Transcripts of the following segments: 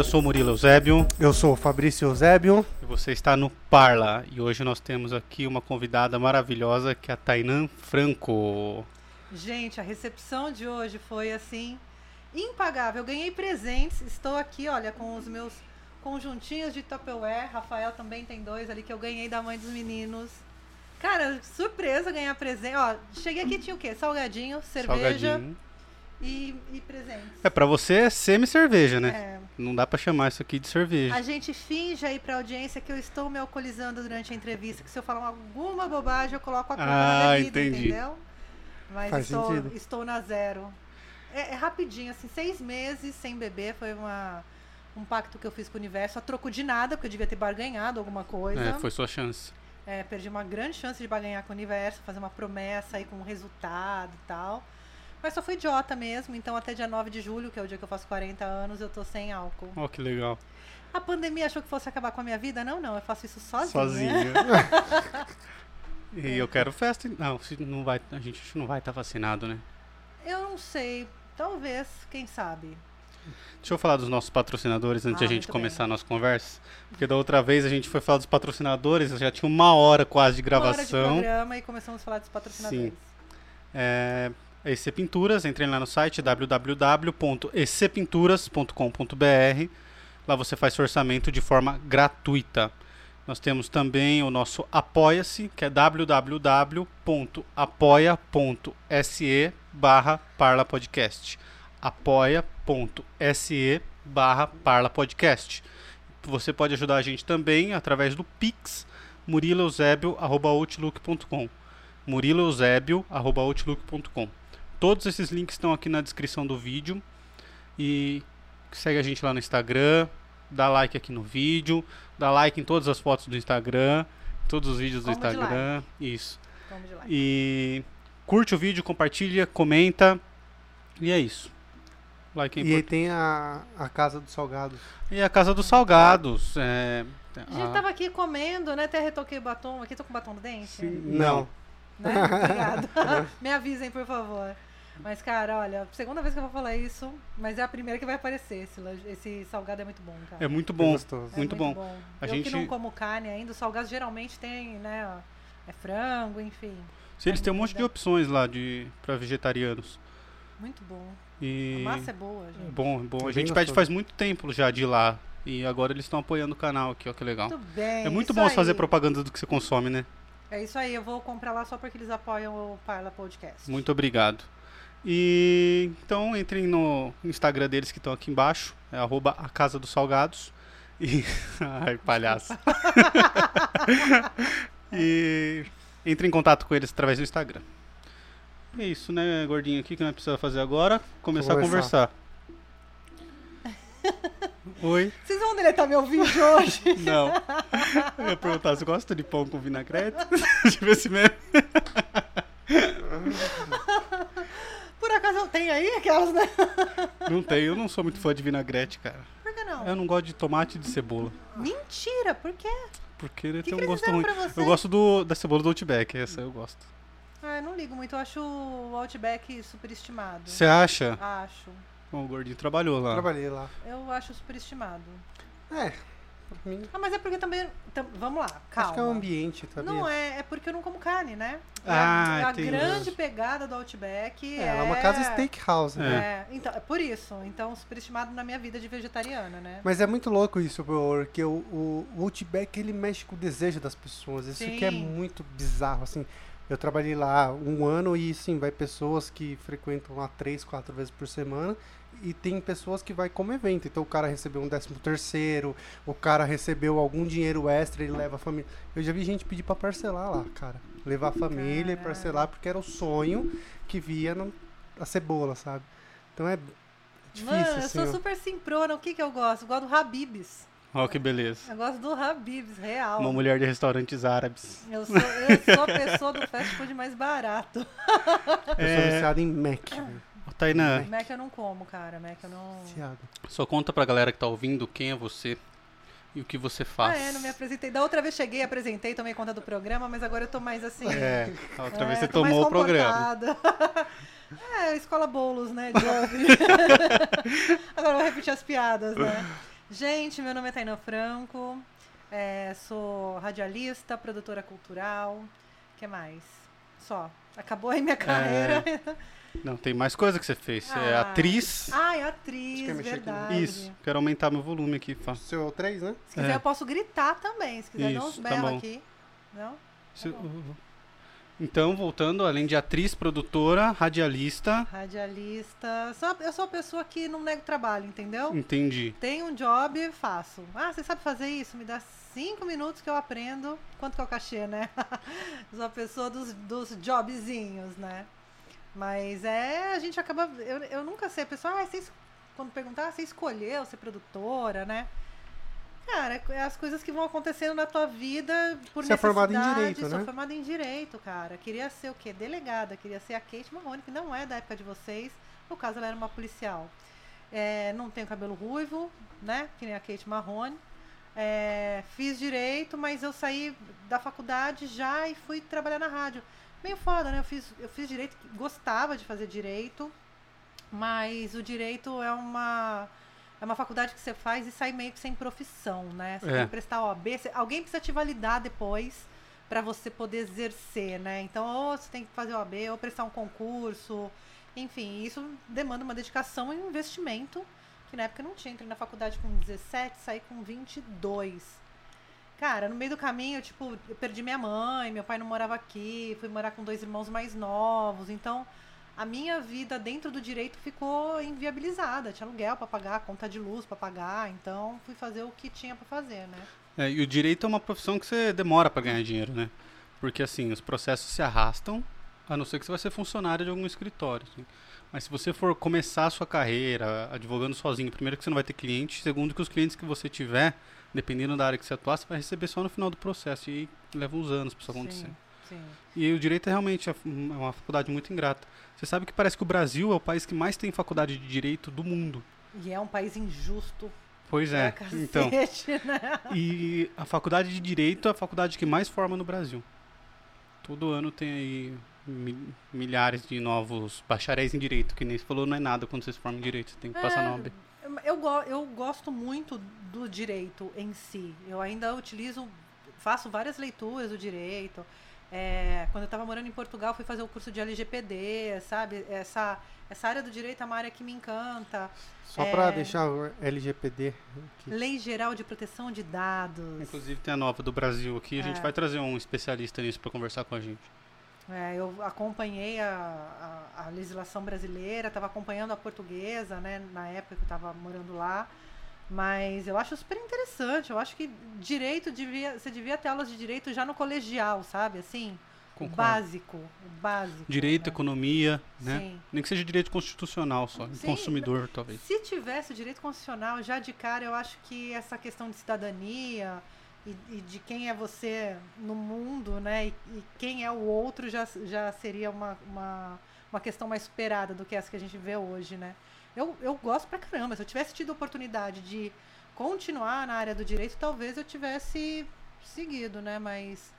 Eu sou o Murilo Eusébio Eu sou o Fabrício Eusébio. e você está no Parla. E hoje nós temos aqui uma convidada maravilhosa que é a Tainan Franco. Gente, a recepção de hoje foi assim impagável. Eu ganhei presentes. Estou aqui, olha, com os meus conjuntinhos de Tupperware. Rafael também tem dois ali que eu ganhei da mãe dos meninos. Cara, surpresa ganhar presente. Ó, cheguei aqui tinha o quê? Salgadinho, cerveja Salgadinho. e, e presentes. É, pra você é semi-cerveja, né? É. Não dá pra chamar isso aqui de cerveja. A gente finge aí pra audiência que eu estou me alcoolizando durante a entrevista, que se eu falar alguma bobagem eu coloco a culpa Ah, na bebida, entendi. entendeu? Mas Faz estou, sentido. estou na zero. É, é rapidinho, assim, seis meses sem beber, foi uma, um pacto que eu fiz com o universo, a troco de nada, porque eu devia ter barganhado alguma coisa. É, foi sua chance. É, perdi uma grande chance de barganhar com o universo, fazer uma promessa aí com um resultado e tal. Mas só fui idiota mesmo, então até dia 9 de julho, que é o dia que eu faço 40 anos, eu tô sem álcool. Ó, que legal. A pandemia achou que fosse acabar com a minha vida? Não, não, eu faço isso sozinha. Sozinho. e eu quero festa. Não, se não vai, a gente não vai estar vacinado, né? Eu não sei, talvez, quem sabe. Deixa eu falar dos nossos patrocinadores antes de Ah, a gente muito começar a nossa conversa. Porque da outra vez a gente foi falar dos patrocinadores, já tinha uma hora quase de Uma hora de gravação. programa e começamos a falar dos patrocinadores. É, EC Pinturas, entrem lá no site www.ecpinturas.com.br. Lá você faz seu orçamento de forma gratuita. Nós temos também o nosso Apoia-se, que é www.apoia.se barra parlapodcast. apoia.se barra parlapodcast. Você pode ajudar a gente também através do Pix, muriloeusebio.outlook.com muriloeusebio.outlook.com Todos esses links estão aqui na descrição do vídeo. E segue a gente lá no Instagram, dá like aqui no vídeo, dá like em todas as fotos do Instagram, todos os vídeos do Combo Instagram. Isso. Vamos de lá. E curte o vídeo, compartilha, comenta. E é isso. Like é E aí tem a, a Casa dos Salgados. E a Casa dos Salgados. É, A gente a- tava aqui comendo, né? Até retoquei o batom. Aqui tô com batom no dente. Sim. Não. Né? Obrigada. Me avisem, por favor. Mas, cara, olha, segunda vez que eu vou falar isso, mas é a primeira que vai aparecer. Esse, esse salgado é muito bom, cara. é muito É bom. gostoso. É muito bom. A eu gente- que não como carne ainda, os salgados geralmente tem, né? É frango, enfim. Se eles têm um monte de opções lá de para vegetarianos. Muito bom. E A massa é boa, é gente. bom, é bom. A Bem gente gostoso. pede faz muito tempo já de ir lá. E agora eles estão apoiando o canal aqui, ó, que legal. Muito bem. É muito isso bom você fazer aí. propaganda do que você consome, né? É isso aí, eu vou comprar lá só porque eles apoiam o Parla Podcast. Muito obrigado. E então entrem no Instagram deles que estão aqui embaixo, é arroba a Casa dos Salgados. E. Ai, palhaço. e entre em contato com eles através do Instagram. É isso, né, gordinho aqui que nós precisamos fazer agora? Começar a Conversar. conversar. Oi? Vocês vão deletar meu vídeo hoje? Não. Eu ia perguntar, você gosta de pão com vinagrete? Deixa eu ver se mesmo. Tenho aí aquelas, né? Não tem, eu não sou muito fã de vinagrete, cara. Por que não? Eu não gosto de tomate e de cebola. Mentira, por quê? Porque ele que tem que um gosto ruim. Eu gosto do, da cebola do Outback, essa eu gosto. Ah, eu não ligo muito, eu acho o Outback superestimado. Você acha? Acho. Bom, o gordinho trabalhou lá. Trabalhei lá. Eu acho superestimado. É. mim, Ah, mas é porque também. tam- vamos lá, calma. Acho que é o ambiente, sabia? Não é, é porque eu não como carne, né? É Ah, a, a entendi. grande pegada do Outback É, é. ela é uma casa steakhouse, né? É, então, é por isso. Então, superestimado na minha vida de vegetariana, né? Mas é muito louco isso, porque o, o, o Outback ele mexe com o desejo das pessoas. Isso que é Sim. muito bizarro, assim. Eu trabalhei lá um ano e sim, vai pessoas que frequentam lá três, quatro vezes por semana. E tem pessoas que vai como evento. Então o cara recebeu um décimo terceiro, o cara recebeu algum dinheiro extra, ele leva a família. Eu já vi gente pedir pra parcelar lá, cara. Levar a família e parcelar, porque era o sonho que via no, a cebola, sabe? Então é difícil, Mano, eu assim. sou ó. super simprona. O que que eu gosto? Eu gosto do Habibs. Ó, que beleza. Eu gosto do Habibs, real. Uma mulher de restaurantes árabes. Eu sou, eu sou a pessoa do fast food mais barato. Eu sou É, viciado em Mac, velho. Tainá, Mac eu não como, cara. Mac eu não. Viciado. só conta pra galera que tá ouvindo quem é você e o que você Ah, faz. é, não me apresentei. Da outra vez cheguei, apresentei, tomei conta do programa, mas agora eu tô mais assim. É, a outra é, vez você tô mais tomou o programa. É, escola bolos, né? Agora eu vou repetir as piadas, né? Gente, meu nome é Tainá Franco. é, sou radialista, produtora cultural. O que mais? Só. Acabou aí minha carreira. Não, tem mais coisa que você fez. Você é Ah. atriz. Ai, Você atriz, quer mexer aqui verdade. Isso. Quero aumentar meu volume aqui. Fá. Seu 3, né? Se quiser, É. eu posso gritar também. Se quiser, dar uns Isso, tá berros bom. aqui. Não? Se- bom. Então, voltando, além de atriz, produtora, radialista. Radialista. Sou- eu sou a pessoa que não nego trabalho, entendeu? Entendi. Tenho um job, faço. Ah, você sabe fazer isso? Me dá cinco minutos que eu aprendo. Quanto que é o cachê, né? Sou a pessoa dos, dos jobzinhos, né? Mas é, a gente acaba. Eu, eu nunca sei. A pessoa, ah, você, quando perguntar, ah, você escolheu ser produtora, né? Cara, é as coisas que vão acontecendo na tua vida por Você é formada em necessidade. direito, Sou né? formada em direito, cara. Queria ser o quê? Delegada. Queria ser a Kate Marrone, que não é da época de vocês. No caso, ela era uma policial. É, não tenho cabelo ruivo, né? Que nem a Kate Marrone. É, fiz direito, mas eu saí da faculdade já e fui trabalhar na rádio. Meio foda, né? Eu fiz, eu fiz direito, gostava de fazer direito, mas o direito é uma é uma faculdade que você faz e sai meio que sem profissão, né? Você É. tem que prestar OAB, você- alguém precisa te validar depois para você poder exercer, né? Então, ou você tem que fazer OAB, ou prestar um concurso, enfim, isso demanda uma dedicação e um investimento que na época eu não tinha. Entrei na faculdade com 17, saí com 22. Cara, no meio do caminho, tipo, eu perdi minha mãe, meu pai não morava aqui, fui morar com dois irmãos mais novos, então a minha vida dentro do direito ficou inviabilizada. Tinha aluguel para pagar, conta de luz para pagar, então fui fazer o que tinha para fazer, né? É, e o direito é uma profissão que você demora pra ganhar dinheiro, né? Porque assim, os processos se arrastam, a não ser que você vai ser funcionário de algum escritório. assim. Mas se você for começar a sua carreira advogando sozinho, primeiro que você não vai ter cliente, segundo que os clientes que você tiver, dependendo da área que você atuar, você vai receber só no final do processo. E leva uns anos pra isso acontecer. Sim, sim. E o direito é realmente é uma faculdade muito ingrata. Você sabe que parece que o Brasil é o país que mais tem faculdade de direito do mundo. E é um país injusto. Pois é. Então, cacete, né? e a faculdade de direito é a faculdade que mais forma no Brasil. Todo ano tem aí mi- milhares de novos bacharéis em direito, que nem você falou, não é nada quando você se forma em direito, você tem que passar É, na OAB. Eu, go- eu gosto muito do direito em si. Eu ainda utilizo, faço várias leituras do direito. É, quando eu estava morando em Portugal, fui fazer o curso de LGPD, sabe? Essa, essa área do direito é uma área que me encanta. Só É. pra deixar o LGPD aqui. Lei Geral de Proteção de Dados. Inclusive tem a nova do Brasil aqui, a gente É. vai trazer um especialista nisso para conversar com a gente. É, eu acompanhei a, a, a legislação brasileira, estava acompanhando a portuguesa, né, na época que eu estava morando lá. Mas eu acho super interessante. Eu acho que direito devia. Você devia ter aulas de direito já no colegial, sabe? Assim, Concordo. básico. O básico. Direito, né? economia, né? Sim. Nem que seja direito constitucional só, Sim, consumidor talvez. Se tivesse direito constitucional, já de cara, eu acho que essa questão de cidadania e, e de quem é você no mundo, né? E, e quem é o outro já, já seria uma, uma, uma questão mais superada do que essa que a gente vê hoje, né? Eu, eu gosto pra caramba. Se eu tivesse tido a oportunidade de continuar na área do direito, talvez eu tivesse seguido, né? Mas,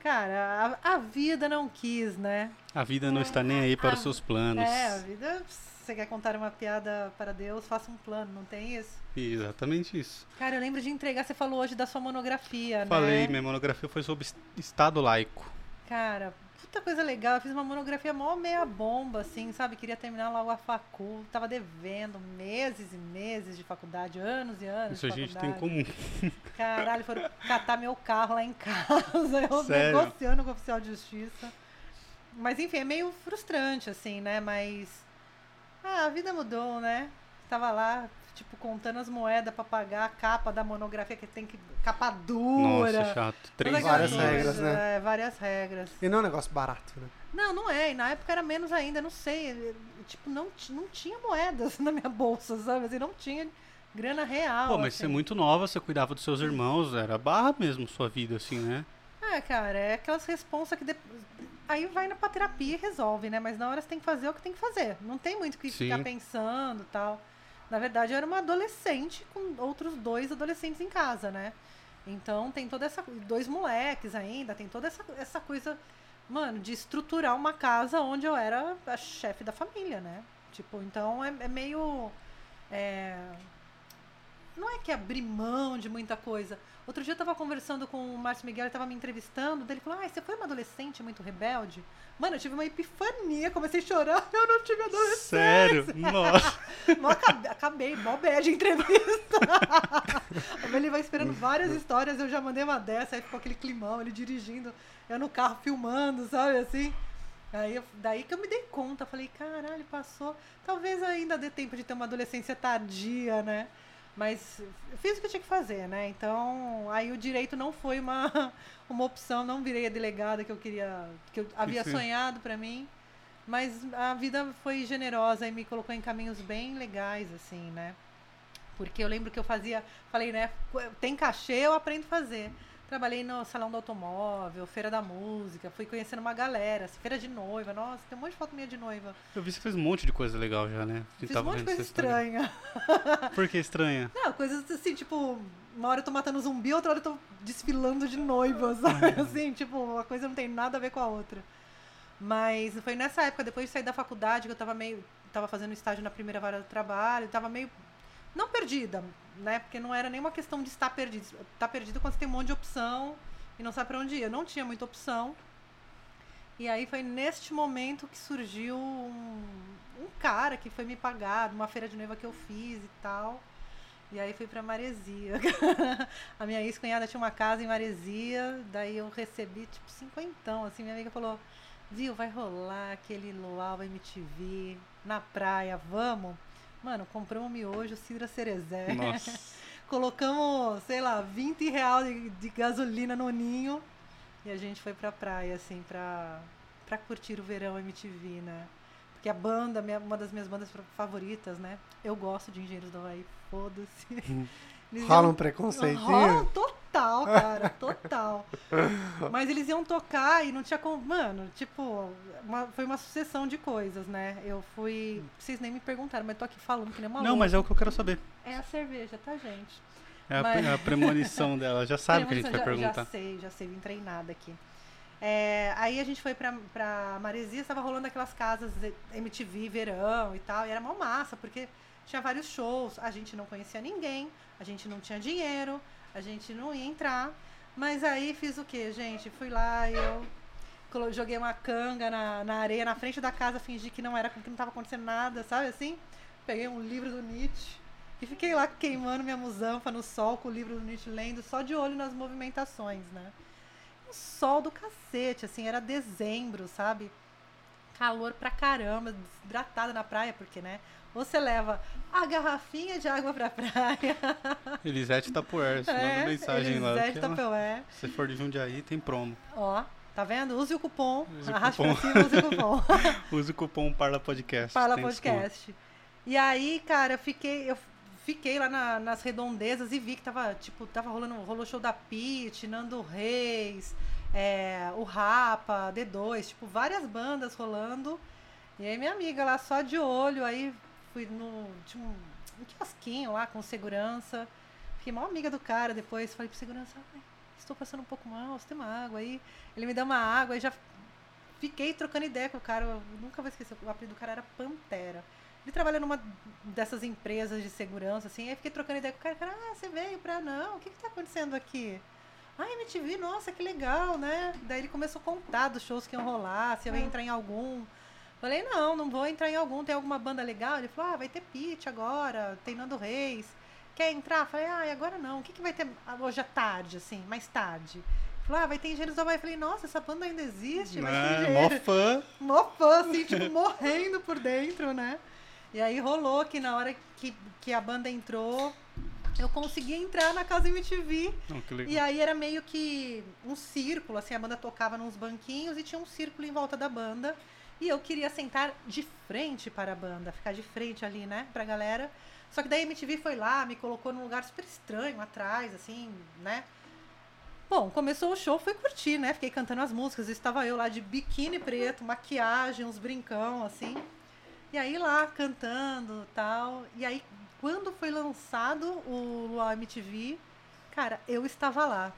cara, a, a vida não quis, né? A vida não está nem aí para os seus planos. É, a vida. Você quer contar uma piada para Deus, faça um plano, não tem isso? Exatamente isso. Cara, eu lembro de entregar, você falou hoje da sua monografia, Falei, né? minha monografia foi sobre es- Estado laico. Cara, puta coisa legal. Eu fiz uma monografia mó meia bomba, assim, sabe? Queria terminar logo a facu. Tava devendo meses e meses de faculdade, anos e anos. Isso a gente tem em comum. Caralho, foram catar meu carro lá em casa. Eu Sério? negociando com o oficial de justiça. Mas enfim, é meio frustrante, assim, né? Mas. Ah, a vida mudou, né? Tava lá, tipo, contando as moedas pra pagar a capa da monografia, que tem que. capa dura. Nossa, chato. Três Várias anos. regras, né? É, várias regras. E não é um negócio barato, né? Não, não é. E na época era menos ainda, não sei. Tipo, não, não tinha moedas na minha bolsa, sabe? Assim, não tinha grana real. Pô, mas você é assim. muito nova, você cuidava dos seus irmãos, era barra mesmo sua vida, assim, né? É, cara, é aquelas responsas que depois. Aí vai na pra terapia e resolve, né? Mas na hora você tem que fazer o que tem que fazer. Não tem muito o que Sim. ficar pensando e tal. Na verdade, eu era uma adolescente com outros dois adolescentes em casa, né? Então tem toda essa. Dois moleques ainda, tem toda essa, essa coisa, mano, de estruturar uma casa onde eu era a chefe da família, né? Tipo, então é, é meio. é, que abrir mão de muita coisa. Outro dia eu tava conversando com o Márcio Miguel, ele tava me entrevistando, daí ele falou, ah, você foi uma adolescente muito rebelde? Mano, eu tive uma epifania, comecei a chorar, eu não tive adolescência. Sério? Nossa. Mó acabei, acabei, mó bad entrevista. ele vai esperando várias histórias, eu já mandei uma dessa, aí ficou aquele climão, ele dirigindo, eu no carro filmando, sabe, assim. Aí, daí que eu me dei conta, falei, caralho, passou. Talvez ainda dê tempo de ter uma adolescência tardia, né? Mas fiz o que eu tinha que fazer, né? Então, aí o direito não foi uma, uma opção, não virei a delegada que eu queria, que eu havia sim. sonhado pra mim. Mas a vida foi generosa e me colocou em caminhos bem legais, assim, né? Porque eu lembro que eu fazia, falei, né? Tem cachê, eu aprendo a fazer. Trabalhei no salão do automóvel, feira da música, fui conhecendo uma galera, assim, feira de noiva, nossa, tem um monte de foto minha de noiva. Eu vi que você fez um monte de coisa legal já, né? Que Fiz um monte de coisa estranha. Por que estranha? Não, coisas assim, tipo, uma hora eu tô matando zumbi, outra hora eu tô desfilando de noiva, sabe? Assim, tipo, uma coisa não tem nada a ver com a outra. Mas foi nessa época, depois de sair da faculdade, que eu tava meio. Tava fazendo estágio na primeira vara do trabalho, tava meio. Não perdida, né? Porque não era nenhuma questão de estar perdido. Tá perdido quando você tem um monte de opção e não sabe pra onde ir. Eu não tinha muita opção. E aí foi neste momento que surgiu um, um cara que foi me pagar numa feira de noiva que eu fiz e tal. E aí fui pra Maresia. a minha ex-cunhada tinha uma casa em Maresia, daí eu recebi tipo cinquentão, assim, minha amiga falou, viu, vai rolar aquele luau MTV na praia, vamos? Mano, compramos miojo, Cidra Cerezé. Nossa. Colocamos, sei lá, 20 reais de, de gasolina no ninho e a gente foi pra praia, assim, pra, pra curtir o verão MTV, né? Porque a banda, minha- uma das minhas bandas favoritas, né? Eu gosto de Engenheiros do Havaí, foda-se. Eles Rola um preconceitinho. Rola total, cara, total. Mas eles iam tocar e não tinha como. Mano, tipo, uma- foi uma sucessão de coisas, né? Eu fui. Vocês nem me perguntaram, mas tô aqui falando que nem uma Não, mas é o que eu quero saber. é a cerveja, tá, gente? É a, Mas- a premonição dela. Já sabe o que a gente vai já, perguntar. Já sei, já sei, vim treinada aqui. É, aí a gente foi pra, pra Maresia, estava rolando aquelas casas MTV, verão e tal, e era uma massa, porque tinha vários shows, a gente não conhecia ninguém, a gente não tinha dinheiro, a gente não ia entrar. Mas aí fiz o que, gente? Fui lá eu joguei uma canga na, na areia, na frente da casa, fingi que não era, que não estava acontecendo nada, sabe assim? Peguei um livro do Nietzsche e fiquei lá queimando minha musanfa no sol com o livro do Nietzsche lendo, só de olho nas movimentações, né? Um sol do cacete, assim, era dezembro, sabe? Calor pra caramba, desidratada na praia, porque, né? Você leva a garrafinha de água pra praia. Elisete Tapuer, você manda mensagem lá. Elisete ela- Tupperware. Se for de Jundiaí, tem promo. Ó, tá vendo? Use o cupom. Use o Arraste cupom. pra cima, use o cupom. Use o cupom Parla Podcast. Tem podcast. E aí, cara, eu fiquei, eu fiquei lá na- nas redondezas e vi que tava, tipo, tava rolando, rolou show da Pete, Nando Reis, é, o Rapa, D2, tipo, várias bandas rolando. E aí minha amiga lá só de olho, aí fui no. Tinha um, um quiosquinho lá com segurança. Fiquei mal amiga do cara depois, falei pro segurança, "Ai, estou passando um pouco mal, você tem uma água aí. Ele me deu uma água e já fiquei trocando ideia com o cara. Eu nunca vou esquecer, o apelido do cara era Pantera. Ele trabalha numa dessas empresas de segurança, assim, aí fiquei trocando ideia com o cara, cara, ah, você veio pra não, o que que tá acontecendo aqui? Ah, MTV, nossa, que legal, né? Daí ele começou a contar dos shows que iam rolar, se eu ia entrar em algum. Falei, não, não vou entrar em algum, tem alguma banda legal? Ele falou, ah, vai ter Pitch agora, tem Nando Reis. Quer entrar? Falei, ah, agora não. O que, que vai ter hoje à tarde, assim, mais tarde? Falou, ah, vai ter Engenheiros do Havaí. Falei, nossa, essa banda ainda existe? Vai ter É, mó fã. mó fã, assim, tipo, morrendo por dentro, né? E aí rolou que na hora que, que a banda entrou, eu consegui entrar na casa MTV. Não. E aí era meio que um círculo, assim, a banda tocava nos banquinhos e tinha um círculo em volta da banda. E eu queria sentar de frente para a banda, ficar de frente ali, né, pra galera. Só que daí a MTV foi lá, me colocou num lugar super estranho atrás, assim, né? Bom, começou o show, fui curtir, né? Fiquei cantando as músicas. Estava eu lá de biquíni preto, maquiagem, uns brincão, assim. E aí lá cantando tal. E aí, quando foi lançado o Luau MTV, cara, eu estava lá.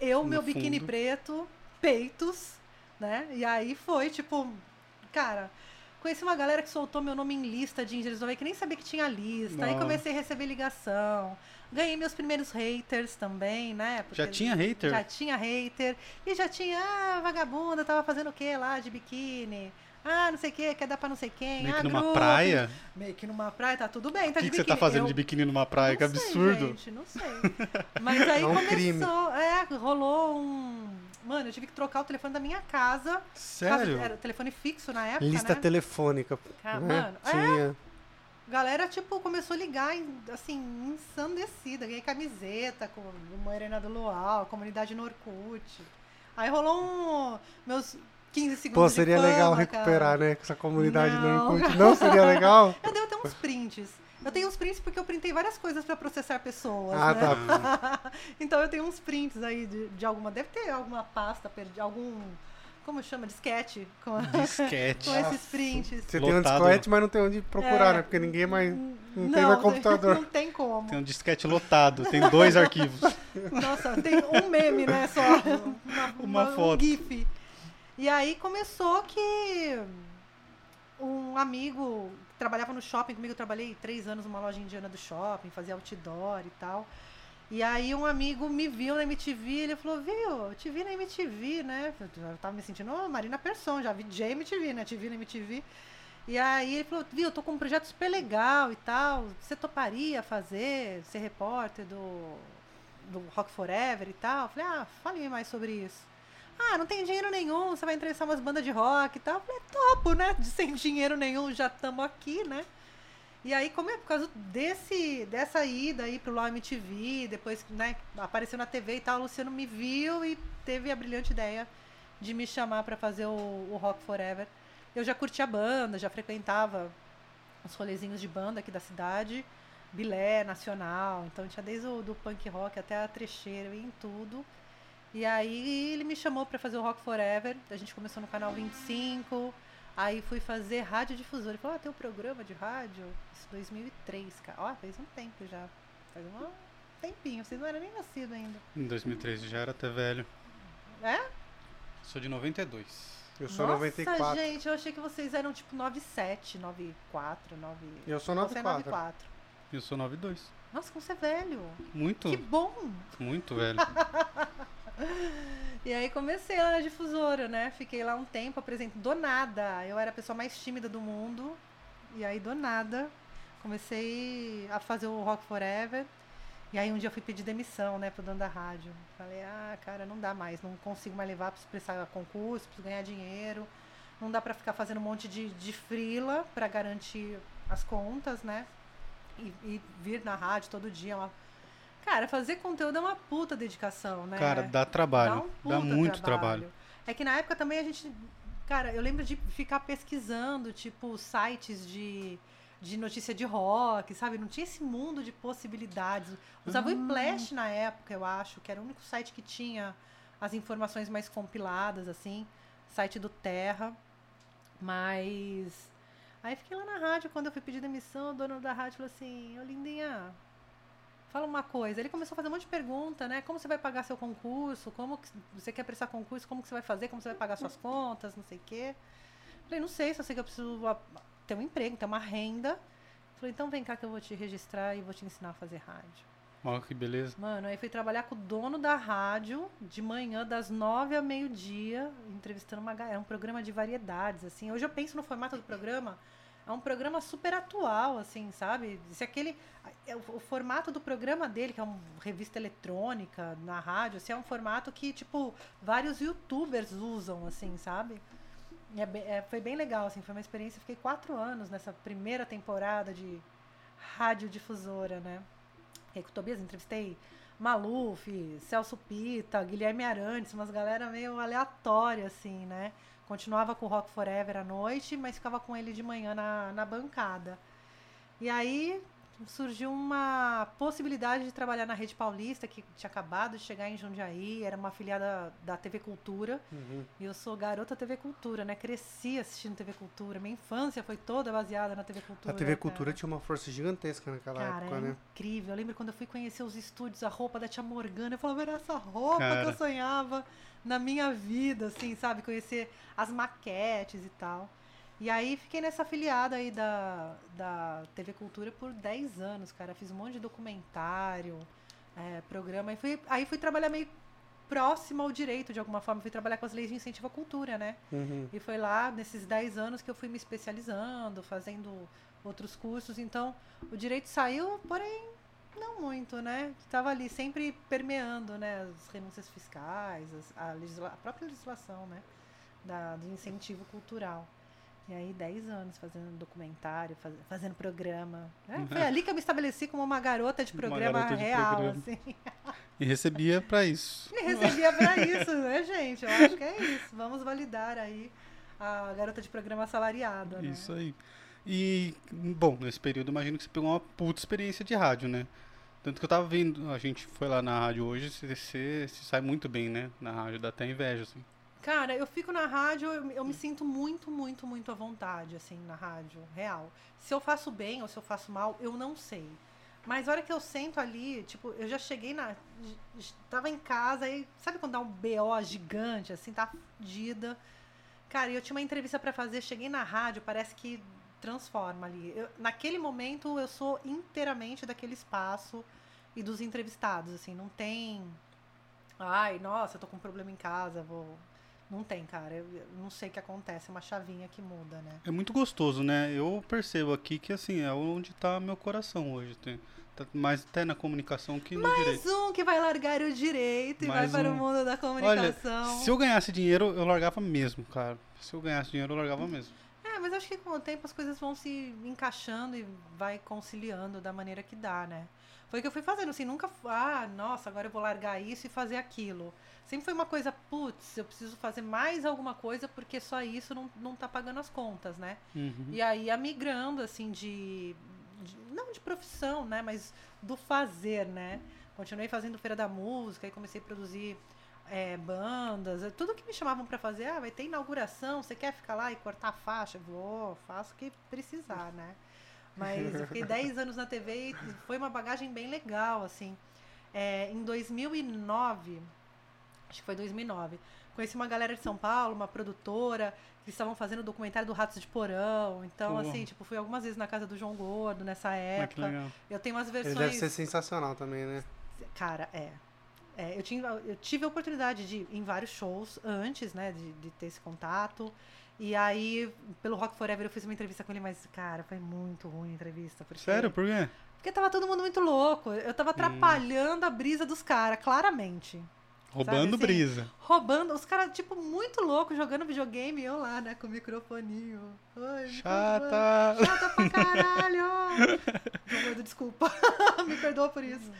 Eu, No meu biquíni fundo. preto, peitos, né? E aí foi tipo, cara, Conheci uma galera que soltou meu nome em lista de Havaí, que nem sabia que tinha lista. Aí Nossa. comecei a receber ligação. Ganhei meus primeiros haters também, né? Já Porque tinha hater? Já tinha hater. E já tinha, ah, vagabunda, tava fazendo o que lá de biquíni? Ah, não sei o que, quer dar pra não sei quem. Meio ah, que numa grupo. praia? Meio que numa praia, tá tudo bem, tá O que, de que você tá fazendo Eu- de biquíni numa praia? Que não sei, absurdo. gente, não sei. Mas aí É um começou, crime. é, rolou um... Mano, eu tive que trocar o telefone da minha casa. Sério? Era telefone fixo na época, Lista né? telefônica. Ah, né? mano, é. Tinha. Galera, tipo, começou a ligar, assim, ensandecida. Ganhei camiseta com o Morena do Luau, comunidade no Orkut. Aí rolou um... Meus 15 segundos Pô, de seria fama, legal cara. recuperar, né? Essa comunidade Não. no Orkut. Não seria legal? Eu devo ter uns prints. Eu tenho uns prints porque eu printei várias coisas pra processar pessoas, Ah, né? tá. então eu tenho uns prints aí de, de alguma... Deve ter alguma pasta, perdi, algum... Como chama? Disquete. Com, Disquete. com esses prints. Você tem um Lotado. disquete, mas não tem onde procurar, É. né? Porque ninguém mais. Não tem mais computador. Não tem como. Tem um disquete lotado, tem dois arquivos. Nossa, tem um meme, né, só. Uma foto. Um gif. E aí começou que um amigo trabalhava no shopping comigo, eu trabalhei três anos numa loja indiana do shopping, fazia outdoor e tal. E aí um amigo me viu na MTV, ele falou, viu, eu te vi na MTV, né? Eu tava me sentindo Marina Persson, já vi J MTV, né? Te vi na MTV. E aí ele falou, viu, eu tô com um projeto super legal e tal. Você toparia fazer, ser repórter do, do Rock Forever e tal? Eu falei, ah, fale mais sobre isso. Ah, não tem dinheiro nenhum, você vai entrevistar umas bandas de rock e tal. Eu falei, topo, né? De sem dinheiro nenhum, já estamos aqui, né? E aí, como é por causa desse, dessa ida aí pro Law MTV, depois né, apareceu na TV e tal, o Luciano me viu e teve a brilhante ideia de me chamar para fazer o, o Rock Forever. Eu já curtia banda, já frequentava os rolezinhos de banda aqui da cidade, bilé, nacional, então tinha desde o do punk rock até a trecheira, em tudo. E aí ele me chamou para fazer o Rock Forever, a gente começou no canal 25, aí fui fazer rádio difusor. Ele falou, ah, tem um programa de rádio? Isso 2003, cara. Ó, faz um tempo já. Faz um tempinho, vocês não eram nem nascidos ainda. Em 2013 já era até velho. É? Sou de 92. Eu sou Nossa, 94. gente, eu achei que vocês eram tipo 97, 94, 9... Eu sou Você é 94. 94. Eu sou 92. Nossa, como você é velho. Muito, Que bom. muito velho. E aí comecei lá na difusora, né? Fiquei lá um tempo, apresento do nada. Eu era a pessoa mais tímida do mundo. E aí, do nada, comecei a fazer o Rock Forever. E aí um dia eu fui pedir demissão, né, pro dono da rádio. Falei, ah, cara, não dá mais, não consigo mais levar, preciso prestar concurso, preciso ganhar dinheiro. Não dá pra ficar fazendo um monte de, de frila pra garantir as contas, né? E, e vir na rádio todo dia. Uma... Cara, fazer conteúdo é uma puta dedicação, né? Cara, dá trabalho. Dá, um Dá muito trabalho. É que na época também a gente. Cara, eu lembro de ficar pesquisando, tipo, sites de, de notícia de rock, sabe? Não tinha esse mundo de possibilidades. Usava o Ah. Implash na época, eu acho, que era o único site que tinha as informações mais compiladas, assim. Site do Terra. Mas. Aí fiquei lá na rádio, quando eu fui pedir demissão, o dono da rádio falou assim, ô Lindinha, fala uma coisa. Ele começou a fazer um monte de pergunta, né? Como você vai pagar seu concurso? Como que você quer prestar concurso? Como que você vai fazer? Como você vai pagar suas contas? Não sei o quê. Falei, não sei, só sei que eu preciso ter um emprego, ter uma renda. Falei, então vem cá que eu vou te registrar e vou te ensinar a fazer rádio. Ó, que beleza. Mano, aí fui trabalhar com o dono da rádio de manhã, das nove ao meio-dia, entrevistando uma galera. É um programa de variedades, assim. Hoje eu penso no formato do programa, é um programa super atual, assim, sabe? Se aquele. é O, o formato do programa dele, que é uma revista eletrônica na rádio, assim, é um formato que, tipo, vários youtubers usam, assim, sabe? É é, foi bem legal, assim, foi uma experiência. Fiquei quatro anos nessa primeira temporada de radiodifusora, né? E com o Tobias entrevistei Maluf, Celso Pita, Guilherme Arantes, umas galera meio aleatória, assim, né? Continuava com o Rock Forever à noite, mas ficava com ele de manhã na, na bancada. E aí surgiu uma possibilidade de trabalhar na Rede Paulista, que tinha acabado de chegar em Jundiaí, era uma afiliada da TV Cultura. Uhum. E eu sou garota TV Cultura, né? Cresci assistindo TV Cultura. Minha infância foi toda baseada na TV Cultura. A TV cara. Cultura tinha uma força gigantesca naquela Cara, época, é né? incrível. Eu lembro quando eu fui conhecer os estúdios, a roupa da tia Morgana. Eu falava, era essa roupa que Cara. eu sonhava na minha vida, assim, sabe? Conhecer as maquetes e tal. E aí fiquei nessa afiliada aí da, da TV Cultura por 10 anos, cara. Fiz um monte de documentário, é, programa. E fui, aí fui trabalhar meio próximo ao direito, de alguma forma. Fui trabalhar com as leis de incentivo à cultura, né? Uhum. E foi lá, nesses 10 anos, que eu fui me especializando, fazendo outros cursos. Então, o direito saiu, porém, não muito, né? Estava ali sempre permeando, né? As renúncias fiscais, as- a, legisla- a própria legislação, né? Da, do incentivo cultural. E aí, 10 anos fazendo documentário, faz- fazendo programa. É, foi ali que eu me estabeleci como uma garota de programa garota de real, programa. assim. E recebia pra isso. Me recebia pra isso, né, gente? Eu acho que é isso. Vamos validar aí a garota de programa assalariada, né? Isso aí. E, bom, nesse período imagino que você pegou uma puta experiência de rádio, né? Tanto que eu tava vendo, a gente foi lá na rádio hoje, você, sai muito bem, né? Na rádio, dá até inveja, assim. Cara, eu fico na rádio, eu, eu me sinto muito, muito, muito à vontade, assim, na rádio, real. Se eu faço bem ou se eu faço mal, eu não sei. Mas a hora que eu sento ali, tipo, eu já cheguei na. Tava em casa e sabe quando dá um BO gigante, assim, tá fudida. Cara, eu tinha uma entrevista pra fazer, cheguei na rádio, parece que transforma ali. Eu- naquele momento eu sou inteiramente daquele espaço e dos entrevistados, assim, não tem. Ai, nossa, eu tô com um problema em casa, vou. Não tem, cara. Eu, eu não sei o que acontece, é uma chavinha que muda, né? É muito gostoso, né? Eu percebo aqui que, assim, é onde tá meu coração hoje. Tem, tá mais até na comunicação que no direito. Mais um que vai largar o direito e Mais vai para um. o mundo da comunicação. se eu ganhasse dinheiro, eu largava mesmo, cara. Se eu ganhasse dinheiro, eu largava mesmo. Mas acho que com o tempo as coisas vão se encaixando e vai conciliando da maneira que dá, né? Foi o que eu fui fazendo, assim, nunca, ah, nossa, agora eu vou largar isso e fazer aquilo. Sempre foi uma coisa, putz, eu preciso fazer mais alguma coisa porque só isso não, não tá pagando as contas, né? Uhum. E aí, ia migrando, assim, de, de- Não de profissão, né? Mas do fazer, né? Continuei fazendo Feira da Música, aí comecei a produzir é, bandas. é, Tudo que me chamavam pra fazer. Ah, vai ter inauguração, você quer ficar lá e cortar a faixa? Vou, faço o que precisar, né? Mas eu fiquei 10 anos na TV e foi uma bagagem bem legal, assim. É, em 2009, acho que foi 2009, conheci uma galera de São Paulo, uma produtora, que estavam fazendo o documentário do Ratos de Porão. Então, Pô. assim, tipo, fui algumas vezes na casa do João Gordo nessa época. eu tenho umas Ele versões. deve ser sensacional também, né? Cara, é. É, eu, tinha, eu tive a oportunidade de ir em vários shows antes, né, de, de ter esse contato. E aí, pelo Rock Forever, eu fiz uma entrevista com ele, mas, cara, foi muito ruim a entrevista. Porque, Sério, por quê? Porque tava todo mundo muito louco. Eu tava atrapalhando a brisa dos caras, claramente. Roubando assim? brisa. Roubando, os caras, tipo, muito loucos, jogando videogame, eu lá, né, com o microfoninho. Me Chata. Chata pra caralho! Desculpa. me perdoa por isso.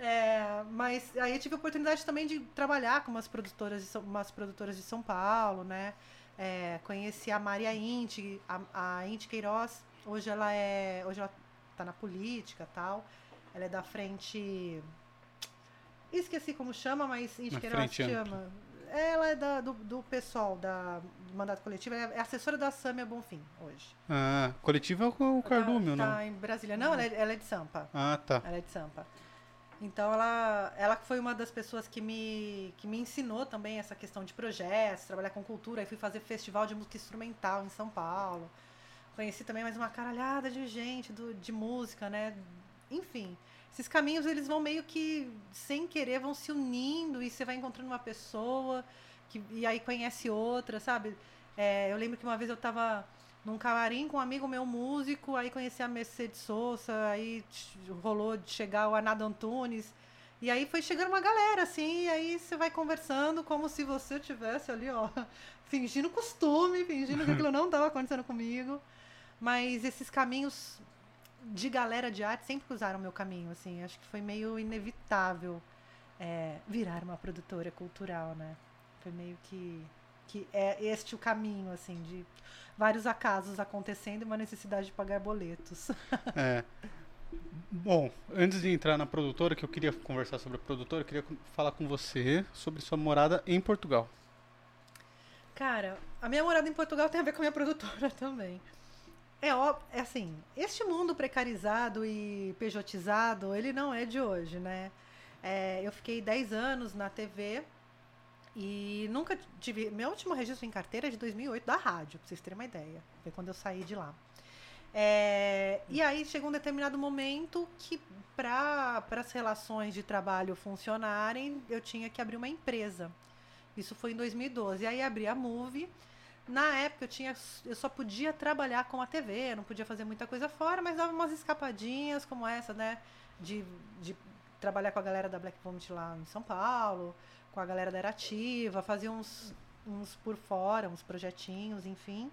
É, mas aí eu tive a oportunidade também de trabalhar com umas produtoras de São, umas produtoras de São Paulo, né? É, conheci a Maria Inti, a, a Inti Queiroz. Hoje ela é. Hoje ela tá na política tal. Ela é da frente. Esqueci como chama, mas Inti Queiroz chama. Ela é da, do, do pessoal da, do mandato coletivo, é é assessora da Sâmia Bonfim hoje. Ah, coletivo é o o Cardume, tá, não? tá em Brasília. Não, ela é, ela é de Sampa. Ah, tá. Ela é de Sampa. Então ela, ela foi uma das pessoas que me, que me ensinou também essa questão de projetos, trabalhar com cultura. Aí fui fazer festival de música instrumental em São Paulo. Conheci também mais uma caralhada de gente do, de música, né? Enfim, esses caminhos eles vão meio que sem querer vão se unindo e você vai encontrando uma pessoa que, e aí conhece outra, sabe? É, eu lembro que uma vez eu tava num camarim com um amigo meu músico, aí conheci a Mercedes Souza, aí rolou de chegar o Arnaldo Antunes. E aí foi chegando uma galera, assim, e aí você vai conversando como se você tivesse ali, ó, fingindo costume, fingindo que aquilo não estava acontecendo comigo. Mas esses caminhos de galera de arte sempre cruzaram meu caminho, assim. Acho que foi meio inevitável é, virar uma produtora cultural, né? Foi meio que, que é este o caminho, assim, de vários acasos acontecendo e uma necessidade de pagar boletos. É. Bom, antes de entrar na produtora, que eu queria conversar sobre a produtora, eu queria falar com você sobre sua morada em Portugal. Cara, a minha morada em Portugal tem a ver com a minha produtora também. É óbvio, é assim, este mundo precarizado e pejotizado, ele não é de hoje, né? É, eu fiquei 10 anos na TV, E nunca tive. Meu último registro em carteira é de 2008, da rádio, pra vocês terem uma ideia. Foi quando eu saí de lá. É, e aí chegou um determinado momento que, para as relações de trabalho funcionarem, eu tinha que abrir uma empresa. Isso foi em 2012. E aí abri a Move. Na época eu tinha, eu só podia trabalhar com a TV, não podia fazer muita coisa fora, mas dava umas escapadinhas como essa, né? De, de trabalhar com a galera da Black Vomit lá em São Paulo, com a galera da Erativa, fazia uns, uns por fora, uns projetinhos, enfim.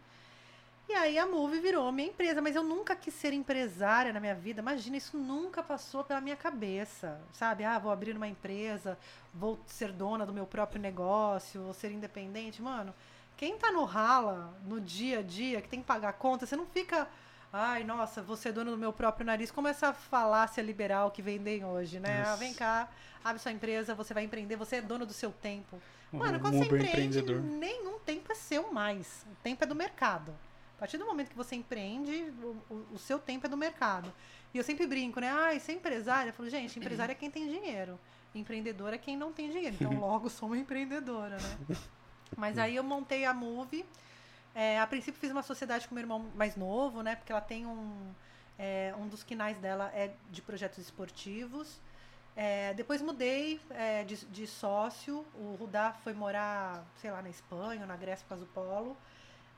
E aí a Move virou minha empresa, mas eu nunca quis ser empresária na minha vida. Imagina, isso nunca passou pela minha cabeça, sabe? Ah, vou abrir uma empresa, vou ser dona do meu próprio negócio, vou ser independente. Mano, quem tá no rala, no dia a dia, que tem que pagar conta, você não fica, ai, nossa, vou ser dona do meu próprio nariz, como essa falácia liberal que vendem hoje, né? Ah, vem cá, abre sua empresa, você vai empreender, você é dono do seu tempo. Mano, quando você empreende, nenhum tempo é seu mais. O tempo é do mercado. A partir do momento que você empreende, o, o- o seu tempo é do mercado. E eu sempre brinco, né? Ah, ser empresária. Eu falo, gente, empresária é quem tem dinheiro. Empreendedora é quem não tem dinheiro. Então, logo, sou uma empreendedora, né? Mas aí eu montei a Move. É, a princípio, fiz uma sociedade com meu irmão mais novo, né? Porque ela tem um... é, um dos quinais dela é de projetos esportivos. É, depois mudei é, de, de sócio. O Rudá foi morar, sei lá, na Espanha, na Grécia por causa do polo,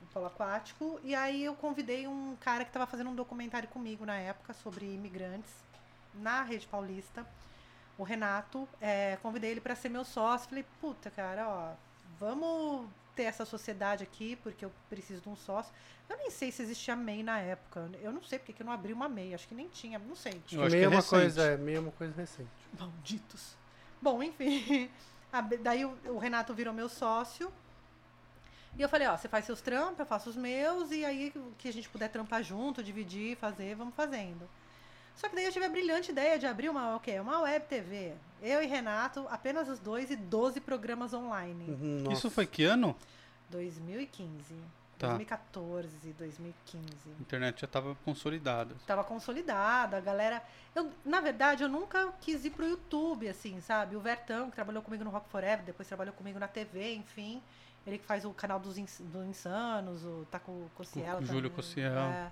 o polo aquático. E aí eu convidei um cara que estava fazendo um documentário comigo na época sobre imigrantes na Rede Paulista, o Renato. É, convidei ele para ser meu sócio. Falei, puta, cara, ó, vamos ter essa sociedade aqui, porque eu preciso de um sócio. Eu nem sei se existia MEI na época. Eu não sei porque que eu não abri uma MEI. Acho que nem tinha, não sei. Eu acho que meio é uma recente. coisa, é, meio uma coisa recente. Malditos. Bom, enfim. A Daí o, o Renato virou meu sócio. E eu falei, ó, você faz seus trampos, eu faço os meus, e aí o que a gente puder trampar junto, dividir, fazer, vamos fazendo. Só que daí eu tive a brilhante ideia de abrir uma, o quê? Uma web TV. Eu e Renato, apenas os dois, e 12 programas online. Uhum, Nossa. Isso foi que ano? 2015. Tá. 2014, 2015. A internet já estava consolidada. Tava consolidada, a galera. Eu, na verdade, eu nunca quis ir pro YouTube, assim, sabe? O Vertão, que trabalhou comigo no Rock Forever, depois trabalhou comigo na TV, enfim. Ele que faz o canal dos ins, do Insanos, o Taco Cossiela. O Júlio também. Cossiel. É.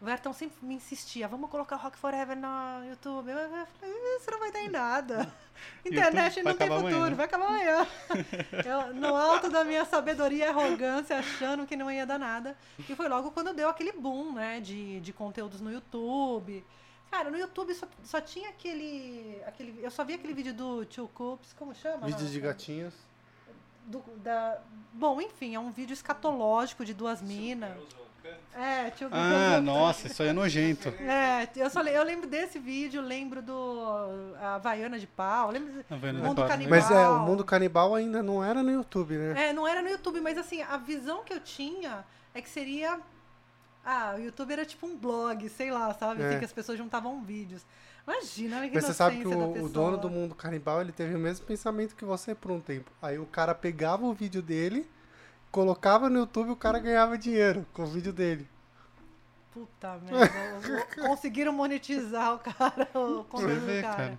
O Vertão sempre me insistia, vamos colocar Rock Forever no YouTube. Eu, eu falei, isso não vai dar em nada. Internet YouTube não tem futuro, amanhã. vai acabar amanhã. Eu, no alto da minha sabedoria e arrogância, achando que não ia dar nada. E foi logo quando deu aquele boom, né, de, de conteúdos no YouTube. Cara, no YouTube só, só tinha aquele, aquele. Eu só vi aquele vídeo do Tio Coops, como chama? Vídeos de Rafa? gatinhos. Do- da, bom, enfim, é um vídeo escatológico de duas minas. É, Tio Ah, Coops. nossa, isso aí é nojento. É, eu, só, eu lembro desse vídeo, lembro do a Havaiana de pau, lembro vendo? Mundo Canibal. Mas é, o mundo canibal ainda não era no YouTube, né? É, não era no YouTube, mas assim, a visão que eu tinha é que seria. Ah, o YouTube era tipo um blog, sei lá, sabe? É. Assim, que as pessoas juntavam vídeos. Imagina, olha que Mas você sabe que o, o dono do mundo canibal, ele teve o mesmo pensamento que você por um tempo. Aí o cara pegava o vídeo dele, colocava no YouTube e o cara ganhava dinheiro com o vídeo dele. Puta merda. Conseguiram monetizar o cara, o conteúdo do cara. cara.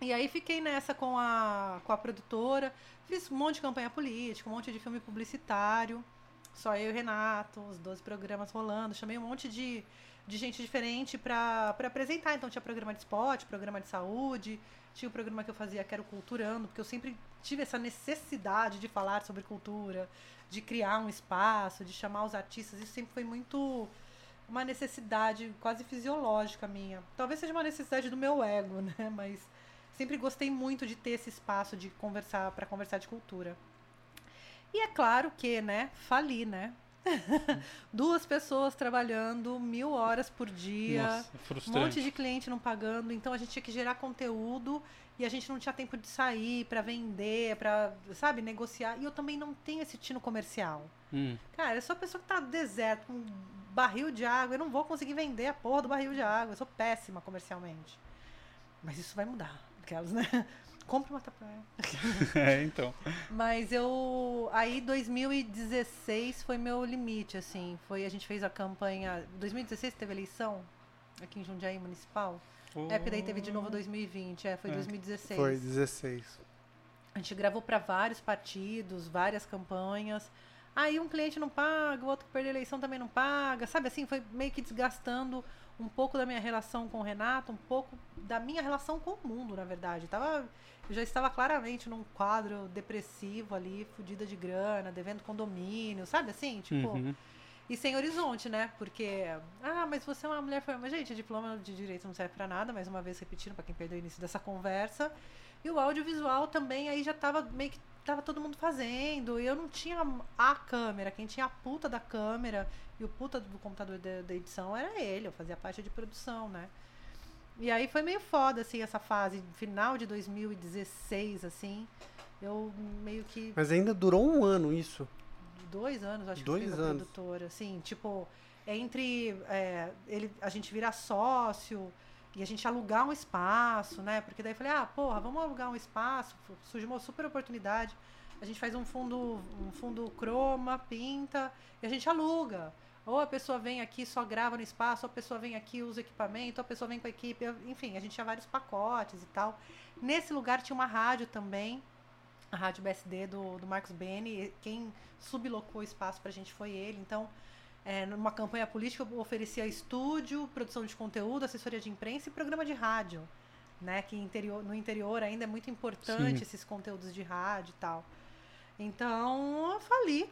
E aí fiquei nessa com a, com a produtora, fiz um monte de campanha política, um monte de filme publicitário, só eu e o Renato, os 12 programas rolando, chamei um monte de, de gente diferente pra apresentar. Então tinha programa de esporte, programa de saúde, tinha o programa que eu fazia que era o Culturando, porque eu sempre tive essa necessidade de falar sobre cultura, de criar um espaço, de chamar os artistas, isso sempre foi muito uma necessidade quase fisiológica minha. Talvez seja uma necessidade do meu ego, né? Mas sempre gostei muito de ter esse espaço de conversar para conversar de cultura. E é claro que, né, fali, né? Duas pessoas trabalhando mil horas por dia, Nossa, um frustrante. monte de cliente não pagando, então a gente tinha que gerar conteúdo e a gente não tinha tempo de sair para vender, para, sabe, negociar. E eu também não tenho esse tino comercial. Hum. Cara, eu sou a pessoa que tá no deserto, com um barril de água, eu não vou conseguir vender a porra do barril de água. Eu sou péssima comercialmente. Mas isso vai mudar. Aquelas, né? Compre uma tapioca. É, então. Mas eu. Aí 2016 foi meu limite, assim. Foi, a gente fez a campanha. 2016 teve eleição aqui em Jundiaí Municipal. É, porque daí teve de novo 2020. É, foi É. 2016. Foi 16. A gente gravou para vários partidos, várias campanhas. Aí um cliente não paga, o outro que perdeu a eleição também não paga. Sabe assim, foi meio que desgastando um pouco da minha relação com o Renato, um pouco da minha relação com o mundo, na verdade. Tava, eu já estava claramente num quadro depressivo ali, fodida de grana, devendo condomínio, sabe assim? Tipo. Uhum. E sem horizonte, né? Porque, ah, mas você é uma mulher formada. Gente, diploma de direito não serve para nada, mais uma vez repetindo para quem perdeu o início dessa conversa. E o audiovisual também aí já tava meio que tava todo mundo fazendo. E eu não tinha a câmera, quem tinha a puta da câmera e o puta do computador da edição era ele, eu fazia parte de produção, né? E aí foi meio foda, assim, essa fase, final de 2016, assim. Eu meio que. Mas ainda durou um ano isso. Dois anos, acho Dois que eu anos. produtora. Assim, tipo, entre é, ele, a gente virar sócio e a gente alugar um espaço, né? Porque daí eu falei, ah, porra, vamos alugar um espaço. Surgiu uma super oportunidade. A gente faz um fundo, um fundo croma, pinta, e a gente aluga. Ou a pessoa vem aqui só grava no espaço, ou a pessoa vem aqui usa equipamento, ou a pessoa vem com a equipe. Enfim, a gente tinha vários pacotes e tal. Nesse lugar tinha uma rádio também, a rádio BSD do, do Marcos Beni. Quem sublocou o espaço pra gente foi ele. Então, é, numa campanha política, eu oferecia estúdio, produção de conteúdo, assessoria de imprensa e programa de rádio. Né, que interior, no interior ainda é muito importante Sim. esses conteúdos de rádio e tal. Então, eu fali,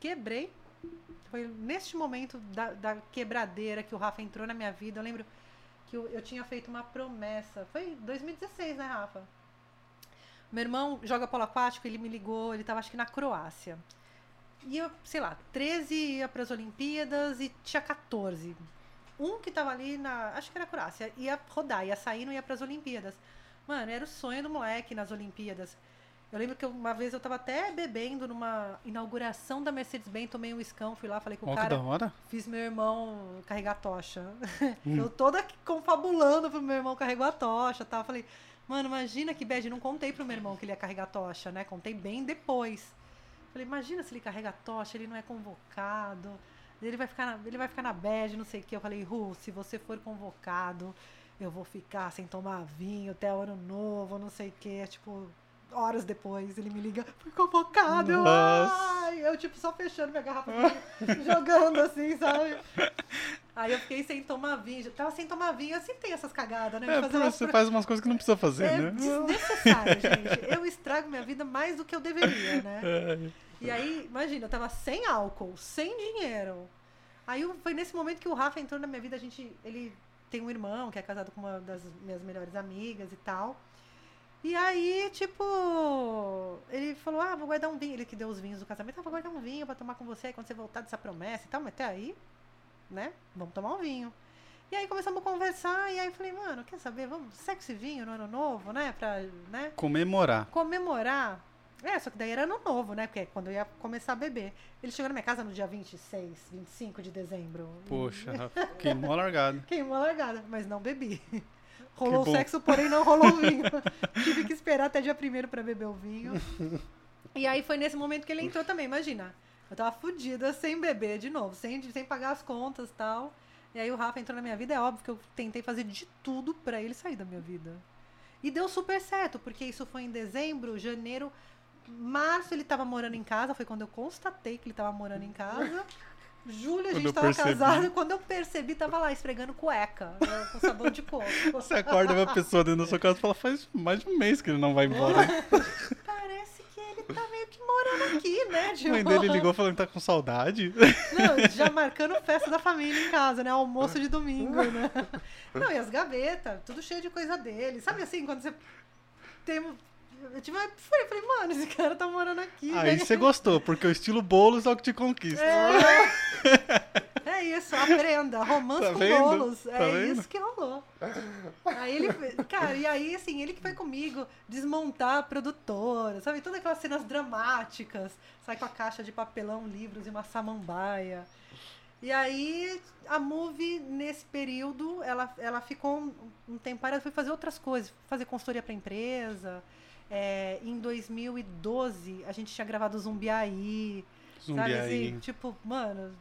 quebrei. Foi neste momento da, da quebradeira que o Rafa entrou na minha vida. Eu lembro que eu, eu tinha feito uma promessa. Foi 2016, né, Rafa? Meu irmão joga polo aquático, ele me ligou, ele tava acho que na Croácia. E eu, sei lá, 13 ia para as Olimpíadas e tinha 14. Um que tava ali na, acho que era Croácia, ia rodar, ia sair, não ia para as Olimpíadas. Mano, era o sonho do moleque nas Olimpíadas. Eu lembro que uma vez eu tava até bebendo numa inauguração da Mercedes-Benz, tomei um escão, fui lá, falei com o que cara, da hora. fiz meu irmão carregar a tocha. eu toda confabulando pro meu irmão carregar a tocha, tal. Falei, mano, imagina que bad, não contei pro meu irmão que ele ia carregar tocha, né? Contei bem depois. Falei, imagina se ele carrega tocha, ele não é convocado, ele vai ficar na, ele vai ficar na bad, não sei o que. Eu falei, Ru, se você for convocado, eu vou ficar sem tomar vinho até o ano novo, não sei o que. Tipo, horas depois ele me liga, fui convocado. Eu, Nossa. ai, eu tipo só fechando minha garrafa, jogando assim, sabe? Aí eu fiquei sem tomar vinho, tava sem tomar vinho, eu sempre tenho essas cagadas, né? É, fazer umas você faz umas coisas que não precisa fazer, é né? desnecessário, gente. Eu estrago minha vida mais do que eu deveria, né? É. E aí, imagina, eu tava sem álcool, sem dinheiro. Aí foi nesse momento que o Rafa entrou na minha vida. A gente, ele tem um irmão que é casado com uma das minhas melhores amigas e tal. E aí, tipo, ele falou: Ah, vou guardar um vinho. Ele que deu os vinhos do casamento. Ah, vou guardar um vinho pra tomar com você aí quando você voltar dessa promessa e tal. Mas até aí, né? Vamos tomar um vinho. E aí começamos a conversar. E aí eu falei: Mano, quer saber? Vamos, sexo e vinho no ano novo, né? Pra, né? Comemorar. comemorar. É, só que daí era ano novo, né? Porque é quando eu ia começar a beber. Ele chegou na minha casa no dia 26, 25 de dezembro. Poxa, queimou a largada. Queimou a largada, mas não bebi. Rolou sexo, porém não rolou o vinho. Tive que esperar até dia 1 pra beber o vinho. E aí foi nesse momento que ele entrou também, imagina. Eu tava fodida sem beber de novo, sem, sem pagar as contas e tal. E aí o Rafa entrou na minha vida, é óbvio que eu tentei fazer de tudo pra ele sair da minha vida. E deu super certo, porque isso foi em dezembro, janeiro, março ele tava morando em casa, foi quando eu constatei que ele tava morando em casa. Julho a gente tava percebi. casado, quando eu percebi, tava lá esfregando cueca, né, com sabão de coco. Você acorda uma pessoa dentro da sua casa e fala, faz mais de um mês que ele não vai embora. Parece que ele tá meio morando aqui, né? A Tipo, mãe dele ligou falando que tá com saudade. Não, já marcando festa da família em casa, né? Almoço de domingo, né? Não, e as gavetas, tudo cheio de coisa dele. Sabe assim, quando você tem. Eu tive uma falei, mano, esse cara tá morando aqui. Aí né? você gostou, porque o estilo bolos é o que te conquista. É, é isso, aprenda. Romance Tá com vendo? bolos. Tá é vendo? isso que rolou. Aí ele, cara, e aí assim, ele que foi comigo desmontar a produtora, sabe? Todas aquelas cenas dramáticas. Sai com a caixa de papelão, livros e uma samambaia. E aí a Move, nesse período, ela, ela ficou um, um tempo parada, foi fazer outras coisas, fazer consultoria para empresa. É, em 2012, a gente tinha gravado Zumbiaí. Sabe Zumbi assim? aí. Tipo, mano,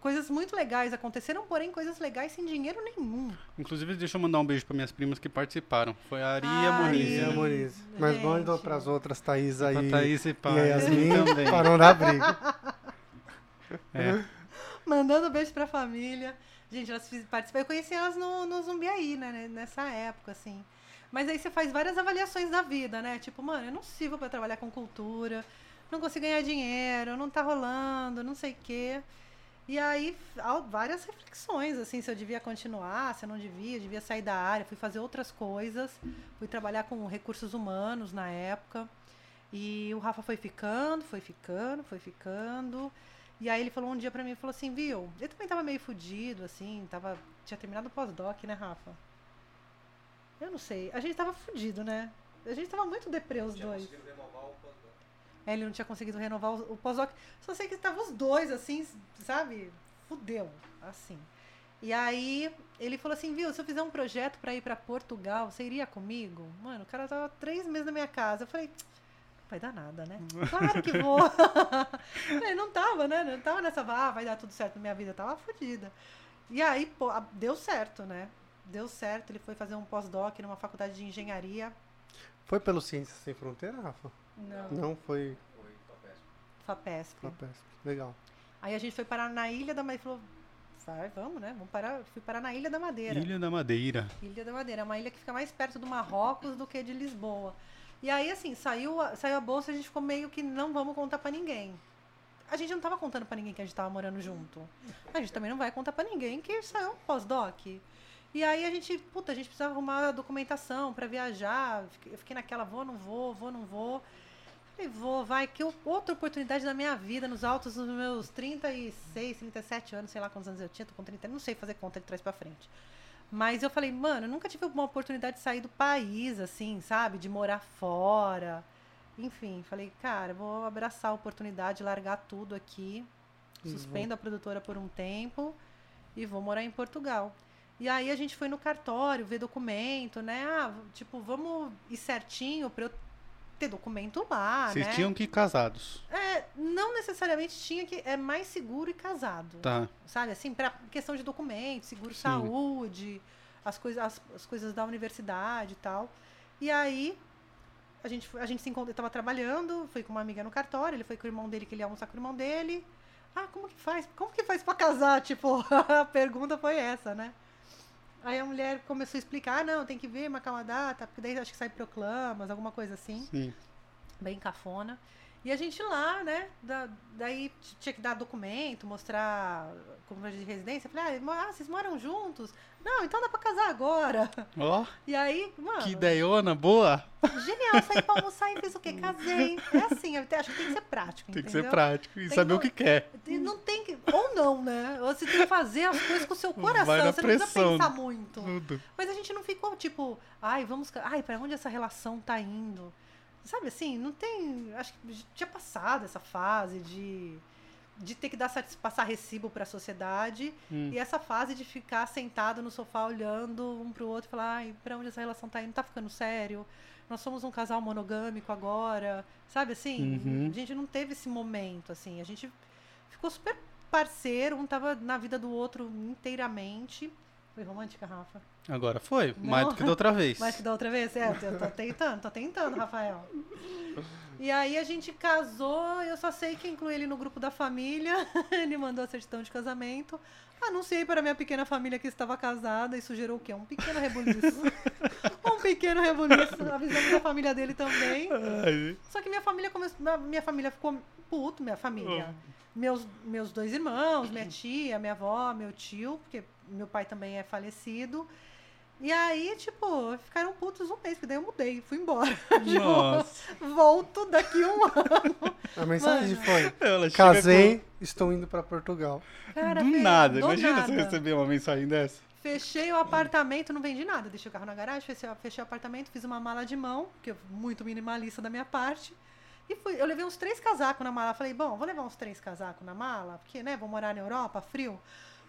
coisas muito legais aconteceram, porém coisas legais sem dinheiro nenhum. Inclusive, deixa eu mandar um beijo para minhas primas que participaram. Foi a Ari e a Moniz. Né? Moniz. Mas manda para as outras, Thaís aí. A Thaís e e Pá. a Yasmin, também. para não dar briga. É. Mandando beijo pra família. Gente, elas participaram. Eu conheci elas no, no Zumbiaí, né? Nessa época, assim. Mas aí você faz várias avaliações da vida, né? Tipo, mano, eu não sirvo pra trabalhar com cultura, não consigo ganhar dinheiro, não tá rolando, não sei o quê. E aí, várias reflexões, assim, se eu devia continuar, se eu não devia, devia sair da área, fui fazer outras coisas, fui trabalhar com recursos humanos na época. E o Rafa foi ficando, foi ficando, foi ficando. E aí ele falou um dia pra mim, falou assim, viu, ele também tava meio fudido, assim, tava, tinha terminado o pós-doc, né, Rafa? Eu não sei, a gente tava fudido, né? A gente tava muito deprê os dois. É, ele não tinha conseguido renovar o, o pós-doc. Só sei que estavam os dois, assim, sabe? Fudeu, assim. E aí ele falou assim, viu, se eu fizer um projeto pra ir pra Portugal, você iria comigo? Mano, o cara tava três meses na minha casa. Eu falei, vai dar nada, né? Claro que vou. Ele não tava, né? Não tava nessa, ah, vai dar tudo certo na minha vida. Eu tava fodida. E aí, pô, deu certo, né? Deu certo. Ele foi fazer um pós-doc numa faculdade de engenharia. Foi pelo Ciências Sem Fronteira, Rafa? Não, Não, foi FAPESP. FAPESP. Legal. Aí a gente foi parar na Ilha da Madeira. Falou, vai, vamos, né? Vamos parar. Fui parar na Ilha da Madeira. Ilha da Madeira. Ilha da Madeira. É uma ilha que fica mais perto do Marrocos do que de Lisboa. E aí, assim, saiu a, saiu a bolsa e a gente ficou meio que não vamos contar pra ninguém. A gente não tava contando pra ninguém que a gente tava morando junto. A gente também não vai contar pra ninguém que saiu um pós-doc. E aí a gente, puta, a gente precisava arrumar a documentação pra viajar. Eu fiquei naquela, vou, não vou, vou, não vou. Falei, vou, vai, que eu- outra oportunidade da minha vida, nos altos dos meus 36, 37 anos, sei lá quantos anos eu tinha, tô com 30, não sei fazer conta de trás pra frente. Mas eu falei, mano, eu nunca tive uma oportunidade de sair do país, assim, sabe? De morar fora. Enfim, falei, cara, vou abraçar a oportunidade, largar tudo aqui. E Suspendo a produtora por um tempo e vou morar em Portugal. E aí a gente foi no cartório ver documento, né? Ah, tipo, vamos ir certinho pra eu ter documento lá, Vocês né? tinham que ir casados. É, não necessariamente tinha que. É mais seguro e casado. Tá. Sabe, assim, pra questão de documento, seguro Sim. saúde, as, coisas as, as coisas da universidade e tal. E aí, a gente, a gente se encontrou, eu tava trabalhando, fui com uma amiga no cartório, ele foi com o irmão dele, que ele ia almoçar com o irmão dele. Ah, como que faz? Como que faz pra casar? Tipo, a pergunta foi essa, né? Aí a mulher começou a explicar, ah, não, tem que ver, marcar uma data, porque daí acho que sai proclamas, alguma coisa assim Sim. bem cafona. E a gente lá, né? da- daí tinha que dar documento, mostrar comprovante de residência. Falei, ah, ah, vocês moram juntos? Não, então dá pra casar agora. Ó, E aí, mano, que ideiona boa. genial, saí pra almoçar e fiz o quê? Casei. É assim, eu acho que tem que ser prático, Tem que entendeu? ser prático e Tem saber o que quer. Não tem que. Ou não, né? Você tem que fazer as coisas com o seu coração. Você não precisa pensar muito. Tudo. Mas a gente não ficou tipo, ai, vamos. Ai, pra onde essa relação tá indo? Sabe assim, não tem. Acho que tinha passado essa fase de. De ter que dar passar recibo para a sociedade Hum. e essa fase de ficar sentado no sofá olhando um pro outro e falar, ai, pra onde essa relação tá indo? Tá ficando sério? Nós somos um casal monogâmico agora, sabe assim? Uhum. A gente não teve esse momento, assim. A gente ficou super parceiro, um tava na vida do outro inteiramente. Foi romântica, Rafa? Agora foi, Não. mais do que da outra vez. Mais que da outra vez? É, eu tô tentando, tô tentando, Rafael. E aí a gente casou, eu só sei que incluí ele no grupo da família. Ele mandou a certidão de casamento. Anunciei para minha pequena família que estava casada. Isso gerou o quê? Um pequeno rebuliço. um pequeno rebuliço. Avisamos a família dele também. Ai, Só que minha família começou. Minha, minha família ficou puto, minha família. Oh. Meus, meus dois irmãos, minha tia, minha avó, meu tio, porque meu pai também é falecido. E aí, tipo, ficaram putos um mês, porque daí eu mudei, fui embora. Tipo, Nossa. Volto daqui um ano. A mensagem Mano. foi: Ela casei, estou indo pra Portugal. Cara, do nada. do Imagina nada. você receber uma mensagem dessa. Fechei o apartamento, não vendi nada. Deixei o carro na garagem, fechei, fechei o apartamento, fiz uma mala de mão, que é muito minimalista da minha parte. E fui. Eu levei uns três casacos na mala. Falei, bom, vou levar uns três casacos na mala, porque, né, vou morar na Europa, frio.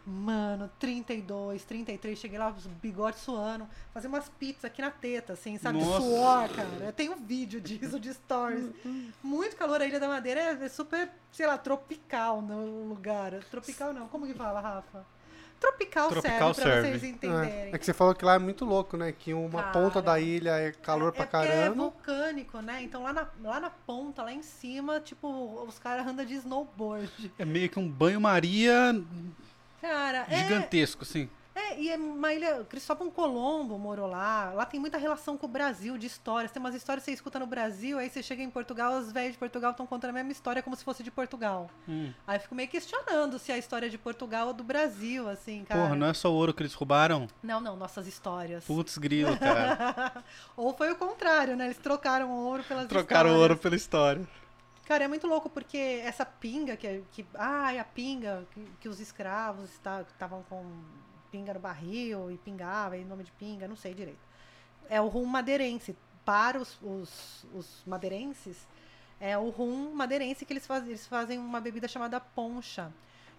Mano, 32, 33, cheguei lá, os bigodes suando, fazer umas pizzas aqui na teta, assim, sabe? Nossa. Suor, cara. Eu tenho vídeo disso, de stories. Muito calor, a Ilha da Madeira é, é super, sei lá, tropical no lugar. Tropical não, como que fala, Rafa? Tropical, Tropical serve pra serve. vocês entenderem. É, é que você falou que lá é muito louco, né? Que uma Cara, ponta da ilha é calor é, pra é É caramba. vulcânico, né? Então lá na, lá na ponta, lá em cima, tipo, os caras andam de snowboard. É meio que um banho-maria Cara, é, gigantesco, assim. é. E é uma ilha. Cristóvão Colombo morou lá. Lá tem muita relação com o Brasil, de histórias. Tem umas histórias que você escuta no Brasil, aí você chega em Portugal, os velhos de Portugal estão contando a mesma história como se fosse de Portugal. Hum. Aí eu fico meio questionando se a história é de Portugal ou do Brasil, assim, cara. Porra, não é só o ouro que eles roubaram? Não, não, nossas histórias. Putz, grilo, cara. Ou foi o contrário, né? Eles trocaram o ouro pelas Trocaram o histórias. ouro pela história. Cara, é muito louco porque essa pinga que. que ai, a pinga que, que os escravos estavam com pinga no barril e pingava em nome de pinga, não sei direito. É o rum madeirense. Para os, os, os madeirenses, é o rum madeirense que eles fazem. Eles fazem uma bebida chamada poncha.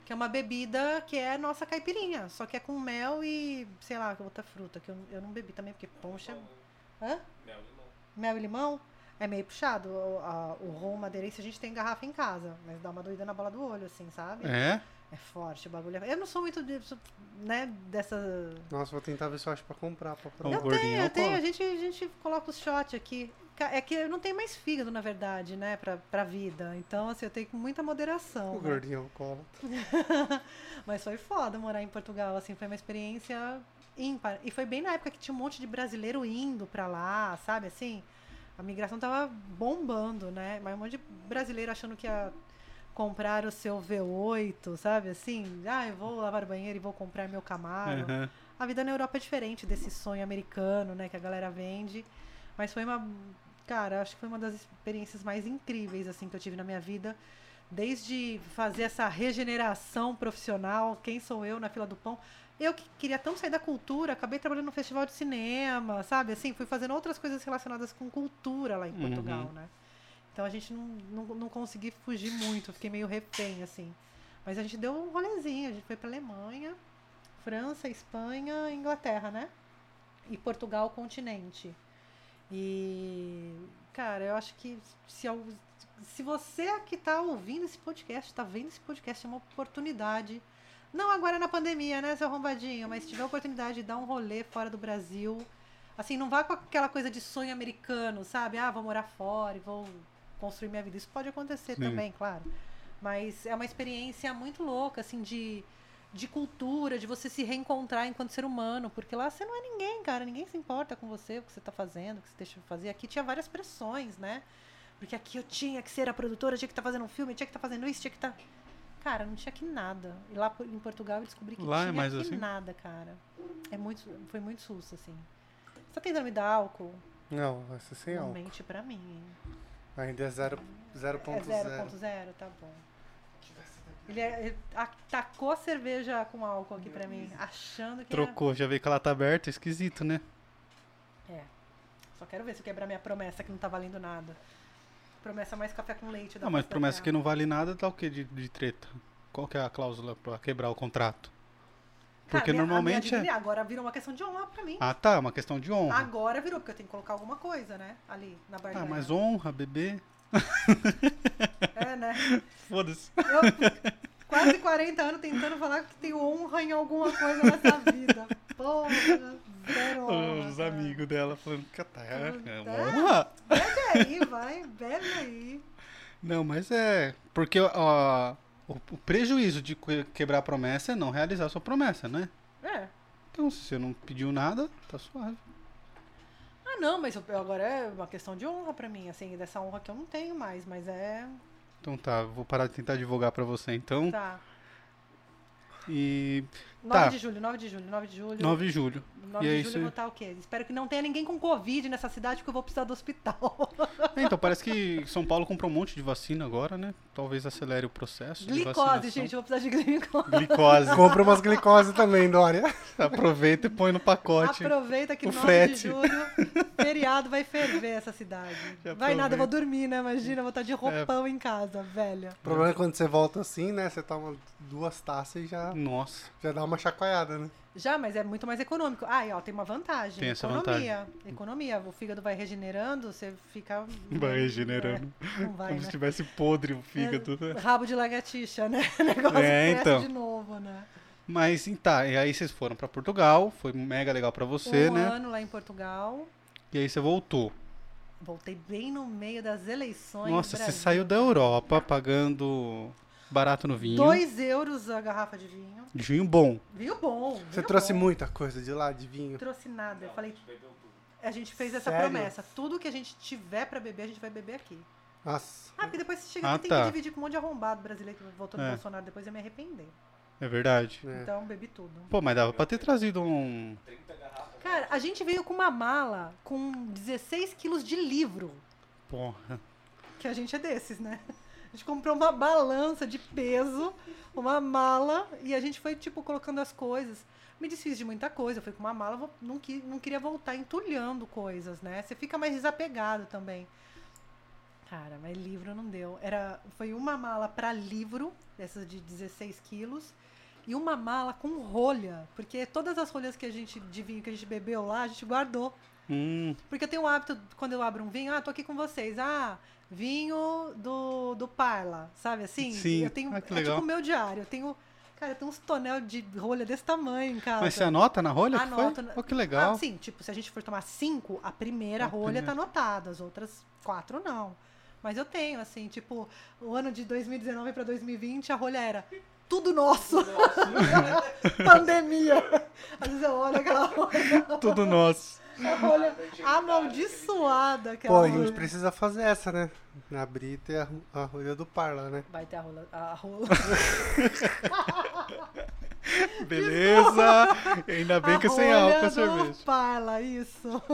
Que é uma bebida que é nossa caipirinha. Só que é com mel e, sei lá, outra fruta. Que eu, eu não bebi também, porque poncha. é- Hã? Mel e limão? É meio puxado. O, a- o rum a gente tem garrafa em casa, mas dá uma doida na bola do olho, assim, sabe? É? É forte o bagulho. é- Eu não sou muito, de, né, dessa... Nossa, vou tentar ver se eu acho pra comprar. Pra O provar. Eu gordinho tenho, eu eu tenho. A gente, a gente coloca os shots aqui. É que eu não tenho mais fígado, na verdade, né, pra, pra vida. Então, assim, eu tenho com muita moderação. O né? gordinho cola. Mas foi foda morar em Portugal, assim, foi uma experiência ímpar. E foi bem na época que tinha um monte de brasileiro indo pra lá, sabe, assim? A migração tava bombando, né? Mas um monte de brasileiro achando que ia comprar o seu V8, sabe, assim? Ah, eu vou lavar o banheiro e vou comprar meu Camaro. Aham. A vida na Europa é diferente desse sonho americano, né, que a galera vende. Mas foi uma. Cara, acho que foi uma das experiências mais incríveis, assim, que eu tive na minha vida. Desde fazer essa regeneração profissional, quem sou eu na fila do pão. Eu que queria tanto sair da cultura, acabei trabalhando no festival de cinema, sabe? Assim, fui fazendo outras coisas relacionadas com cultura lá em Uhum. Portugal, né? Então a gente não, não, não consegui fugir muito, fiquei meio refém, assim. Mas a gente deu um rolezinho, a gente foi pra Alemanha, França, Espanha, Inglaterra, né? E Portugal, continente. E, cara, eu acho que se, se você que tá ouvindo esse podcast, tá vendo esse podcast, é uma oportunidade. Não agora na pandemia, né, seu arrombadinho? Mas se tiver a oportunidade de dar um rolê fora do Brasil. Assim, não vá com aquela coisa de sonho americano, sabe? Ah, vou morar fora e vou construir minha vida. Isso pode acontecer Sim. também, claro. Mas é uma experiência muito louca, assim, de, de cultura, de você se reencontrar enquanto ser humano. Porque lá você não é ninguém, cara. Ninguém se importa com você, o que você tá fazendo, o que você deixa de fazer. Aqui tinha várias pressões, né? Porque aqui eu tinha que ser a produtora, tinha que estar fazendo um filme, tinha que estar fazendo isso, tinha que estar. Cara, não tinha que nada. E lá em Portugal eu descobri que Lá é tinha mais que assim? nada, cara. É muito, foi muito susto, assim. Você tá tentando me dar álcool? Não, vai ser sem álcool. mente pra mim, hein? Ainda é zero- É 0.0. 0.0, tá bom. Ele, é- ele atacou a cerveja com álcool aqui pra mim, achando que Trocou, já veio que ela tá aberta, esquisito, né? era... É. Só quero ver se eu quebrar minha promessa que não tá valendo nada. Promessa mais café com leite da Ah, mas promessa que não vale nada, tá o que de, de treta? Qual que é a cláusula pra quebrar o contrato? Cara, Porque minha- a minha normalmente é. Agora virou uma questão de honra pra mim. Ah, tá, uma questão de honra. Agora virou, porque eu tenho que colocar alguma coisa, né? Ali, na barganha. Ah, mas honra, bebê. É, né? Foda-se. Eu, quase 40 anos tentando falar que tenho honra em alguma coisa nessa vida. Porra, zero honra. Os amigos dela falando que tá, é honra. Bebe aí, vai, bebe aí. Não, mas é. Porque ó, o, o prejuízo de que- quebrar a promessa é não realizar a sua promessa, né? É. Então, se você não pediu nada, tá suave. Ah, não, mas eu- agora é uma questão de honra pra mim, assim, dessa honra que eu não tenho mais, mas é. Então tá, vou parar de tentar divulgar pra você então. Tá. E 9 Tá. de julho, 9 de julho, 9 de julho. 9 de julho. 9 E de aí julho eu vou estar o quê? Espero que não tenha ninguém com Covid nessa cidade, porque eu vou precisar do hospital. É, então, parece que São Paulo comprou um monte de vacina agora, né? Talvez acelere o processo. Glicose, gente, eu vou precisar de glicose. Glicose. Compra umas glicose também, Dória. Aproveita e põe no pacote. Aproveita que o 9 frete. de julho, feriado vai ferver essa cidade. Já vai nada, eu vou dormir, né? Imagina, eu vou estar de roupão em casa, velha. O problema é quando você volta assim, né? Você toma duas taças e já, Nossa. já dá uma chacoalhada, né? Já, mas é muito mais econômico. Ah, e ó, tem uma vantagem. Tem essa economia. Economia. O fígado vai regenerando, você fica. Vai regenerando. É, não vai, Como né? se tivesse podre o fígado. né? Rabo de lagartixa, né? O negócio É, então. de novo, né? Mas tá, e aí vocês foram pra Portugal, foi mega legal pra você, um né? ano lá em Portugal. E aí você voltou. Voltei bem no meio das eleições. Nossa, você saiu da Europa pagando barato no vinho. Dois euros a garrafa de vinho. De vinho bom. Vinho bom. Você vinho trouxe bom. muita coisa de lá, de vinho. Não trouxe nada. Eu falei. A gente fez essa Sério? promessa. Tudo que a gente tiver pra beber, a gente vai beber aqui. Nossa. Ah, porque depois você chega Ah, aqui tem tá. que dividir com um monte de arrombado brasileiro que votou no É. Bolsonaro. Depois eu me arrepender. É verdade. É. Então, bebi tudo. Pô, mas dava pra ter trazido um. Cara, a gente veio com uma mala com 16 quilos de livro. Porra. Que a gente é desses, né? A gente comprou uma balança de peso, uma mala, e a gente foi, tipo, colocando as coisas. Me desfiz de muita coisa, eu fui com uma mala, não, não queria voltar entulhando coisas, né? Você fica mais desapegado também. Cara, mas livro não deu. Era, foi uma mala para livro, dessas de 16 quilos, e uma mala com rolha. Porque todas as rolhas que a gente, de vinho que a gente bebeu lá, a gente guardou. Hum, Porque eu tenho o hábito, quando eu abro um vinho, ah, tô aqui com vocês. Ah, vinho do, do Parla, sabe assim? Sim. Eu tenho, Ah, que é tipo o meu diário. Eu tenho, cara, eu tenho uns tonel de rolha desse tamanho em casa. mas você anota na rolha? foi? na- Pô, que legal. Ah, sim, tipo, se a gente for tomar cinco, a primeira A rolha primeira. tá anotada, as outras quatro não. Mas eu tenho, assim, tipo, o ano de 2019 para 2020, a rolha era tudo nosso. Pandemia. Às vezes eu olho aquela rolha, Tudo nosso. A rolha amaldiçoada. Aquela Pô, a gente precisa fazer essa, né? Abrir e ter a, a rolha do Parla, né? Vai ter a rola. A rola. Beleza. Ainda bem que é sem rolha álcool a do cerveja. Parla, isso.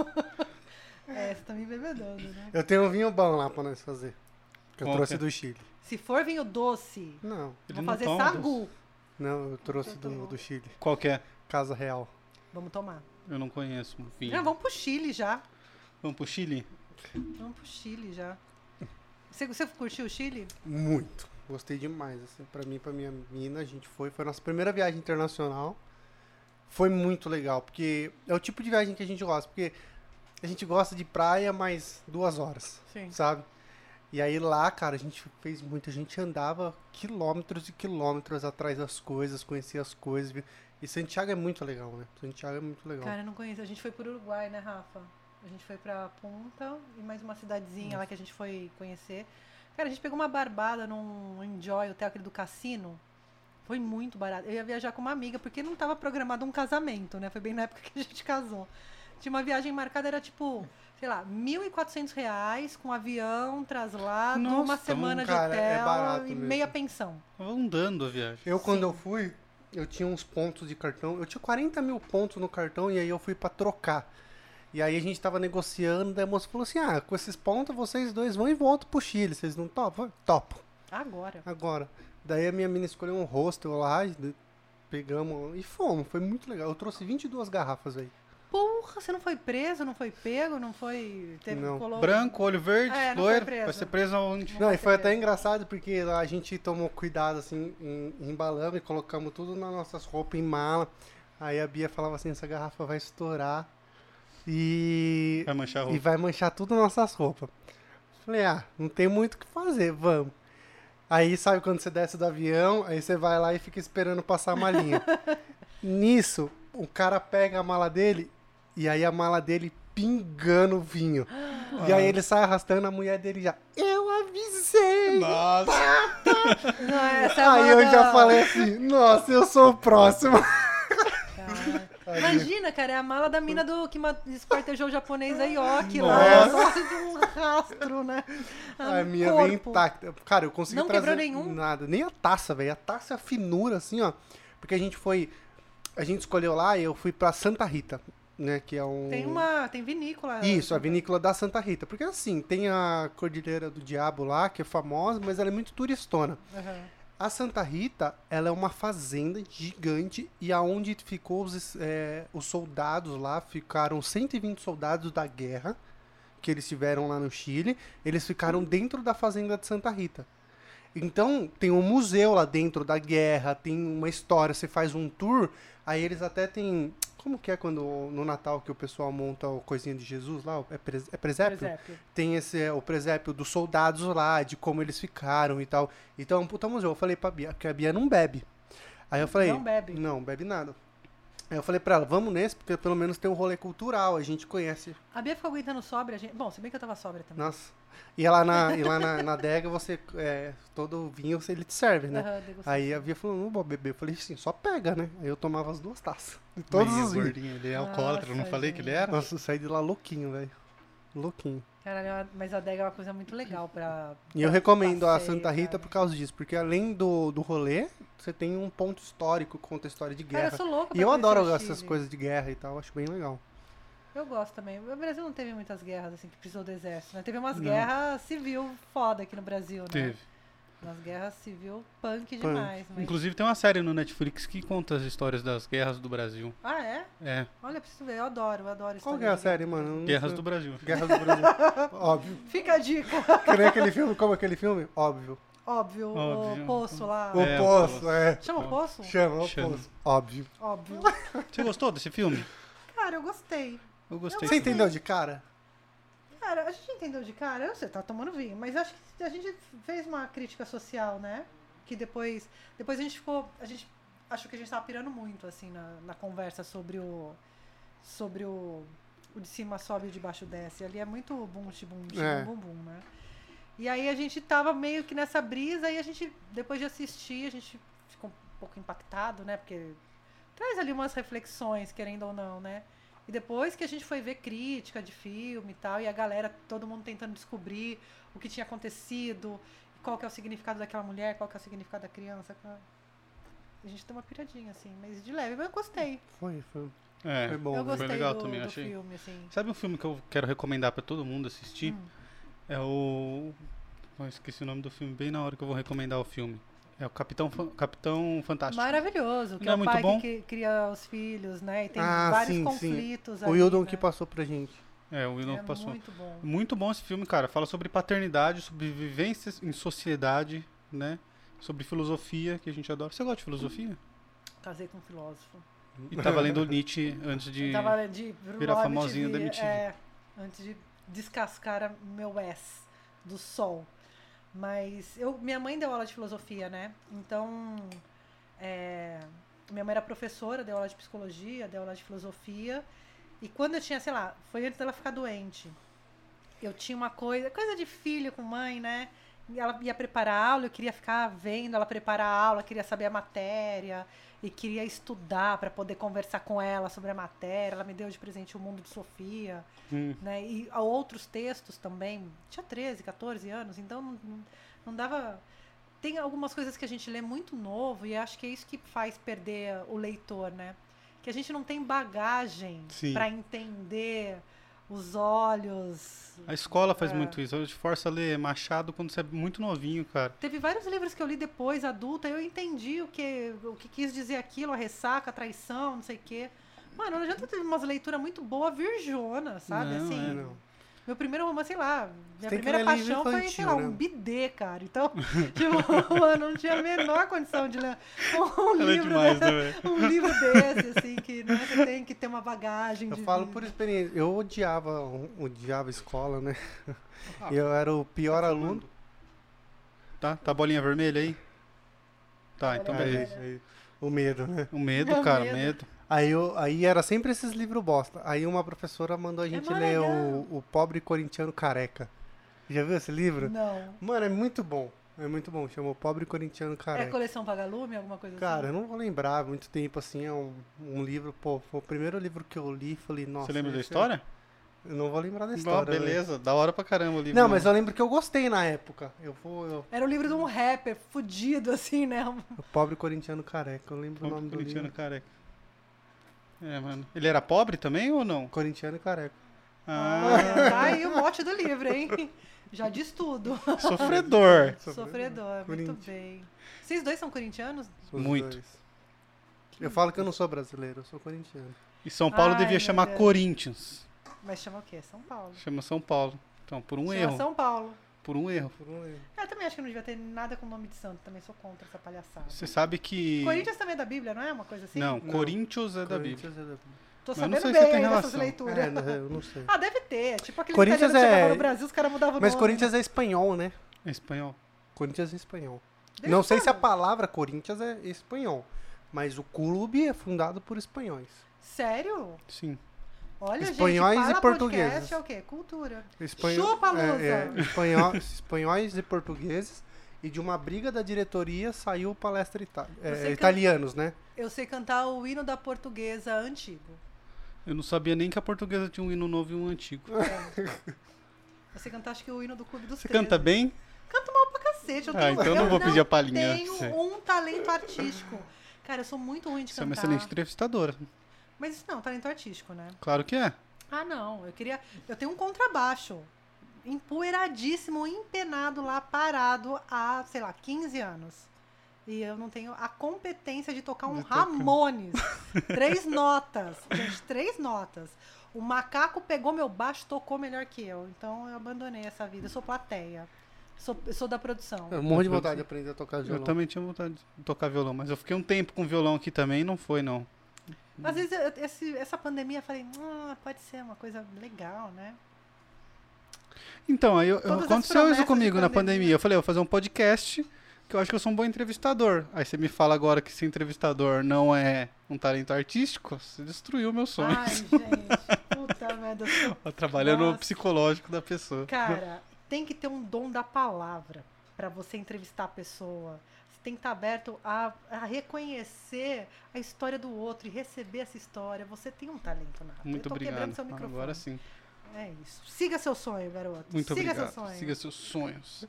É, você tá me bebedando, né? Eu tenho um vinho bom lá pra nós fazer. Que eu trouxe que é? do Chile. Se for vinho doce, Não, Ele vou não fazer toma sagu. não, eu trouxe do, do Chile. Qual que é? Casa Real. Vamos tomar. Eu não conheço um vinho. Não, vamos pro Chile já. Vamos pro Chile? Vamos pro Chile já. Você, você curtiu o Chile? Muito. Gostei demais. Assim, pra mim, pra minha mina, a gente foi. Foi a nossa primeira viagem internacional. Foi muito legal, porque é o tipo de viagem que a gente gosta. Porque a gente gosta de praia, mais duas horas, Sim. sabe? E aí lá, cara, a gente fez muito. A gente andava quilômetros e quilômetros atrás das coisas, conhecia as coisas. E Santiago é muito legal, né? Santiago é muito legal. Cara, eu não conheço. A gente foi por Uruguai, né, Rafa? A gente foi pra Punta e mais uma cidadezinha lá que a gente foi conhecer. Cara, a gente pegou uma barbada num Enjoy, hotel aquele do cassino. Foi muito barato. Eu ia viajar com uma amiga, porque não tava programado um casamento, né? Foi bem na época que a gente casou. Tinha uma viagem marcada, era tipo, sei lá, 1.400 reais com avião, traslado, Nossa, uma semana cara, de é hotel barato e mesmo. meia pensão. Tava andando a viagem. Eu, quando Sim. eu fui, eu tinha uns pontos de cartão. Eu tinha 40 mil pontos no cartão e aí eu fui pra trocar. E aí a gente tava negociando, daí a moça falou assim: Ah, com esses pontos vocês dois vão e voltam pro Chile. Vocês não topam? Topo, Agora. agora. Daí a minha mina escolheu um hostel lá, pegamos e fomos. Foi muito legal. Eu trouxe 22 garrafas aí. Porra, você não foi preso, não foi pego, não foi. Teve, Não. colou- Branco, olho verde, É, não loiro. Vai ser preso aonde? Não, vai e foi até preso. engraçado porque a gente tomou cuidado assim, em, embalamos e colocamos tudo nas nossas roupas em mala. Aí a Bia falava assim: essa garrafa vai estourar e, Vai manchar a e roupa. vai manchar tudo nas nossas roupas. Falei: ah, não tem muito o que fazer, vamos. Aí sabe quando você desce do avião, aí você vai lá e fica esperando passar a malinha. Nisso, o cara pega a mala dele e aí a mala dele pingando vinho. E aí ele sai arrastando a mulher dele já. Eu avisei! Nossa, Não, essa é Aí eu já falei assim, nossa, eu sou o próximo. Imagina, cara, é a mala da mina do que esquartejou o japonês aí, ó, que Nossa. lá. Só de um rastro, né? A minha corpo. intacta. Cara, eu consegui Não trazer quebrou nenhum? nada. Nem a taça, velho. A taça é a finura, assim, ó. Porque a gente foi... A gente escolheu lá e eu fui pra Santa Rita, né? Que é um... Tem uma. Tem vinícola. Isso, a vinícola da Santa Rita. Porque assim, tem a Cordilheira do Diabo lá, que é famosa, mas ela é muito turistona. Aham. A Santa Rita, ela é uma fazenda gigante e aonde ficou os, é, os soldados lá, ficaram 120 soldados da guerra que eles tiveram lá no Chile, eles ficaram dentro da fazenda de Santa Rita. Então, tem um museu lá dentro da guerra, tem uma história, você faz um tour, aí eles até tem. Como que é quando no Natal que o pessoal monta o coisinha de Jesus lá? É, é presépio? Presépio. Tem esse, é, o presépio dos soldados lá, de como eles ficaram e tal. Então puta museu. Eu falei pra Bia, que a Bia não bebe. Aí eu falei. Não bebe. Não, bebe nada. Aí eu falei pra ela, vamos nesse, porque pelo menos tem um rolê cultural, a gente conhece. A Bia ficou aguentando sóbria. a Gente... Bom, se bem que eu tava sóbria também. Nossa. E lá na, e lá na, na adega, você. É, todo vinho ele te serve, né? Degustação. Aí a Bia falou, não vou beber. Eu falei assim, só pega, né? Aí eu tomava as duas taças. De todos Meio os vinhos. gordinho, ele é alcoólatra, eu não falei que ele gente. era? Nossa, eu saí de lá louquinho, velho. Louquinho. Caralho, mas a adega é uma coisa muito legal pra. E eu recomendo a passeio, Santa Rita cara. por causa disso, porque além do, do rolê, você tem um ponto histórico, conta a história de Cara, eu guerra. sou louca E eu adoro essas Chile. coisas de guerra e tal, acho bem legal. Eu gosto também. O Brasil não teve muitas guerras assim que precisou do exército, né? Teve umas Não. guerras civil foda aqui no Brasil, né? Teve. Umas guerras civil punk demais. Mas... Inclusive tem uma série no Netflix que conta as histórias das guerras do Brasil. Ah, é? É, Olha, preciso ver. Eu adoro, eu adoro Qual que é a série, guerra. mano? Guerras sei. do Brasil. Guerras do Brasil. Óbvio. Fica a dica. Que nem aquele filme, como aquele filme? Óbvio. Óbvio, Óbvio. o poço lá. O É, Poço, Poço. é. Chama o poço? Chama, o Chama. Poço. Óbvio. Óbvio. Você gostou desse filme? Cara, eu gostei. Eu gostei. Você entendeu de cara? Cara, a gente entendeu de cara, eu sei, tá tomando vinho, mas acho que a gente fez uma crítica social, né? Que depois. Depois a gente ficou. A gente achou que a gente tava pirando muito, assim, na, na conversa sobre o. Sobre o. O de cima sobe e o de baixo desce. Ali é muito bum, bum, É. bum, bum, né? E aí a gente tava meio que nessa brisa e a gente, depois de assistir, a gente ficou um pouco impactado, né? Porque traz ali umas reflexões, querendo ou não, né? E depois que a gente foi ver crítica de filme e tal, e a galera, todo mundo tentando descobrir o que tinha acontecido, qual que é o significado daquela mulher, qual que é o significado da criança. A gente deu uma piradinha, assim, mas de leve. Mas eu gostei. Foi, foi. É, Foi bom, eu né? gostei foi legal do, também, do achei. filme, assim. Sabe um filme que eu quero recomendar pra todo mundo assistir? Hum. É o. Eu esqueci o nome do filme bem na hora que eu vou recomendar o filme. É o Capitão, Fa- Capitão Fantástico. Maravilhoso, que Não é é o muito pai bom? que cri- cria os filhos, né? E tem Ah, vários sim, sim. conflitos O ali, Wildon né? que passou pra gente. É, o Wildon É que passou. muito bom. Muito bom esse filme, cara. Fala sobre paternidade, sobre vivência em sociedade, né? Sobre filosofia, que a gente adora. Você gosta de filosofia? Casei com um filósofo. E tava lendo Nietzsche antes de. Tava de virar famosinho da MTV. É, antes de descascar a- meu S do sol. Mas eu, minha mãe deu aula de filosofia, né? Então, é, minha mãe era professora, deu aula de psicologia, deu aula de filosofia. E quando eu tinha, sei lá, foi antes dela ficar doente. Eu tinha uma coisa, coisa de filho com mãe, né? Ela ia preparar a aula, eu queria ficar vendo ela preparar a aula, queria saber a matéria e queria estudar para poder conversar com ela sobre a matéria. Ela me deu de presente o Mundo de Sofia, Hum, né? E a outros textos também. Tinha 13, 14 anos, então não, não- dava. Tem algumas coisas que a gente lê muito novo e acho que é isso que faz perder o leitor, né? Que a gente não tem bagagem para entender os olhos. A escola faz É. muito isso. A gente força a ler Machado quando você é muito novinho, cara. Teve vários livros que eu li depois, adulta, e eu entendi o que, o que quis dizer aquilo, a ressaca, a traição, não sei o quê. Mano, não adianta ter umas leituras muito boa, virjona, sabe? Não, assim, é, não. Meu primeiro romance, sei lá, minha primeira paixão foi, sei lá, né? um bidê, cara. Então, tipo, mano, não tinha a menor condição de ler um Ela é livro, demais, né? né, um livro desse, assim, que né, você tem que ter uma bagagem Eu de falo vida. por experiência. Eu odiava, odiava a escola, né? Ah, Eu era o pior aluno. Tá? Tá a bolinha vermelha aí? Tá, então beleza. Aí, aí, o medo, né? O medo, É o cara, medo. medo. Aí, eu, aí era sempre esses livros bosta. Aí uma professora mandou a gente mó ler o, o Pobre Corintiano Careca. Já viu esse livro? Não. Mano, é muito bom. É muito bom. Chamou Pobre Corintiano É Careca. coleção Vagalume, alguma coisa Cara, eu assim? não vou lembrar muito tempo assim. É um, um livro, pô, foi o primeiro livro que eu li. Falei, nossa. Você lembra da esse- história? Eu não vou lembrar da história. né? beleza, da hora pra caramba o livro. Não, mas eu lembro que eu gostei na época. Eu vou. Eu, Era o livro de um rapper fudido, assim, né? o Pobre Corintiano Careca. Eu lembro o nome do Corintiano livro. careca. É, mano. Ele era pobre também ou não? Corintiano Careca. Ah, Olha, tá aí o mote do livro, hein? Já diz tudo. sofredor. Sofredor, muito bem. Vocês dois são corintianos? Os Muito. dois. Eu falo que eu não sou brasileiro, eu sou corintiano. E São Paulo Ai, devia chamar Deus. Corinthians. Mas chama o quê? São Paulo. Chama São Paulo. Então, por um chama erro. São Paulo. Por um erro. Por um erro. Eu também acho que não devia ter nada com o nome de santo. Também sou contra essa palhaçada. Você sabe que. Corinthians também é da Bíblia, não é uma coisa assim? Não, Não. Corinthians é da Bíblia. Corinthians é da Bíblia. Tô Mas eu não sabendo sei se bem tem aí dessas leituras. É, eu não sei. Ah, deve ter. Tipo aquele Corinthians que é- no Brasil, os caras mudavam o Mas nome. Corinthians é espanhol, né? É espanhol. Corinthians é espanhol. Deixa não sei eu se a palavra Corinthians é espanhol, mas o clube é fundado por espanhóis. Sério? Sim. Olha, Espanhóis gente, e portugueses. é o quê? Cultura. Espanhol, Chupa, Lusa! é, é, espanhol- espanhóis e portugueses. E de uma briga da diretoria saiu palestra ita é, Você can- italianos, né? Eu sei cantar o hino da portuguesa antigo. Eu não sabia nem que a portuguesa tinha um hino novo e um antigo. Eu sei cantar, acho que o hino do Clube dos Você 13. canta bem? Canto mal pra cacete. Eu Ah, tenho, então eu não vou pedir a palhinha. tenho Sei. um talento artístico. Cara, eu sou muito ruim de Você é uma cantar. excelente entrevistadora. Mas isso não, é talento artístico, né? Claro que é. Ah, não. Eu queria. Eu tenho um contrabaixo. Empoeiradíssimo, empenado lá, parado há, sei lá, 15 anos. E eu não tenho a competência de tocar um De tocar. Ramones. três notas. Gente, três notas. O macaco pegou meu baixo tocou melhor que eu. Então eu abandonei essa vida. Eu sou plateia. Sou, eu sou da produção. Eu morro de vontade de aprender a tocar violão. Eu também tinha vontade de tocar violão, mas eu fiquei um tempo com violão aqui também e não foi, não. Às vezes, esse- essa pandemia, eu falei, ah, pode ser uma coisa legal, né? Então, aí eu- aconteceu isso comigo na pandemia. pandemia. Eu falei, eu vou fazer um podcast, que eu acho que eu sou um bom entrevistador. Aí você me fala agora que ser entrevistador não é um talento artístico, você destruiu meu sonho. Ai, gente. Puta merda. sou Trabalhando no psicológico da pessoa. Cara, tem que ter um dom da palavra pra você entrevistar a pessoa. Tem que estar aberto a, a reconhecer a história do outro e receber essa história. Você tem um talento nato. Muito Eu obrigado. quebrando seu microfone. Agora sim. É isso. Siga seu sonho, garoto. Muito Siga obrigado. seu sonho. Siga seus sonhos.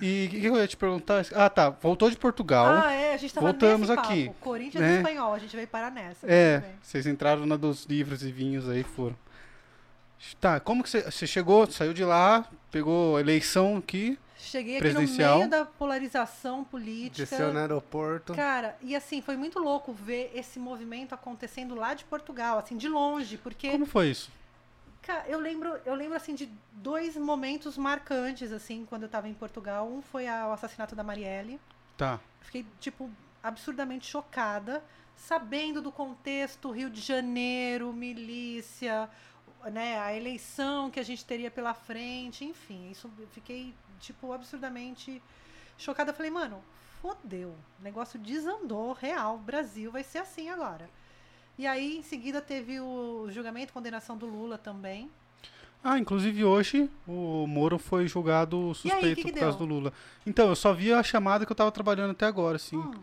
E o que, que eu ia te perguntar? Ah, tá. Voltou de Portugal. Ah, é, a gente tava Voltamos aqui, papo. Corinthians né? e espanhol, a gente veio parar nessa. É, vocês entraram na dos livros e vinhos aí, foram. Tá, como que você, você chegou, saiu de lá, pegou a eleição aqui? Cheguei aqui no meio da polarização política. Desceu no aeroporto. Cara, e assim, foi muito louco ver esse movimento acontecendo lá de Portugal, assim, de longe, porque Como foi isso? Cara, eu lembro, eu lembro assim de dois momentos marcantes assim quando eu tava em Portugal. Um foi a- o assassinato da Marielle. Tá. Fiquei tipo absurdamente chocada, sabendo do contexto Rio de Janeiro, milícia, né, a eleição que a gente teria pela frente, enfim, isso fiquei tipo absurdamente chocada. Falei, mano, fodeu, o negócio desandou, real, Brasil vai ser assim agora. E aí, em seguida, teve o julgamento e condenação do Lula também. Ah, inclusive hoje o Moro foi julgado suspeito que que por causa deu? do Lula. Então, eu só vi a chamada que eu tava trabalhando até agora, assim. Hum.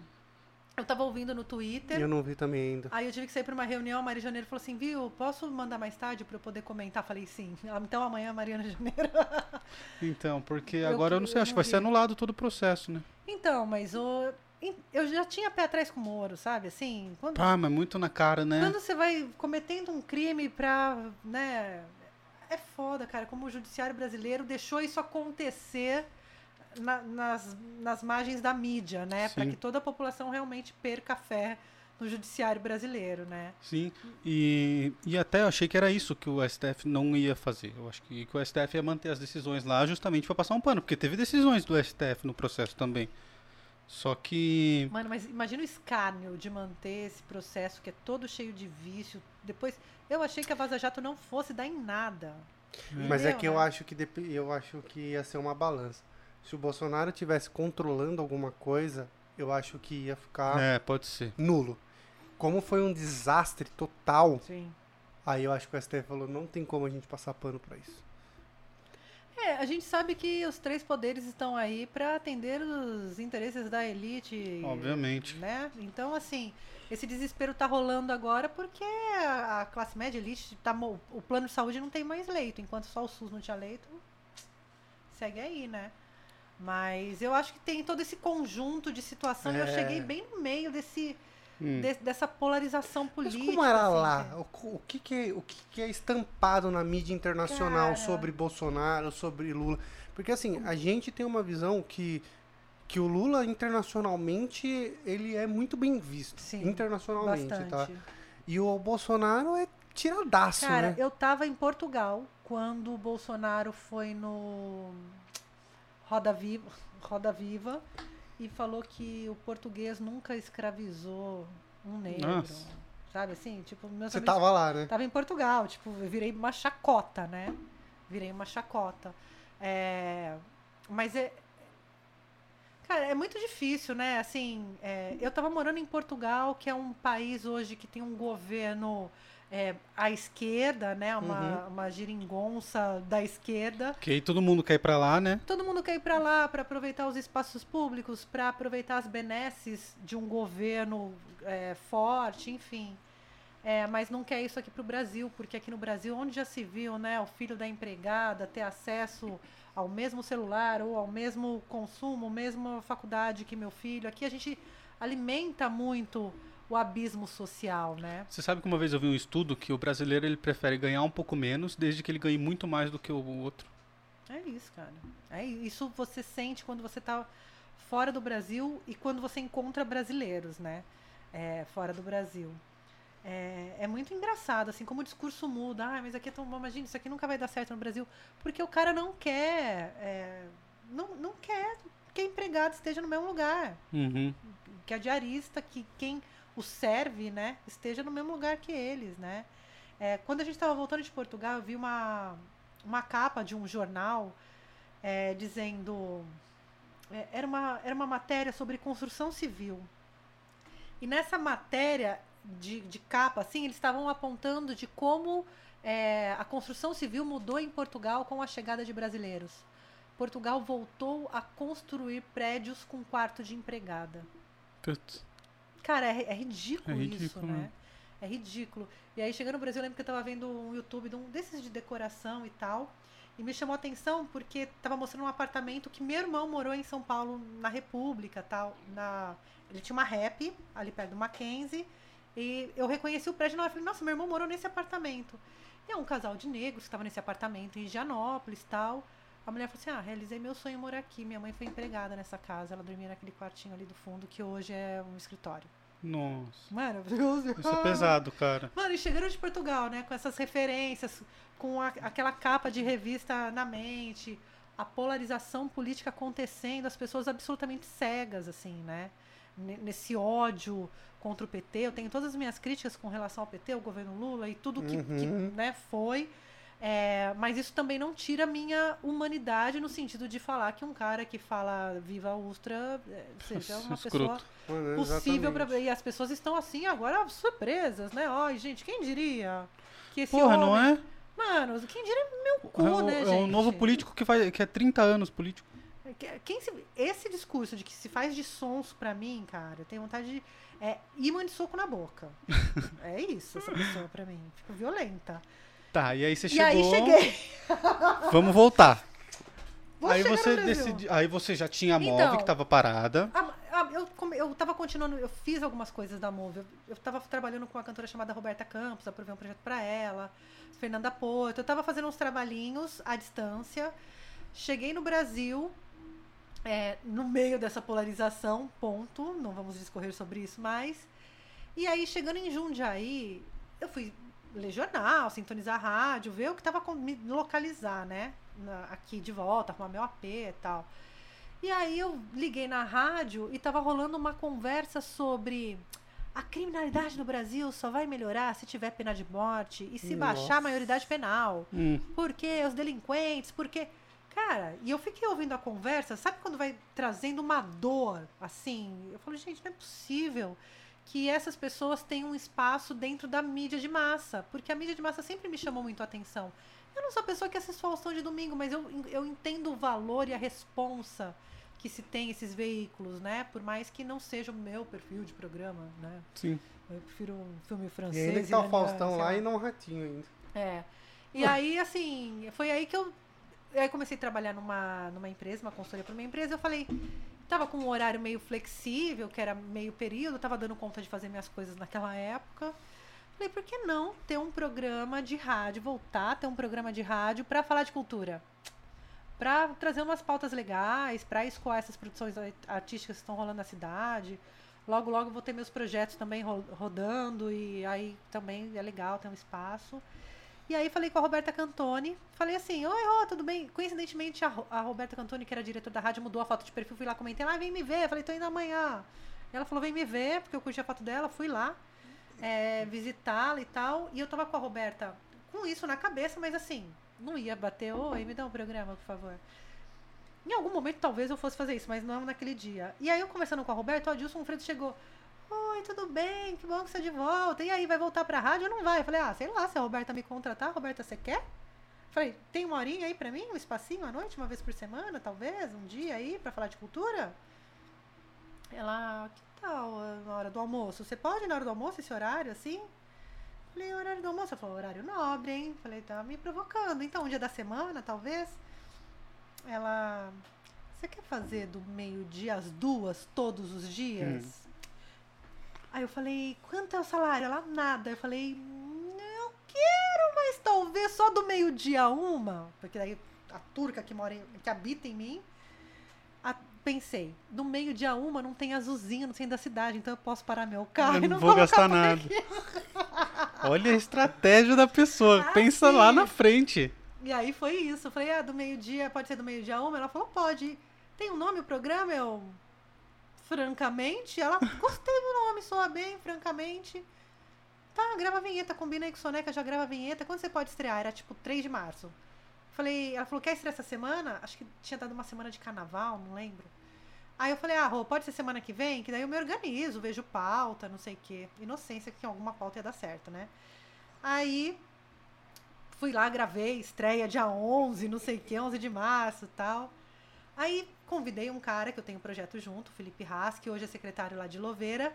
Eu tava ouvindo no Twitter. Eu não vi também ainda. Aí eu tive que sair pra uma reunião, a Maria Janeiro falou assim, viu, posso mandar mais tarde pra eu poder comentar? Falei, sim. Ela, Então amanhã, Mariana Janeiro. Então, porque Eu agora eu não que- sei, eu acho que vai ser anulado todo o processo, né? então, mas o... eu já tinha pé atrás com o Moro, sabe? Assim, quando, Ah, mas muito na cara, né? quando você vai cometendo um crime pra, né... É foda, cara, como o judiciário brasileiro deixou isso acontecer na- nas, nas margens da mídia, né? Pra Sim. que toda a população realmente perca fé no judiciário brasileiro, né? Sim, e, e até eu achei que era isso que o STF não ia fazer. Eu acho que, que o STF ia manter as decisões lá justamente para passar um pano, porque teve decisões do STF no processo também. Só que. Mano, mas imagina o escárnio de manter esse processo que é todo cheio de vício. Depois, eu achei que a Vaza Jato não fosse dar em nada. Mas é Entendeu, que eu né? acho que dep- eu acho que ia ser uma balança. Se o Bolsonaro tivesse controlando alguma coisa, eu acho que ia ficar É, pode ser. nulo. Como foi um desastre total, Sim. aí eu acho que o STF falou, não tem como a gente passar pano pra isso. É, a gente sabe que os três poderes estão aí para atender os interesses da elite. Obviamente. Né? Então, assim, esse desespero tá rolando agora porque a, a classe média elite tá. O plano de saúde não tem mais leito. Enquanto só o SUS não tinha leito, segue aí, né? Mas eu acho que tem todo esse conjunto de situação. e Eu É. cheguei bem no meio desse, Hum. de- dessa polarização Mas política. como era assim, lá? O, o que, que, o que, que é estampado na mídia internacional Cara. sobre Bolsonaro, sobre Lula? Porque assim, a gente tem uma visão que, que o Lula internacionalmente ele é muito bem visto. Sim, internacionalmente, Bastante. tá? E o Bolsonaro é tiradaço, Cara, né? eu tava em Portugal quando o Bolsonaro foi no Roda Viva, Roda Viva e falou que o português nunca escravizou um negro. Nossa. Sabe assim? Tipo, meus Você amigos tava lá, né? Tava em Portugal, tipo, eu virei uma chacota, né? Virei uma chacota. É, mas é. Cara, é muito difícil, né? Assim, é, eu tava morando em Portugal, que é um país hoje que tem um governo é, à esquerda, né? Uma, uma geringonça da esquerda. Que aí todo mundo quer ir pra lá, né? Todo mundo quer ir para lá para aproveitar os espaços públicos, para aproveitar as benesses de um governo é, forte, enfim. É, mas não quer isso aqui para o Brasil, porque aqui no Brasil, onde já se viu né, o filho da empregada ter acesso ao mesmo celular ou ao mesmo consumo, mesma faculdade que meu filho, aqui a gente alimenta muito o abismo social, né? Você sabe que uma vez eu vi um estudo que o brasileiro ele prefere ganhar um pouco menos desde que ele ganhe muito mais do que o outro. É isso, cara. É isso você sente quando você tá fora do Brasil e quando você encontra brasileiros, né? É, fora do Brasil. É, é muito engraçado, assim, como o discurso muda. Ah, mas aqui é tão bom, imagina, isso aqui nunca vai dar certo no Brasil. Porque o cara não quer. é, não, não quer que a empregada esteja no mesmo lugar. Uhum. Que a diarista, que quem o serve, né, esteja no mesmo lugar que eles, né? É, quando a gente estava voltando de Portugal, eu vi uma, uma capa de um jornal é, dizendo. é, era, uma, era uma matéria sobre construção civil. E nessa matéria de, de capa, assim, eles estavam apontando de como é, a construção civil mudou em Portugal com a chegada de brasileiros. Portugal voltou a construir prédios com quarto de empregada. Putz. Cara, é, é ridículo, É isso, ridículo, né? né? É ridículo. E aí, chegando no Brasil, eu lembro que eu tava vendo um YouTube de um desses de decoração e tal. E me chamou a atenção porque tava mostrando um apartamento que meu irmão morou em São Paulo, na República tal. Na... Ele tinha uma rap ali perto do Mackenzie. E eu reconheci o prédio na hora. Falei, nossa, meu irmão morou nesse apartamento. E é um casal de negros que estava nesse apartamento em Higienópolis tal. A mulher falou assim: Ah, realizei meu sonho morar aqui. Minha mãe foi empregada nessa casa. Ela dormia naquele quartinho ali do fundo, que hoje é um escritório. Nossa. Maravilhoso. Isso é pesado, cara. Mano, e chegando de Portugal, né? Com essas referências, com a- aquela capa de revista na mente, a polarização política acontecendo, as pessoas absolutamente cegas, assim, né? Ne- Nesse ódio contra o PT. Eu tenho todas as minhas críticas com relação ao PT, ao governo Lula e tudo que, que, Uhum. né, foi. É, mas isso também não tira a minha humanidade no sentido de falar que um cara que fala viva Ustra é, seja uma pessoa. Mano, possível e as pessoas estão assim agora surpresas, né? Ai, gente, quem diria que esse Porra, homem, não é? Mano, quem diria meu cu, É né, é gente? o novo político que, faz, que é 30 anos político. Que- Quem se- esse discurso de que se faz de sonso pra mim, cara, eu tenho vontade de é, imã de soco na boca. é isso, essa pessoa pra mim. Fico violenta. Tá, e aí você e chegou. aí cheguei. Vamos voltar. Vou aí você Brasil. decidi, aí você já tinha a Então. MOV que tava parada. Ah, ah, eu, eu tava continuando, eu fiz algumas coisas da Move. Eu, eu tava trabalhando com uma cantora chamada Roberta Campos, aprovei um projeto pra ela, Fernanda Porto. Eu tava fazendo uns trabalhinhos à distância. Cheguei no Brasil, é, no meio dessa polarização, ponto. Não vamos discorrer sobre isso mais. E aí, chegando em Jundiaí, eu fui ler jornal, sintonizar a rádio, ver o que tava com, me localizar, né? Na- aqui de volta, arrumar meu AP e tal. E aí eu liguei na rádio e tava rolando uma conversa sobre a criminalidade no Brasil só vai melhorar se tiver pena de morte e se baixar a Nossa. maioridade penal. Hum, Porque os delinquentes, porque. Cara, e eu fiquei ouvindo a conversa, sabe quando vai trazendo uma dor assim? Eu falo, gente, não é possível que essas pessoas tenham um espaço dentro da mídia de massa, porque a mídia de massa sempre me chamou muito a atenção. Eu não sou a pessoa que assiste Faustão de domingo, mas eu, eu entendo o valor e a responsa que se tem esses veículos, né? Por mais que não seja o meu perfil de programa, né? sim. Eu prefiro um filme E francês. ainda que tá o Faustão lá e não o Ratinho ainda. é. E aí, assim, foi aí que eu. Aí comecei a trabalhar numa, numa empresa, uma consultoria para uma empresa. Eu falei, tava com um horário meio flexível, que era meio período, tava dando conta de fazer minhas coisas naquela época. Falei, por que não ter um programa de rádio, voltar a ter um programa de rádio para falar de cultura? Para trazer umas pautas legais, para escoar essas produções ar- artísticas que estão rolando na cidade, Logo, logo vou ter meus projetos também ro- rodando e aí também é legal, tem um espaço. E aí falei com a Roberta Cantoni, falei assim, oi, Rô, tudo bem? Coincidentemente, a, a Roberta Cantoni, que era diretora da rádio, mudou a foto de perfil, fui lá, comentei, ah, vem me ver, falei, tô indo amanhã. Ela falou, vem me ver, porque eu curti a foto dela, fui lá é, visitá-la e tal. E eu tava com a Roberta com isso na cabeça, mas assim, não ia bater, oi, me dá um programa, por favor. Em algum momento talvez eu fosse fazer isso, mas não naquele dia. E aí eu conversando com a Roberta, o Adilson Fredo chegou. Oi, tudo bem? Que bom que você é de volta. E aí, vai voltar pra rádio ou não vai? Eu falei, ah, sei lá, se a Roberta me contratar, Roberta, você quer? Falei, tem uma horinha aí pra mim, um espacinho à noite, uma vez por semana, talvez, um dia aí, pra falar de cultura? Ela, que tal ah, na hora do almoço? Você pode na hora do almoço, esse horário, assim? Falei, horário do almoço? Ela falou, horário nobre, hein? Falei, tá me provocando. Então, um dia da semana, talvez? Ela, você quer fazer do meio-dia às duas, todos os dias? Aí eu falei, quanto é o salário? Ela, nada. Eu falei, "Hum, eu quero, mas talvez só do meio-dia uma. Porque daí a turca que mora em, que habita em mim. a- pensei, do meio-dia uma não tem azulzinho no centro da cidade, então eu posso parar meu carro Eu e não não vou gastar nada. Olha a estratégia da pessoa. Ah, Pensa sim. lá na frente. E aí foi isso. Eu falei, ah, do meio-dia, pode ser do meio-dia uma? Ela falou, pode. Tem um nome o programa? Eu. Francamente, ela gostei do nome, soa bem, francamente. Tá, grava a vinheta, combina aí com Soneca, já grava a vinheta. Quando você pode estrear? Era tipo 3 de março. Falei, ela falou, quer estrear essa semana? Acho que tinha dado uma semana de carnaval, não lembro. Aí eu falei, ah, Rô, pode ser semana que vem? Que daí eu me organizo, vejo pauta, não sei o quê. Inocência que alguma pauta ia dar certo, né? Aí fui lá, gravei, estreia dia 11, não sei o que, 11 de março tal. Aí convidei um cara que eu tenho um projeto junto, o Felipe Haas, que hoje é secretário lá de Louveira.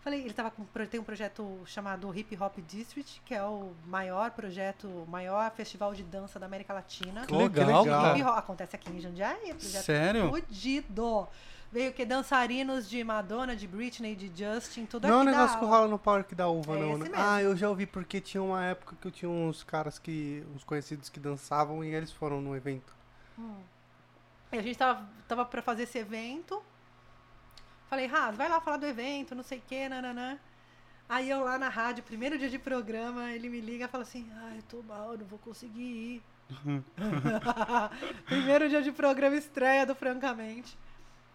Falei, ele tava com, tem um projeto chamado Hip Hop District, que é o maior projeto, o maior festival de dança da América Latina. Que legal, cara. Hip hop acontece aqui em Jundiaí, projeto Sério? fudido. Veio que dançarinos de Madonna, de Britney, de Justin, tudo Não é um negócio que rola no Parque da Uva, É não, esse né? mesmo. Ah, eu já ouvi, porque tinha uma época que eu tinha uns caras que. uns conhecidos que dançavam e eles foram no evento. Hum. E a gente tava, tava pra fazer esse evento. Falei, Raz, vai lá falar do evento, não sei o que, nananã. Aí eu lá na rádio, primeiro dia de programa, ele me liga e fala assim, ai, tô mal, não vou conseguir ir. primeiro dia de programa, estreia do Francamente.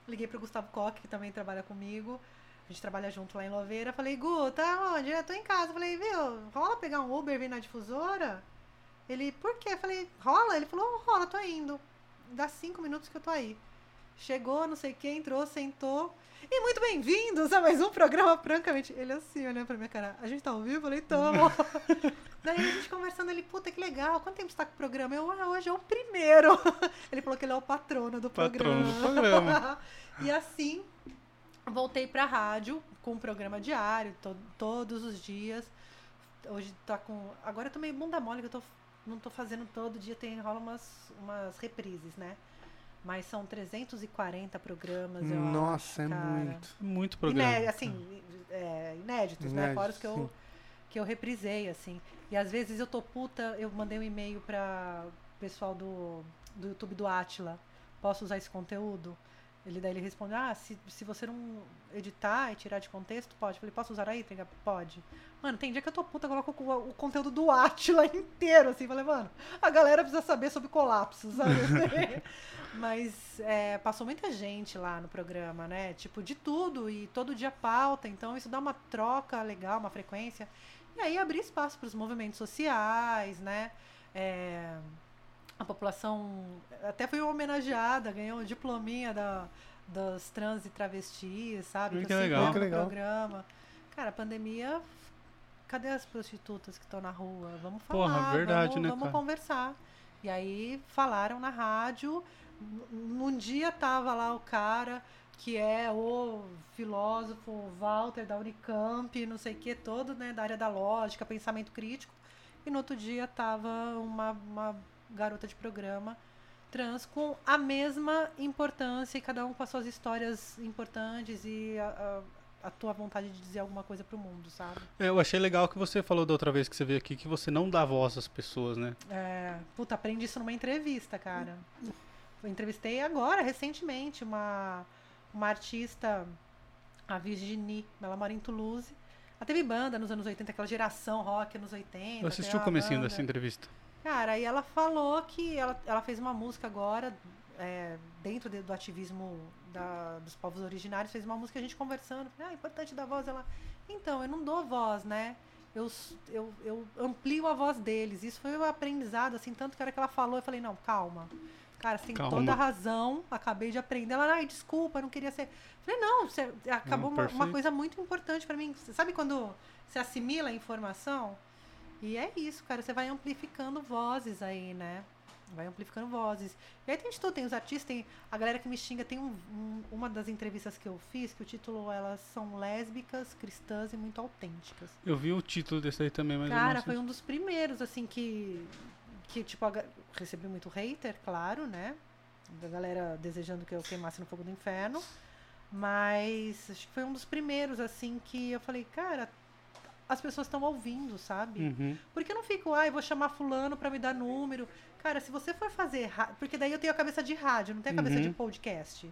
Liguei pro Gustavo Koch, que também trabalha comigo. A gente trabalha junto lá em Louveira. Falei, Gu, tá onde? Eu tô em casa. Falei, viu, rola pegar um Uber e vir na difusora? Ele, por quê? Falei, rola? Ele falou, rola, tô indo. Dá cinco minutos que eu tô aí. Chegou, não sei o que, entrou, sentou. E muito bem-vindos a mais um programa Francamente. Ele assim, olhando pra minha cara. A gente tá ao vivo? Eu falei, tamo. Daí a gente conversando, ele, puta, que legal. Quanto tempo você tá com o programa? Eu, ah, hoje é o primeiro. Ele falou que ele é o patrono do Patrono programa. do programa. e assim, voltei pra rádio com um programa diário, to- todos os dias. Hoje tá com. Agora eu tô meio bunda mole, que eu tô, não tô fazendo todo dia, tem rola umas, umas reprises, né? Mas são 340 programas, eu Nossa, acho, é cara. muito. Muito programa. Iné- assim, é, inéditos, né? Fora os que eu, que eu reprisei, assim. E às vezes eu tô puta, eu mandei um e-mail pra pessoal do, do YouTube do Atila. Posso usar esse conteúdo? Ele daí ele responde, ah, se, se você não editar e tirar de contexto, pode. Eu falei, posso usar aí, Triga? Pode. Mano, tem dia que eu tô puta, eu coloco o, o conteúdo do Atila inteiro, assim. Falei, mano, a galera precisa saber sobre colapsos, sabe? Mas é, passou muita gente lá no programa, né? Tipo, de tudo e todo dia pauta. Então isso dá uma troca legal, uma frequência. E aí abrir espaço para os movimentos sociais, né? É, a população até foi homenageada, ganhou um diplominha da, dos trans e travestis, sabe? Que eu legal. Que legal. programa. Cara, a pandemia. Cadê as prostitutas que estão na rua? Vamos Porra, falar. verdade, vamos, né, vamos conversar. E aí falaram na rádio. Num dia tava lá o cara que é o filósofo Walter da Unicamp, não sei o que, todo né, da área da lógica, pensamento crítico. E no outro dia tava uma, uma garota de programa trans com a mesma importância e cada um com as suas histórias importantes e a, a, a tua vontade de dizer alguma coisa pro mundo, sabe? É, Eu achei legal que você falou da outra vez que você veio aqui que você não dá voz às pessoas, né? É, puta, aprendi isso numa entrevista, cara. Eu entrevistei agora, recentemente, uma, uma artista a Virginie, ela mora em Toulouse. Ela teve banda nos anos 80, aquela geração rock anos 80. Eu assisti o comecinho banda. dessa entrevista. Cara, aí ela falou que ela, ela fez uma música agora, é, dentro de- do ativismo da- dos povos originários, fez uma música a gente conversando. Ah, é importante dar voz. Ela, então, eu não dou voz, né? Eu, eu, eu amplio a voz deles. Isso foi um aprendizado, assim, tanto que a hora que ela falou, eu falei, não, calma. Cara, você tem Calma. toda a razão, acabei de aprender. Ela, ai, desculpa, eu não queria ser. Falei, não, você acabou uma, uma perfeito. coisa muito importante pra mim. Sabe quando você assimila a informação? E é isso, cara. Você vai amplificando vozes aí, né? Vai amplificando vozes. E aí tem de tudo. Tem os artistas, tem a galera que me xinga. Tem um- um- uma das entrevistas que eu fiz que o título elas são lésbicas, cristãs e muito autênticas. Eu vi o título desse aí também, mas Cara, foi um dos primeiros, assim, que. Que, tipo, recebi muito hater, claro, né? Da galera desejando que eu queimasse no fogo do inferno. Mas acho que foi um dos primeiros, assim, que eu falei, cara, as pessoas estão ouvindo, sabe? Uhum. Porque eu não fico, ai, vou chamar fulano pra me dar número. Cara, se você for fazer. Porque daí eu tenho a cabeça de rádio, não tenho a cabeça Uhum. de podcast.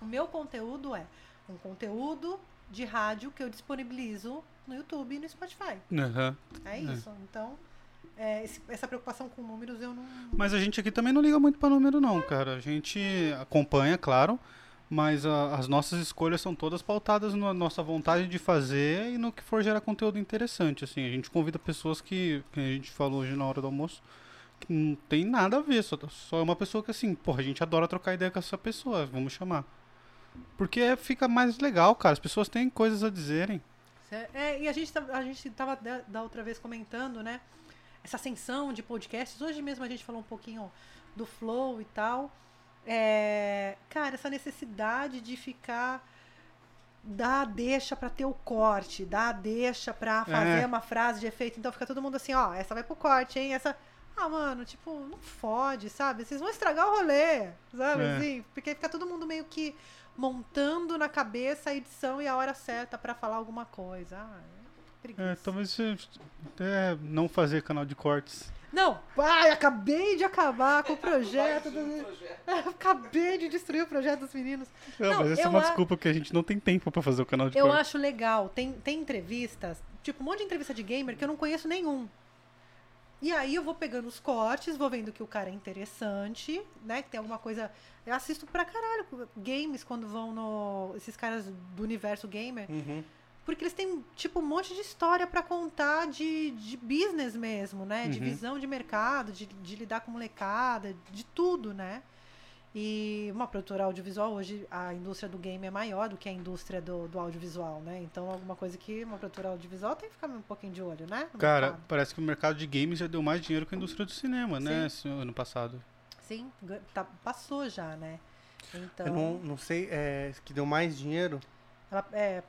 O meu conteúdo é um conteúdo de rádio que eu disponibilizo no YouTube e no Spotify. Aham. É isso. Então, é, esse- essa preocupação com números eu não. Mas a gente aqui também não liga muito pra número, não, cara. A gente acompanha, claro, mas a- as nossas escolhas são todas pautadas na nossa vontade de fazer e no que for gerar conteúdo interessante. Assim, a gente convida pessoas que, que a gente falou hoje na hora do almoço, que não tem nada a ver, só, só é uma pessoa que assim, porra, a gente adora trocar ideia com essa pessoa, vamos chamar. Porque fica mais legal, cara. As pessoas têm coisas a dizerem. É, e a gente, tá- a gente tava da outra vez comentando, né? Essa ascensão de podcasts. Hoje mesmo a gente falou um pouquinho do flow e tal. É, cara, essa necessidade de ficar. Dar a deixa pra ter o corte, dar a deixa pra fazer É. uma frase de efeito. Então fica todo mundo assim, ó, essa vai pro corte, hein? Essa. Ah, mano, tipo, não fode, sabe? Vocês vão estragar o rolê, sabe? É. Assim, porque fica todo mundo meio que montando na cabeça a edição e a hora certa pra falar alguma coisa. Ah, é preguiça. É, talvez você até não fazer canal de cortes. Não, pai, acabei de acabar com o projeto. do- acabei de destruir o projeto dos meninos. Não, Não, mas essa é eu uma a- desculpa que a gente não tem tempo pra fazer o canal de Eu acho legal. Tem, tem entrevistas, tipo, um monte de entrevista de gamer que eu não conheço nenhum. E aí eu vou pegando os cortes, vou vendo que o cara é interessante, né? Que tem alguma coisa. Eu assisto pra caralho games quando vão no. Esses caras do universo gamer. Uhum. Porque eles têm, tipo, um monte de história pra contar de, de business mesmo, né? De Uhum. visão de mercado, de, de lidar com molecada, de tudo, né? E uma produtora audiovisual, hoje a indústria do game é maior do que a indústria do, do audiovisual, né? Então, alguma coisa que uma produtora audiovisual tem que ficar um pouquinho de olho, né? no Cara, mercado. parece que o mercado de games já deu mais dinheiro que a indústria do cinema, né? Esse ano passado. Sim, tá- passou já, né? Então, Eu não, não sei, é, que deu mais dinheiro. ela, é,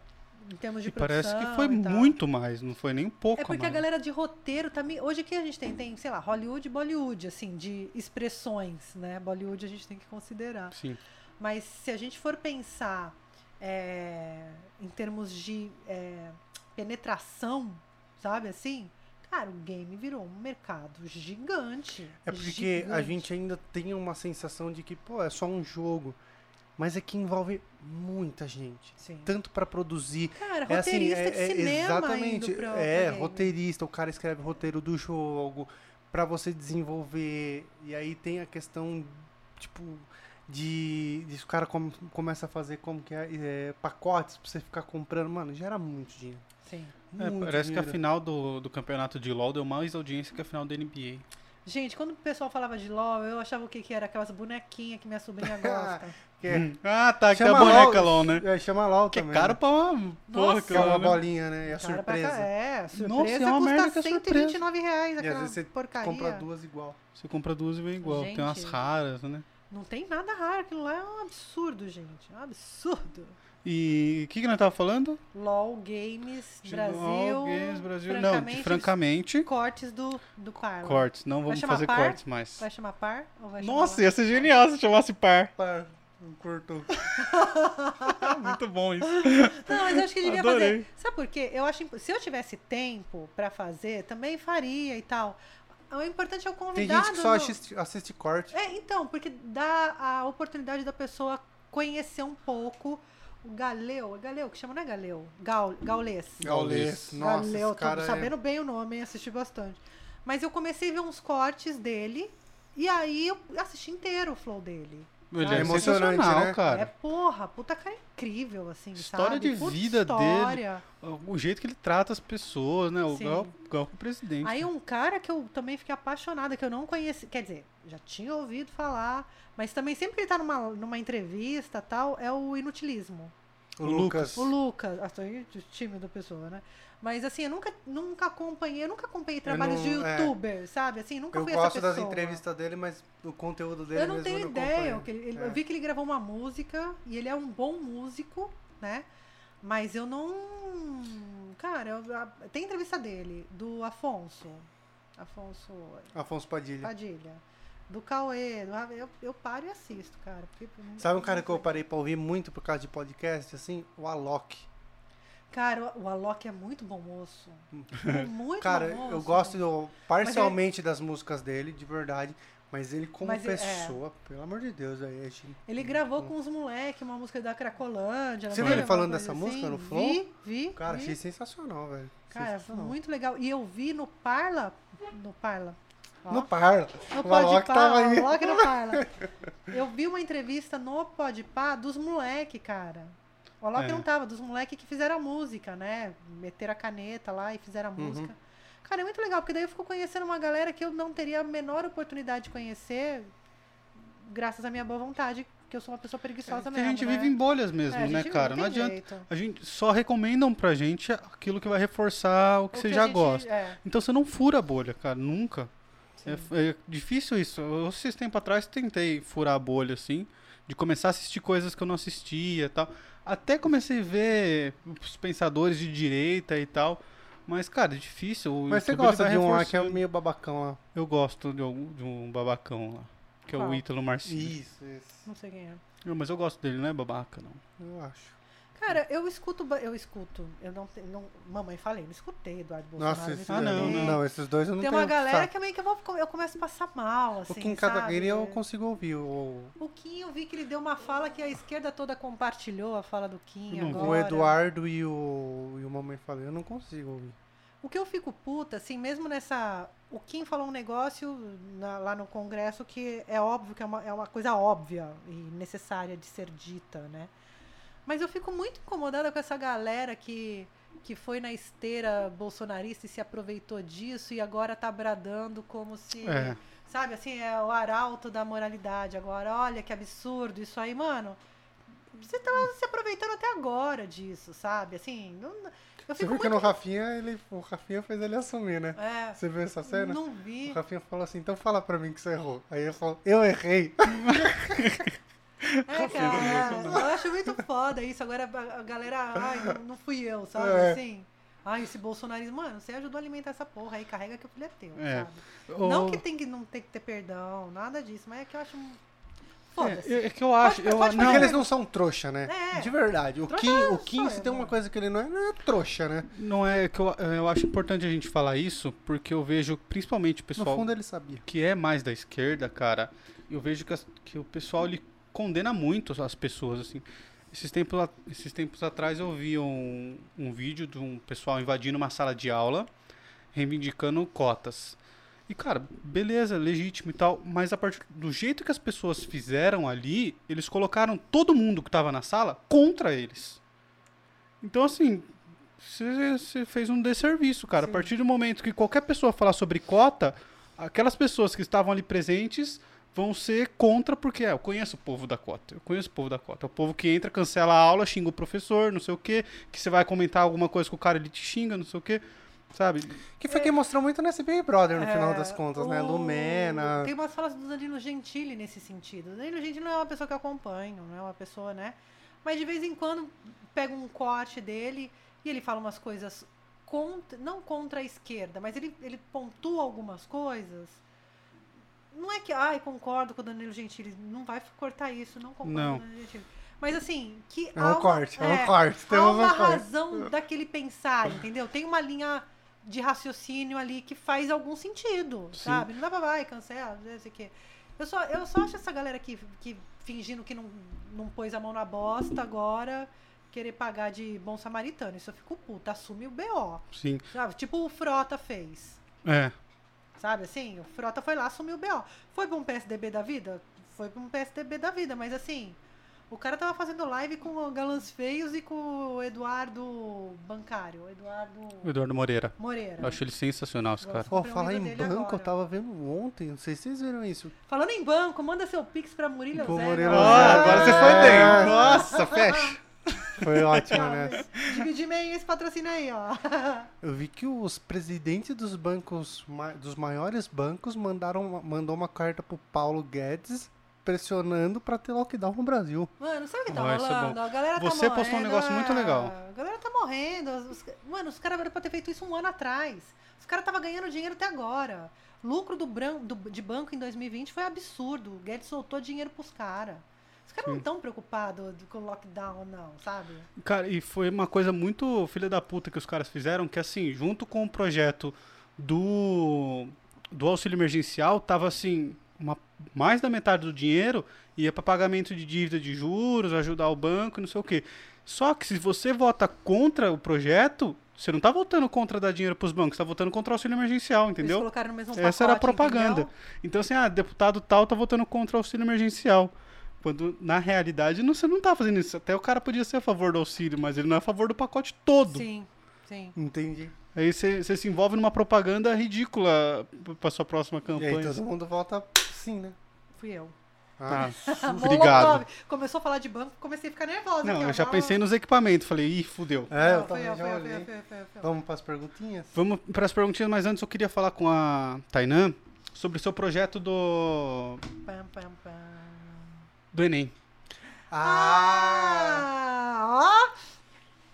em termos de E parece que produção foi muito mais, não foi nem um pouco É porque a mais. galera de roteiro também. Hoje aqui a gente tem, tem, sei lá, Hollywood e Bollywood, assim, de expressões, né? Bollywood a gente tem que considerar. Sim. Mas se a gente for pensar é, em termos de é, penetração, sabe assim? Cara, o game virou um mercado gigante. É porque a gigante. gente ainda tem uma sensação de que, pô, é só um jogo. Mas é que envolve muita gente. Sim. Tanto pra produzir. Cara, É assim, roteirista é, de é cinema exatamente. é, game. roteirista, o cara escreve roteiro do jogo pra você desenvolver. E aí tem a questão, tipo, de, de o cara come- começa a fazer como que é, é, pacotes pra você ficar comprando. Mano, gera muito dinheiro. Sim. É, Muito parece que a dinheiro. final do, do campeonato de LoL deu mais audiência que a final da NBA. Gente, quando o pessoal falava de LOL, eu achava o que, que era aquelas bonequinhas que minha sobrinha gosta. Que é- Ah, tá, que é a Chama boneca LoL, né? É, chama LOL Que é também. caro pra uma porra Nossa, Que é uma né? bolinha, né? E a Cara pra surpresa. cá- É, surpresa Nossa, é uma custa merda que é 129 reais E aquela às vezes você porcaria. compra duas igual. Você compra duas e vem igual. Tem umas Gente. raras, né? Não tem nada raro, aquilo lá é um absurdo, gente. É um absurdo. E o que, que nós tava falando? LOL Games De Brasil. LOL Games Brasil. Não, de, francamente, Cortes do, do par. cortes. Não vamos fazer par? cortes mais. Vai chamar par? Ou vai Nossa, chamar... ia ser genial se chamasse par. Não cortou. Muito bom isso. Não, mas eu acho que devia Adorei. fazer. Sabe por quê? Eu acho imp- se eu tivesse tempo pra fazer, também faria e tal. O importante é o Tem convidado. gente que só no- assiste, assiste corte. É, então, porque dá a oportunidade da pessoa conhecer um pouco o Galeu, é Galeu que chama, não é Galeu? Gaul, Gaulês. Gaulês. Nossa, Galeu, esse cara tô é... sabendo bem o nome, hein? assisti bastante. Mas eu comecei a ver uns cortes dele, e aí eu assisti inteiro o flow dele. Ele sabe? é emocionante, né? cara. É porra, puta cara incrível, assim, História sabe? de Puta vida história. O jeito que ele trata as pessoas, né? O Sim. igual, igual com o presidente. Aí um cara que eu também fiquei apaixonada, que eu não conheci, quer dizer, já tinha ouvido falar, mas também sempre que ele tá numa, numa entrevista tal, é o inutilismo. O Lucas. O Lucas, ah, tô tímido pessoa, né? Mas assim, eu nunca, nunca acompanhei, eu nunca acompanhei trabalhos de não- é. youtuber, sabe? Assim, nunca Eu fui gosto essa das pessoa. entrevistas dele, mas o conteúdo dele Eu não mesmo tenho eu não ideia. o ele- ele- É. Eu vi que ele gravou uma música e ele é um bom músico, né? Mas eu não. Cara, eu- a- tem entrevista dele, do Afonso. Afonso Afonso Padilha. Padilha. Do Cauê. do eu, eu paro e assisto, cara. porque Sabe um cara que eu parei pra ouvir muito por causa de podcast, assim? O Alok. Cara, o Alok é muito bom moço. É muito Cara, bom moço. eu gosto do- parcialmente das músicas dele, de verdade. Mas ele como Mas ele- é. pessoa, pelo amor de Deus, aí achei Ele gravou com os moleques uma música da Cracolândia. Você foi? viu ele falando dessa música no Flow? Vi, vi. Cara, vi. achei sensacional, velho. Cara, foi Sensacional. muito legal. E eu vi no Parla. No Parla. Ó, No Parla. no Podpah, tava aí. o Alok no Parla. Eu vi uma entrevista no Podpah dos moleque, cara. O Alok É. não tava, dos moleque que fizeram a música, né? Meteram a caneta lá e fizeram a Uhum. música. Cara, é muito legal, porque daí eu fico conhecendo uma galera que eu não teria a menor oportunidade de conhecer, graças à minha boa vontade, que eu sou uma pessoa preguiçosa É que mesmo. a gente né? vive em bolhas mesmo, É, né, cara? Não tem adianta. jeito. A gente só recomendam pra gente aquilo que vai reforçar o que O você a já gente- gosta. é, Então você não fura a bolha, cara, nunca. É, é difícil isso. Eu, esses tempos atrás, tentei furar a bolha, assim, de começar a assistir coisas que eu não assistia e tal. Até comecei a ver os pensadores de direita e tal. Mas, cara, é difícil. O Mas você YouTube, gosta de um lá que é meio babacão lá. Eu gosto de um, de um babacão lá. Que é o Ítalo Marcinho. Isso, isso. Não sei quem é. Não, mas eu gosto dele, não é babaca, não. Eu acho. Cara, eu escuto, eu escuto. Eu não. Não, mamãe, falei, não escutei Eduardo Bolsonaro. Nossa, não esses, Ah, não, não. não, esses dois eu não Tem uma galera saco. que meio que eu, vou, eu começo a passar mal, assim. O Kim? Kataguiri eu consigo ouvir. O, O Kim, eu vi que ele deu uma fala que a esquerda toda compartilhou, a fala do Kim não agora. o Eduardo e o, e o Mamãe Falei, eu não consigo ouvir. O que eu fico puta, assim, mesmo nessa. O Kim falou um negócio na- lá no Congresso que é óbvio que é uma, é uma coisa óbvia e necessária de ser dita, né? Mas eu fico muito incomodada com essa galera que, que foi na esteira bolsonarista e se aproveitou disso e agora tá bradando como se. É. Sabe, assim, é o arauto da moralidade agora. Olha que absurdo isso aí, mano. Você tava se aproveitando até agora disso, sabe? Assim, não, eu Você viu que muito... no Rafinha, ele, o Rafinha fez ele assumir, né? É, Você viu essa cena? não vi. O Rafinha falou assim, então fala pra mim que você errou. Aí ele falou, eu errei. É, cara, eu acho muito foda isso. Agora a, galera, ai, não, fui eu, sabe? É. Assim. Ai, esse bolsonarismo, mano, você ajudou a alimentar essa porra aí, carrega que o filho é teu, É. sabe? O- Não que tem que não tem que ter perdão, nada disso, mas é que eu acho. Foda-se. É, é que eu acho. Pode- eu, pode não, Porque eles não são trouxa, né? É. De verdade. O Kim, o Kim se eu, tem uma coisa que ele não é, não é trouxa, né? não é que eu, eu acho importante a gente falar isso, porque eu vejo principalmente o No pessoal fundo ele sabia. que é mais da esquerda, cara, eu vejo que, as- que o pessoal ele condena muito as pessoas, assim. Esses tempos, esses tempos atrás eu vi um, um vídeo de um pessoal invadindo uma sala de aula, reivindicando cotas. E, cara, beleza, legítimo e tal, mas a partir do jeito que as pessoas fizeram ali, eles colocaram todo mundo que estava na sala contra eles. Então, assim, você você fez um desserviço, cara. Sim. A partir do momento que qualquer pessoa falar sobre cota, aquelas pessoas que estavam ali presentes vão ser contra, porque é, eu conheço o povo da cota. Eu conheço o povo da cota. É o povo que entra, cancela a aula, xinga o professor, não sei o quê, que você vai comentar alguma coisa com o cara, ele te xinga, não sei o quê. Sabe? Que foi quem mostrou muito nesse Big Brother, no É, final das contas, né? o- Lumena. Tem umas falas do Danilo Gentili nesse sentido. O Danilo Gentili não é uma pessoa que eu acompanho, não é uma pessoa, né? Mas de vez em quando pega um corte dele e ele fala umas coisas contra, não contra a esquerda, mas ele, ele pontua algumas coisas. Não é que, ai, concordo com o Danilo Gentili, não vai cortar isso, não concordo Não. com o Danilo Gentili. Mas assim, que É há um uma- corte, é um é, corte. há uma um corte. razão daquele pensar, entendeu? Tem uma linha de raciocínio ali que faz algum sentido, Sim. sabe? Não dá pra vai, cancela, não sei o quê. Eu só, eu só acho essa galera que, que fingindo que não, não pôs a mão na bosta agora, querer pagar de bom samaritano. Isso eu fico puta, assume o BO. Sim. Sabe? Tipo o Frota fez. É. Sabe assim? O Frota foi lá, assumiu o BO. Foi pra um PSDB da vida? Foi pra um PSDB da vida, mas assim. O cara tava fazendo live com o Galãs Feios e com o Eduardo Bancário, o Eduardo O Eduardo Moreira. Moreira. Eu acho ele sensacional, esse cara. Um falar em banco, agora. eu tava vendo ontem, não sei se vocês viram isso. Falando em banco, manda seu pix pra Murilo Zé. Murilo. Ah, agora você foi bem. Nossa, fecha. Foi ótimo, né? Dividir bem esse patrocínio aí, ó. Eu vi que os presidentes dos bancos, dos maiores bancos, mandaram, uma- mandou uma carta pro Paulo Guedes pressionando pra ter lockdown no Brasil. Mano, sabe o que tá Ah, isso é rolando? a galera tá Você postou um negócio muito é, legal. A galera tá morrendo. os- mano, os caras eram pra ter feito isso um ano atrás. Os caras estavam ganhando dinheiro até agora. Lucro do, bran- do- de banco em 2020 foi absurdo. O Guedes soltou dinheiro pros caras. Os caras não estão preocupados com o lockdown, não, sabe? Cara, e foi uma coisa muito filha da puta que os caras fizeram, que assim, junto com o projeto do, do auxílio emergencial, tava assim, uma, mais da metade do dinheiro ia para pagamento de dívida de juros, ajudar o banco, não sei o quê. Só que se você vota contra o projeto, você não tá votando contra dar dinheiro pros bancos, tá votando contra o auxílio emergencial, Eles entendeu? colocaram no mesmo Essa era a propaganda. entendeu? Então, assim, ah, deputado tal tá votando contra o auxílio emergencial. Quando, na realidade, não, você não tá fazendo isso. Até o cara podia ser a favor do auxílio, mas ele não é a favor do pacote todo. Sim, sim. Entendi. Aí você se envolve numa propaganda ridícula pra sua próxima E aí campanha. todo mundo volta sim, né? Fui eu. Ah, Molotov. obrigado. Começou a falar de banco, comecei a ficar nervosa. Não, aqui, eu já pensei nos equipamentos. Falei, ih, fudeu. É, eu também eu, já olhei. Vamos pras perguntinhas? Vamos para as perguntinhas, mas antes eu queria falar com a Tainã sobre o seu projeto do, Pam, pam, pam. Do Enem. Ah! Ah, ó!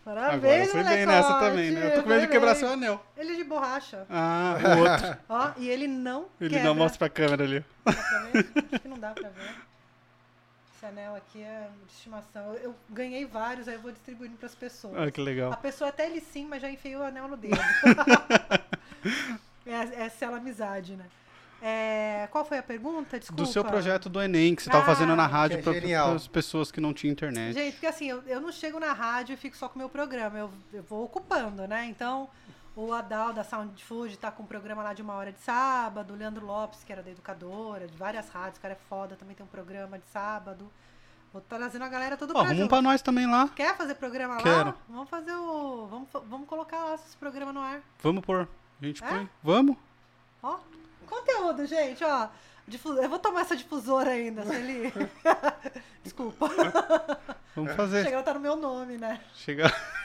Agora Parabéns, foi bem nessa também, né? Eu tô com medo de quebrar seu anel. Ele é de borracha. Ah, o outro. Ó, e ele não Ele quebra. não mostra pra câmera ali. Dá pra ver? Acho que não dá pra ver. Esse anel aqui é de estimação. Eu, eu ganhei vários, aí eu vou distribuindo pras pessoas. Ah, que legal. A pessoa até ele sim, mas já enfiou o anel no dedo. é, essa é a amizade, né? É, qual foi a pergunta? Desculpa. Do seu projeto do Enem, que você tava Ah, fazendo na rádio é genial. as pessoas que não tinham internet. Gente, porque assim, eu, eu não chego na rádio e fico só com o meu programa, eu, eu vou ocupando, né? Então, o Adal da Sound Food tá com um programa lá de uma hora de sábado, o Leandro Lopes, que era da educadora, de várias rádios, o cara é foda, também tem um programa de sábado. Vou trazendo a galera tudo Ó, pra junto. pra nós também lá. Quer fazer programa lá? Quero. Vamos fazer o. Vamos, vamos colocar lá esse programa no ar. Vamos pôr. A gente É? põe. Vamos? Ó, conteúdo, gente, ó. Eu vou tomar essa difusora ainda, se ele. Desculpa. Vamos fazer. Chega, ela tá no meu nome, né? Chega.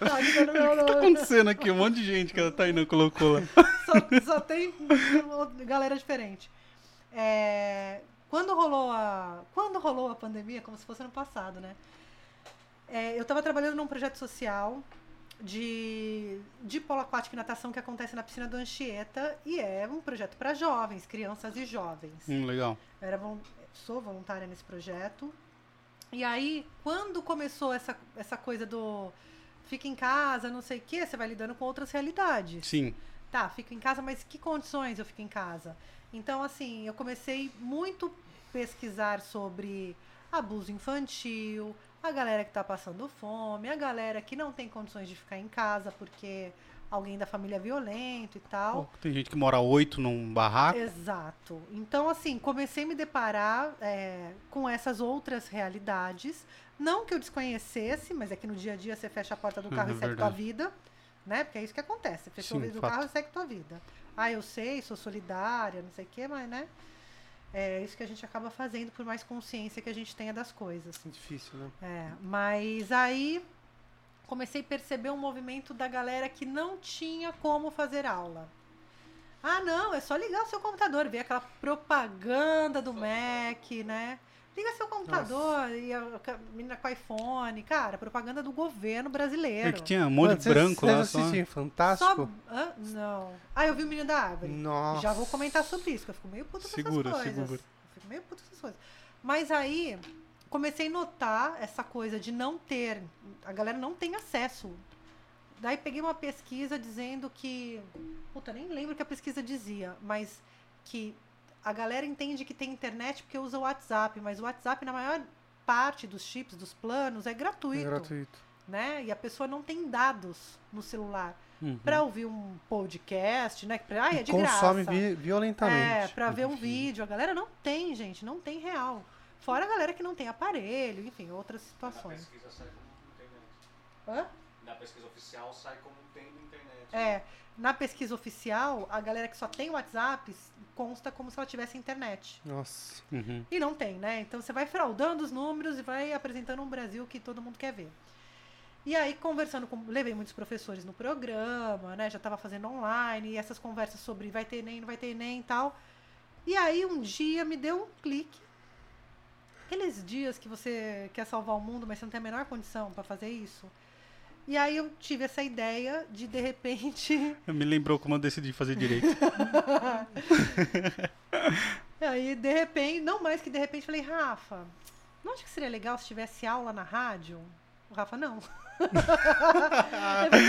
Tá, tá no meu O que tá nome. acontecendo aqui? Um monte de gente que a Tainã colocou lá. só, só tem galera diferente. É, quando rolou a quando rolou a pandemia, como se fosse ano passado, né? É, eu estava trabalhando num projeto social de, de polo aquático e natação que acontece na piscina do Anchieta e é um projeto para jovens, crianças e jovens. Hum, legal. Eu era sou voluntária nesse projeto. E aí, quando começou essa, essa coisa do fica em casa, não sei o quê, você vai lidando com outras realidades. Sim. Tá, fico em casa, mas que condições eu fico em casa? Então, assim, eu comecei muito pesquisar sobre abuso infantil, a galera que tá passando fome, a galera que não tem condições de ficar em casa porque alguém da família é violento e tal. Tem gente que mora oito num barraco. Exato. Então, assim, comecei a me deparar é, com essas outras realidades. Não que eu desconhecesse, mas é que no dia a dia você fecha a porta do carro Uhum, e segue tua vida. Né? Porque é isso que acontece. Você fecha Sim, o vidro do fato. carro e segue tua vida. Ah, eu sei, sou solidária, não sei o quê, mas, né? É isso que a gente acaba fazendo por mais consciência que a gente tenha das coisas. Difícil, né? É, mas aí comecei a perceber um movimento da galera que não tinha como fazer aula. Ah, não, é só ligar o seu computador, ver aquela propaganda do Mac, né? Liga seu computador e a a menina com iPhone, cara, propaganda do governo brasileiro. É que tinha um monte de branco lá. Só... assistem Só, Fantástico? Hã? Não. Ah, eu vi o menino da árvore. Nossa. Já vou comentar sobre isso, que eu fico meio puta com Segura, essas coisas. segura. Eu fico meio puta com essas coisas. Mas aí, comecei a notar essa coisa de não ter, a galera não tem acesso. Daí peguei uma pesquisa dizendo que, puta, nem lembro o que a pesquisa dizia, mas que a galera entende que tem internet porque usa o WhatsApp, mas o WhatsApp, na maior parte dos chips, dos planos, é É gratuito, gratuito. né? E a pessoa não tem dados no celular Uhum. para ouvir um podcast, né? Pra, ah, é de Consome graça. vi- violentamente. É, pra ver um vídeo. A galera não tem, gente, não tem real. Fora a galera que não tem aparelho, enfim, outras situações. pesquisa sai. Hã? Na pesquisa oficial sai como tem na internet. É, na pesquisa oficial, a galera que só tem WhatsApp consta como se ela tivesse internet. Nossa. Uhum. E não tem, né? Então você vai fraudando os números e vai apresentando um Brasil que todo mundo quer ver. E aí, conversando com. Levei muitos professores no programa, né? Já estava fazendo online, e essas conversas sobre vai ter Enem, não vai ter Enem e tal. E aí, um dia me deu um clique. Aqueles dias que você quer salvar o mundo, mas você não tem a menor condição para fazer isso. E aí eu tive essa ideia de, de repente, Me lembrou como eu decidi fazer direito. Aí, de repente, não mais que de repente, falei, Rafa, não acha que seria legal se tivesse aula na rádio? O Rafa, não. Falei,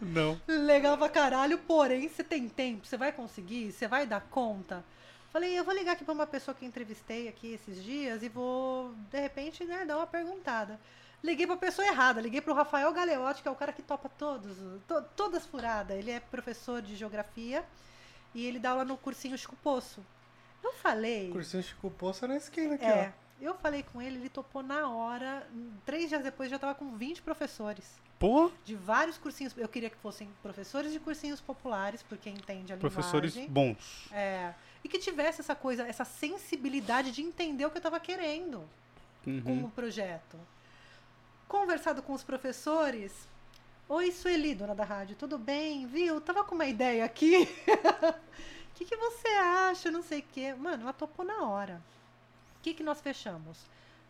Não. "Não, legal pra caralho, porém, você tem tempo, você vai conseguir, você vai dar conta. Falei, eu vou ligar aqui pra uma pessoa que entrevistei aqui esses dias e vou, de repente, né, dar uma perguntada. Liguei pra pessoa errada, liguei pro Rafael Galeotti, que é o cara que topa todos, to- todas furadas. Ele é professor de geografia e ele dá aula no cursinho Chico Poço. Eu falei. Cursinho Chico Poço é na esquina aqui, É. Eu falei com ele, ele topou na hora. Três dias depois já tava com 20 professores. Pô, De vários cursinhos. Eu queria que fossem professores de cursinhos populares, porque entende a professores linguagem. bons. É. E que tivesse essa coisa, essa sensibilidade de entender o que eu tava querendo com Uhum. o projeto. Conversado com os professores. Oi, Sueli, dona da rádio, tudo bem? Viu? Tava com uma ideia aqui. O que, que você acha? Não sei o quê. Mano, ela topou na hora. O que, que nós fechamos?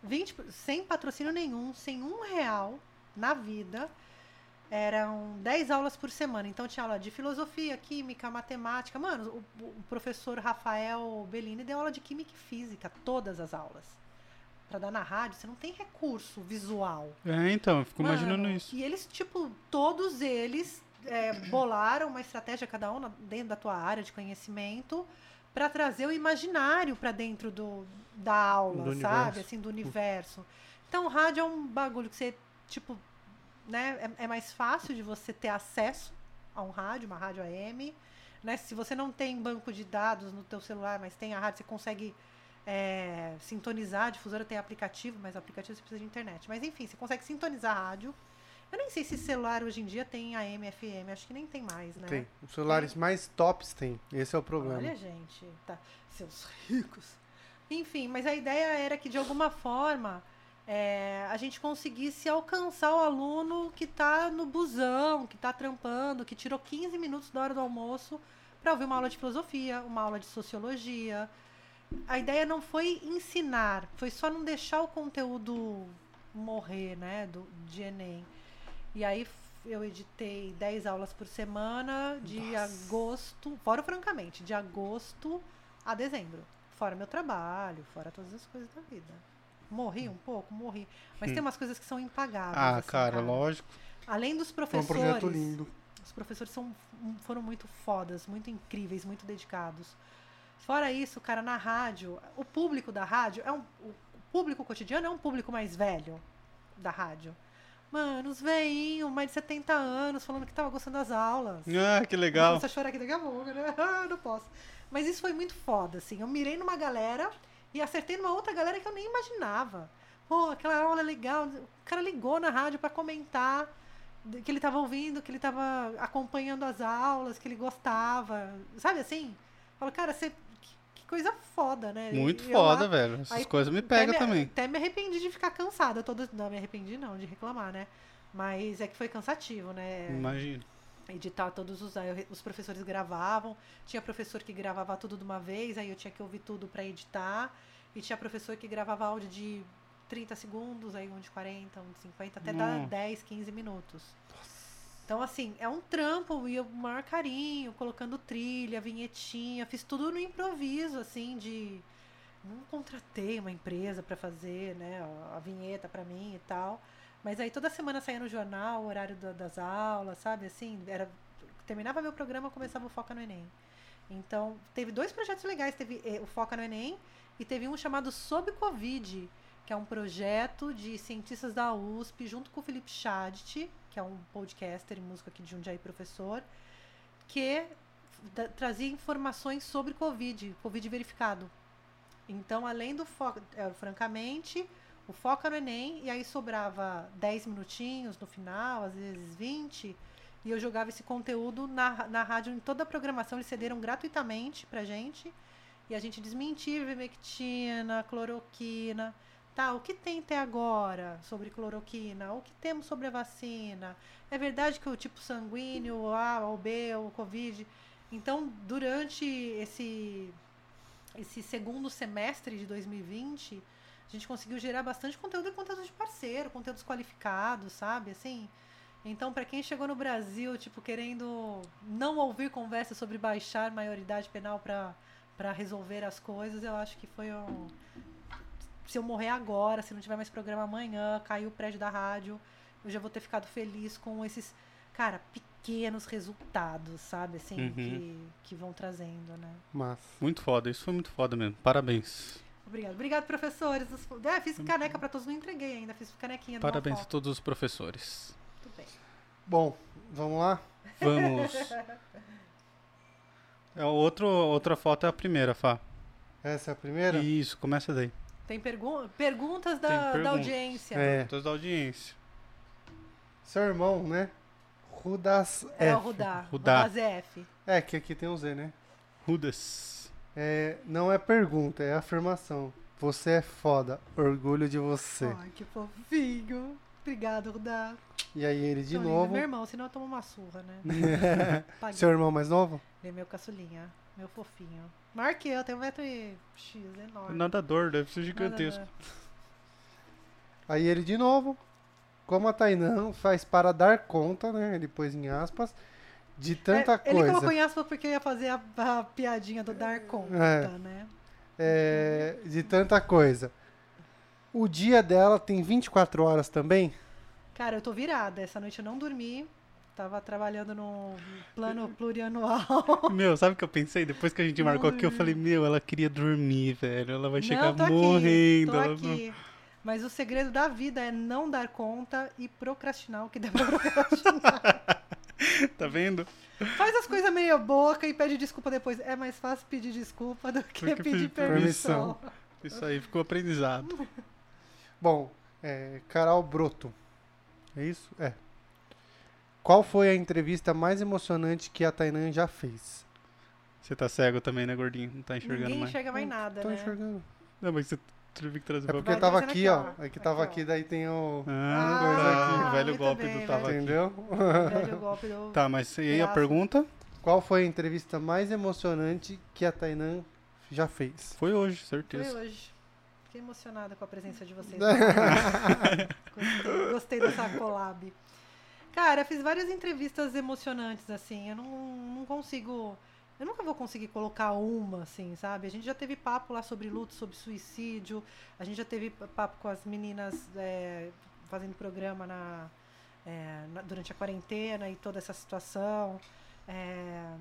20, por- sem patrocínio nenhum, sem um real na vida. Eram 10 aulas por semana. Então tinha aula de filosofia, química, matemática. Mano, o, o professor Rafael Bellini deu aula de química e física, todas as aulas. Pra dar na rádio, você não tem recurso visual. É, então, eu fico imaginando Mano, isso. E eles, tipo, todos eles é, bolaram uma estratégia, cada um dentro da tua área de conhecimento, para trazer o imaginário para dentro do, da aula, Do sabe? universo. Assim, do universo. Então, o rádio é um bagulho que você, tipo, né? É, é mais fácil de você ter acesso a um rádio, uma rádio AM. Né? Se você não tem banco de dados no teu celular, mas tem a rádio, você consegue é, sintonizar. A difusora tem aplicativo, mas aplicativo você precisa de internet. Mas enfim, você consegue sintonizar a rádio. Eu nem sei se celular hoje em dia tem AM, FM, acho que nem tem mais, né? Tem. Os celulares mais tops tem. Esse é o problema. Olha, gente, tá. Seus ricos. Enfim, mas a ideia era que de alguma forma é, a gente conseguisse alcançar o aluno que está no busão, que está trampando, que tirou 15 minutos da hora do almoço para ouvir uma aula de filosofia, uma aula de sociologia. A ideia não foi ensinar, foi só não deixar o conteúdo morrer, né, do, de Enem. E aí eu editei 10 aulas por semana de Nossa. agosto, fora francamente, de agosto a dezembro. Fora meu trabalho, fora todas as coisas da vida. Morri um pouco, morri. Mas Hum. tem umas coisas que são impagáveis. Ah, assim, cara, lógico. Além dos É um professores. projeto lindo. Os professores são, foram muito fodas, muito incríveis, muito dedicados. Fora isso, cara, na rádio, o público da rádio é um. O público cotidiano é um público mais velho da rádio. Mano, os veinhos, mais de 70 anos, falando que tava gostando das aulas. Ah, que legal. começar a chorar aqui daqui a pouco, né? Ah, não posso. Mas isso foi muito foda, assim. Eu mirei numa galera e acertei numa outra galera que eu nem imaginava. Pô, aquela aula é legal. O cara ligou na rádio pra comentar que ele tava ouvindo, que ele tava acompanhando as aulas, que ele gostava. Sabe assim? Falo, cara, você. Coisa foda, né? Muito eu lá- foda, velho. Essas aí coisas me pegam também. Até me arrependi de ficar cansada. Todo... Não, me arrependi não, de reclamar, né? Mas é que foi cansativo, né? Imagino. editar todos os os professores gravavam tinha professor que gravava tudo de uma vez aí eu tinha que ouvir tudo para editar e tinha professor que gravava áudio de 30 segundos aí um de 40 um de 50 até dar Nossa. 10 15 minutos então assim é um trampo e o maior carinho colocando trilha vinhetinha fiz tudo no improviso assim de não contratei uma empresa para fazer né a- vinheta para mim e tal mas aí toda semana saía no jornal, o horário da- das aulas, sabe? Assim, era terminava meu programa, começava o Foca no Enem. Então, teve dois projetos legais, teve eh, o Foca no Enem e teve um chamado Sob Covid, que é um projeto de cientistas da USP, junto com o Felipe Chadt, que é um podcaster e músico aqui de Jundiaí, professor, que trazia informações sobre Covid, Covid verificado. Então, além do foco, é, francamente, o foco no Enem, e aí sobrava 10 minutinhos no final, às vezes 20, e eu jogava esse conteúdo na, na rádio, em toda a programação, eles cederam gratuitamente pra gente, e a gente desmentia ivermectina, cloroquina, tá, o que tem até agora sobre cloroquina, o que temos sobre a vacina, é verdade que o tipo sanguíneo, o A, o B, o Covid... Então, durante esse, esse segundo semestre de 2020, a gente conseguiu gerar bastante conteúdo e conteúdo de parceiro, conteúdos qualificados, sabe? Assim. Então, para quem chegou no Brasil, tipo, querendo não ouvir conversa sobre baixar maioridade penal para resolver as coisas, eu acho que foi um. Se eu morrer agora, se não tiver mais programa amanhã, cair o prédio da rádio, eu já vou ter ficado feliz com esses, cara, pequenos resultados, sabe? Assim, Uhum. que, que vão trazendo, né? Mas. Muito foda, isso foi muito foda mesmo. Parabéns. Obrigado. Obrigado, professores. É, fiz caneca para todos, não entreguei ainda. Fiz canequinha Parabéns a todos os professores. Tudo bem. Bom, vamos lá? Vamos. É, outro, outra foto é a primeira, Fá. Essa é a primeira? Isso, começa daí. Tem pergun perguntas da, Tem da perguntas. audiência. É. Todos da audiência. Seu irmão, né? Rudas É o F. Rudá. Rudá. Rudá ZF. É, que aqui tem um Z, né? Rudas. É, não é pergunta, é afirmação. Você é foda. Orgulho de você. Ai, que fofinho. Obrigado, Rudá. E aí ele de lindo. novo. Meu irmão, senão eu tomo uma surra, né? Seu irmão mais novo? Ele é meu caçulinha. Meu fofinho. Maior que eu, tem um metro e X, enorme. Nadador, deve ser gigantesco. Nadador. Aí ele de novo. Como a Tainã faz para dar conta, né? Ele pôs em aspas. De tanta É, Ele coisa. colocou em aspas porque eu ia fazer a, a piadinha do dar conta, É. né? É, de tanta coisa. O dia dela tem 24 horas também? Cara, eu tô virada. Essa noite eu não dormi. Tava trabalhando no plano plurianual. Meu, sabe o que eu pensei? Depois que a gente marcou aqui, eu falei, meu, ela queria dormir, velho. Ela vai chegar não, tô morrendo. Aqui, tô aqui. Mas o segredo da vida é não dar conta e procrastinar o que dá pra procrastinar. Tá vendo? Faz as coisas meia boca e pede desculpa depois. É mais fácil pedir desculpa do que Do que pedir pedir permissão. Isso aí ficou aprendizado. Bom, é, Carol Broto. É isso? É. Qual foi a entrevista mais emocionante que a Tainan já fez? Você tá cego também, né, gordinho? Não tá enxergando Ninguém mais. enxerga mais nada, Tô né? enxergando. Não, mas você teve que trazer É pra porque Vai tava aqui, aqui, ó. É que tava Aqui, daí tem o. Ah, tá. aqui. O velho Muito golpe bem, do tava aqui. Entendeu? Velho golpe do... Tá, mas e aí a pergunta? Qual foi a entrevista mais emocionante que a Tainan já fez? Foi hoje, Foi certeza. hoje. Fiquei emocionada com a presença de vocês. Gostei, gostei dessa collab. Cara, fiz várias entrevistas emocionantes, assim. Eu não, não consigo. Eu nunca vou conseguir colocar uma, assim, sabe? A gente já teve papo lá sobre luto, sobre suicídio. A gente já teve papo com as meninas é, fazendo programa na, é, na- durante a quarentena e toda essa situação. É,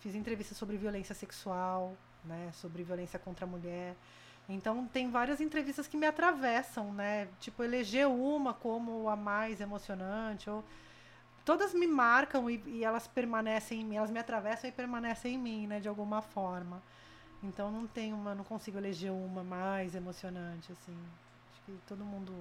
fiz entrevistas sobre violência sexual, né? Sobre violência contra a mulher. Então tem várias entrevistas que me atravessam, né? Tipo, eleger uma como a mais emocionante, ou todas me marcam e, e elas permanecem em mim, elas me atravessam e permanecem em mim, né, de alguma forma. Então não tem uma, não consigo eleger uma mais emocionante assim. Acho que todo mundo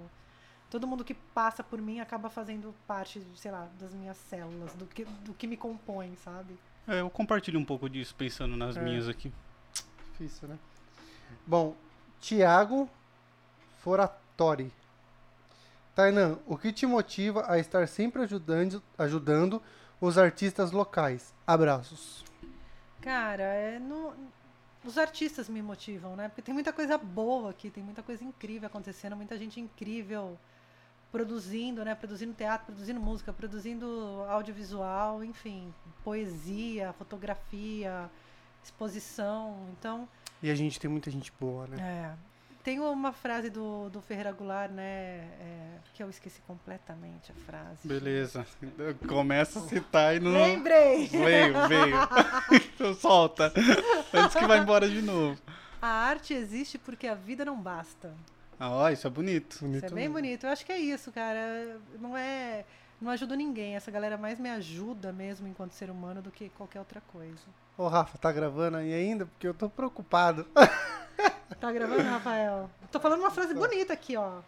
todo mundo que passa por mim acaba fazendo parte, sei lá, das minhas células, do que do que me compõe, sabe? É, eu compartilho um pouco disso pensando nas É. minhas aqui. Difícil, né? Bom, Tiago Foratori. Tainan, o que te motiva a estar sempre ajudando, ajudando os artistas locais? Abraços. Cara, é no... os artistas me motivam, né? Porque tem muita coisa boa aqui, tem muita coisa incrível acontecendo, muita gente incrível produzindo, né? Produzindo teatro, produzindo música, produzindo audiovisual, enfim, poesia, fotografia, exposição. Então, E a gente tem muita gente boa, né? é. Tem uma frase do, do Ferreira Goulart, né? é, que eu esqueci completamente a frase. Beleza. Começa a citar e não. Lembrei! Veio, veio. então solta. Antes que vá embora de novo. A arte existe porque a vida não basta. Ah, ó, isso é bonito. Isso é bem mesmo. bonito. Eu acho que é isso, cara. Não é. Não ajudo ninguém. Essa galera mais me ajuda mesmo enquanto ser humano do que qualquer outra coisa. Ô, Rafa, tá gravando aí ainda? Porque eu tô preocupado. Tá gravando, Rafael? Tô falando uma frase bonita aqui, ó.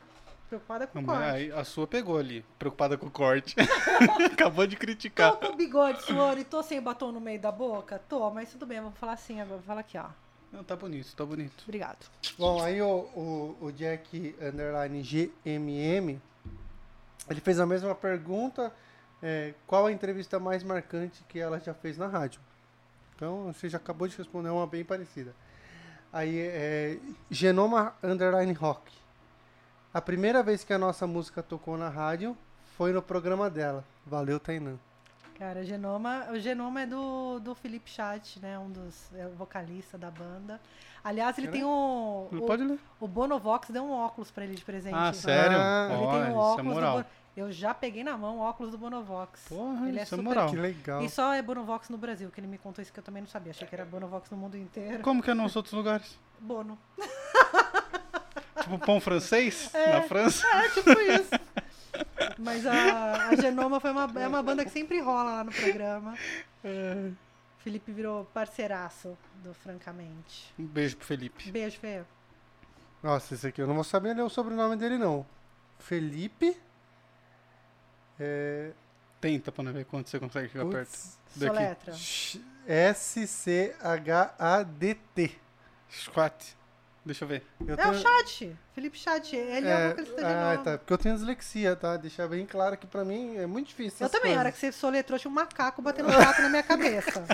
Preocupada com o corte. aí a sua pegou ali, preocupada com o corte. Acabou de criticar. Tô com o bigode suando e tô sem o batom no meio da boca? Tô, mas tudo bem, vou falar assim agora. Vou falar aqui, ó. Não, tá bonito, tá bonito. Obrigado. Bom, aí o, o, o Jack Underline GMM, ele fez a mesma pergunta. é, qual a entrevista mais marcante que ela já fez na rádio? Então, você já acabou de responder uma bem parecida. Aí, é, Genoma Underline Rock. A primeira vez que a nossa música tocou na rádio foi no programa dela. Valeu, Tainan. Cara, Genoma, o Genoma é do, do Felipe Chat, né? Um dos é o vocalista da banda. Aliás, ele É, tem um. Não O, pode ler. o Bonovox deu um óculos pra ele de presente. Ah, sério? Ah, Ele tem um isso é óculos do moral. Bono- Eu já peguei na mão o óculos do Bonovox. Porra, ele é isso é super- moral. Que legal. E só é Bonovox no Brasil, que ele me contou isso que eu também não sabia. Achei que era Bonovox no mundo inteiro. Como que é nos outros lugares? Bono. Tipo pão francês? É. Na França? É, tipo isso. Mas a, a Genoma foi uma, é uma banda que sempre rola lá no programa. Felipe virou parceiraço do Francamente. Um beijo pro Felipe. Beijo, feio. Nossa, esse aqui eu não vou saber ler o sobrenome dele, não. Felipe. É, Tenta pra não ver quanto você consegue chegar perto. putz, Daqui. Soletra. S-C-H-A-D-T. Squat. Deixa eu ver. Eu É o Chat. Felipe Chat. Ele é, o vocalista de ah, tá. Porque eu tenho dislexia, tá? Deixar bem claro que pra mim é muito difícil. Eu também, a hora que você soletrou, tinha um macaco batendo um prato na minha cabeça.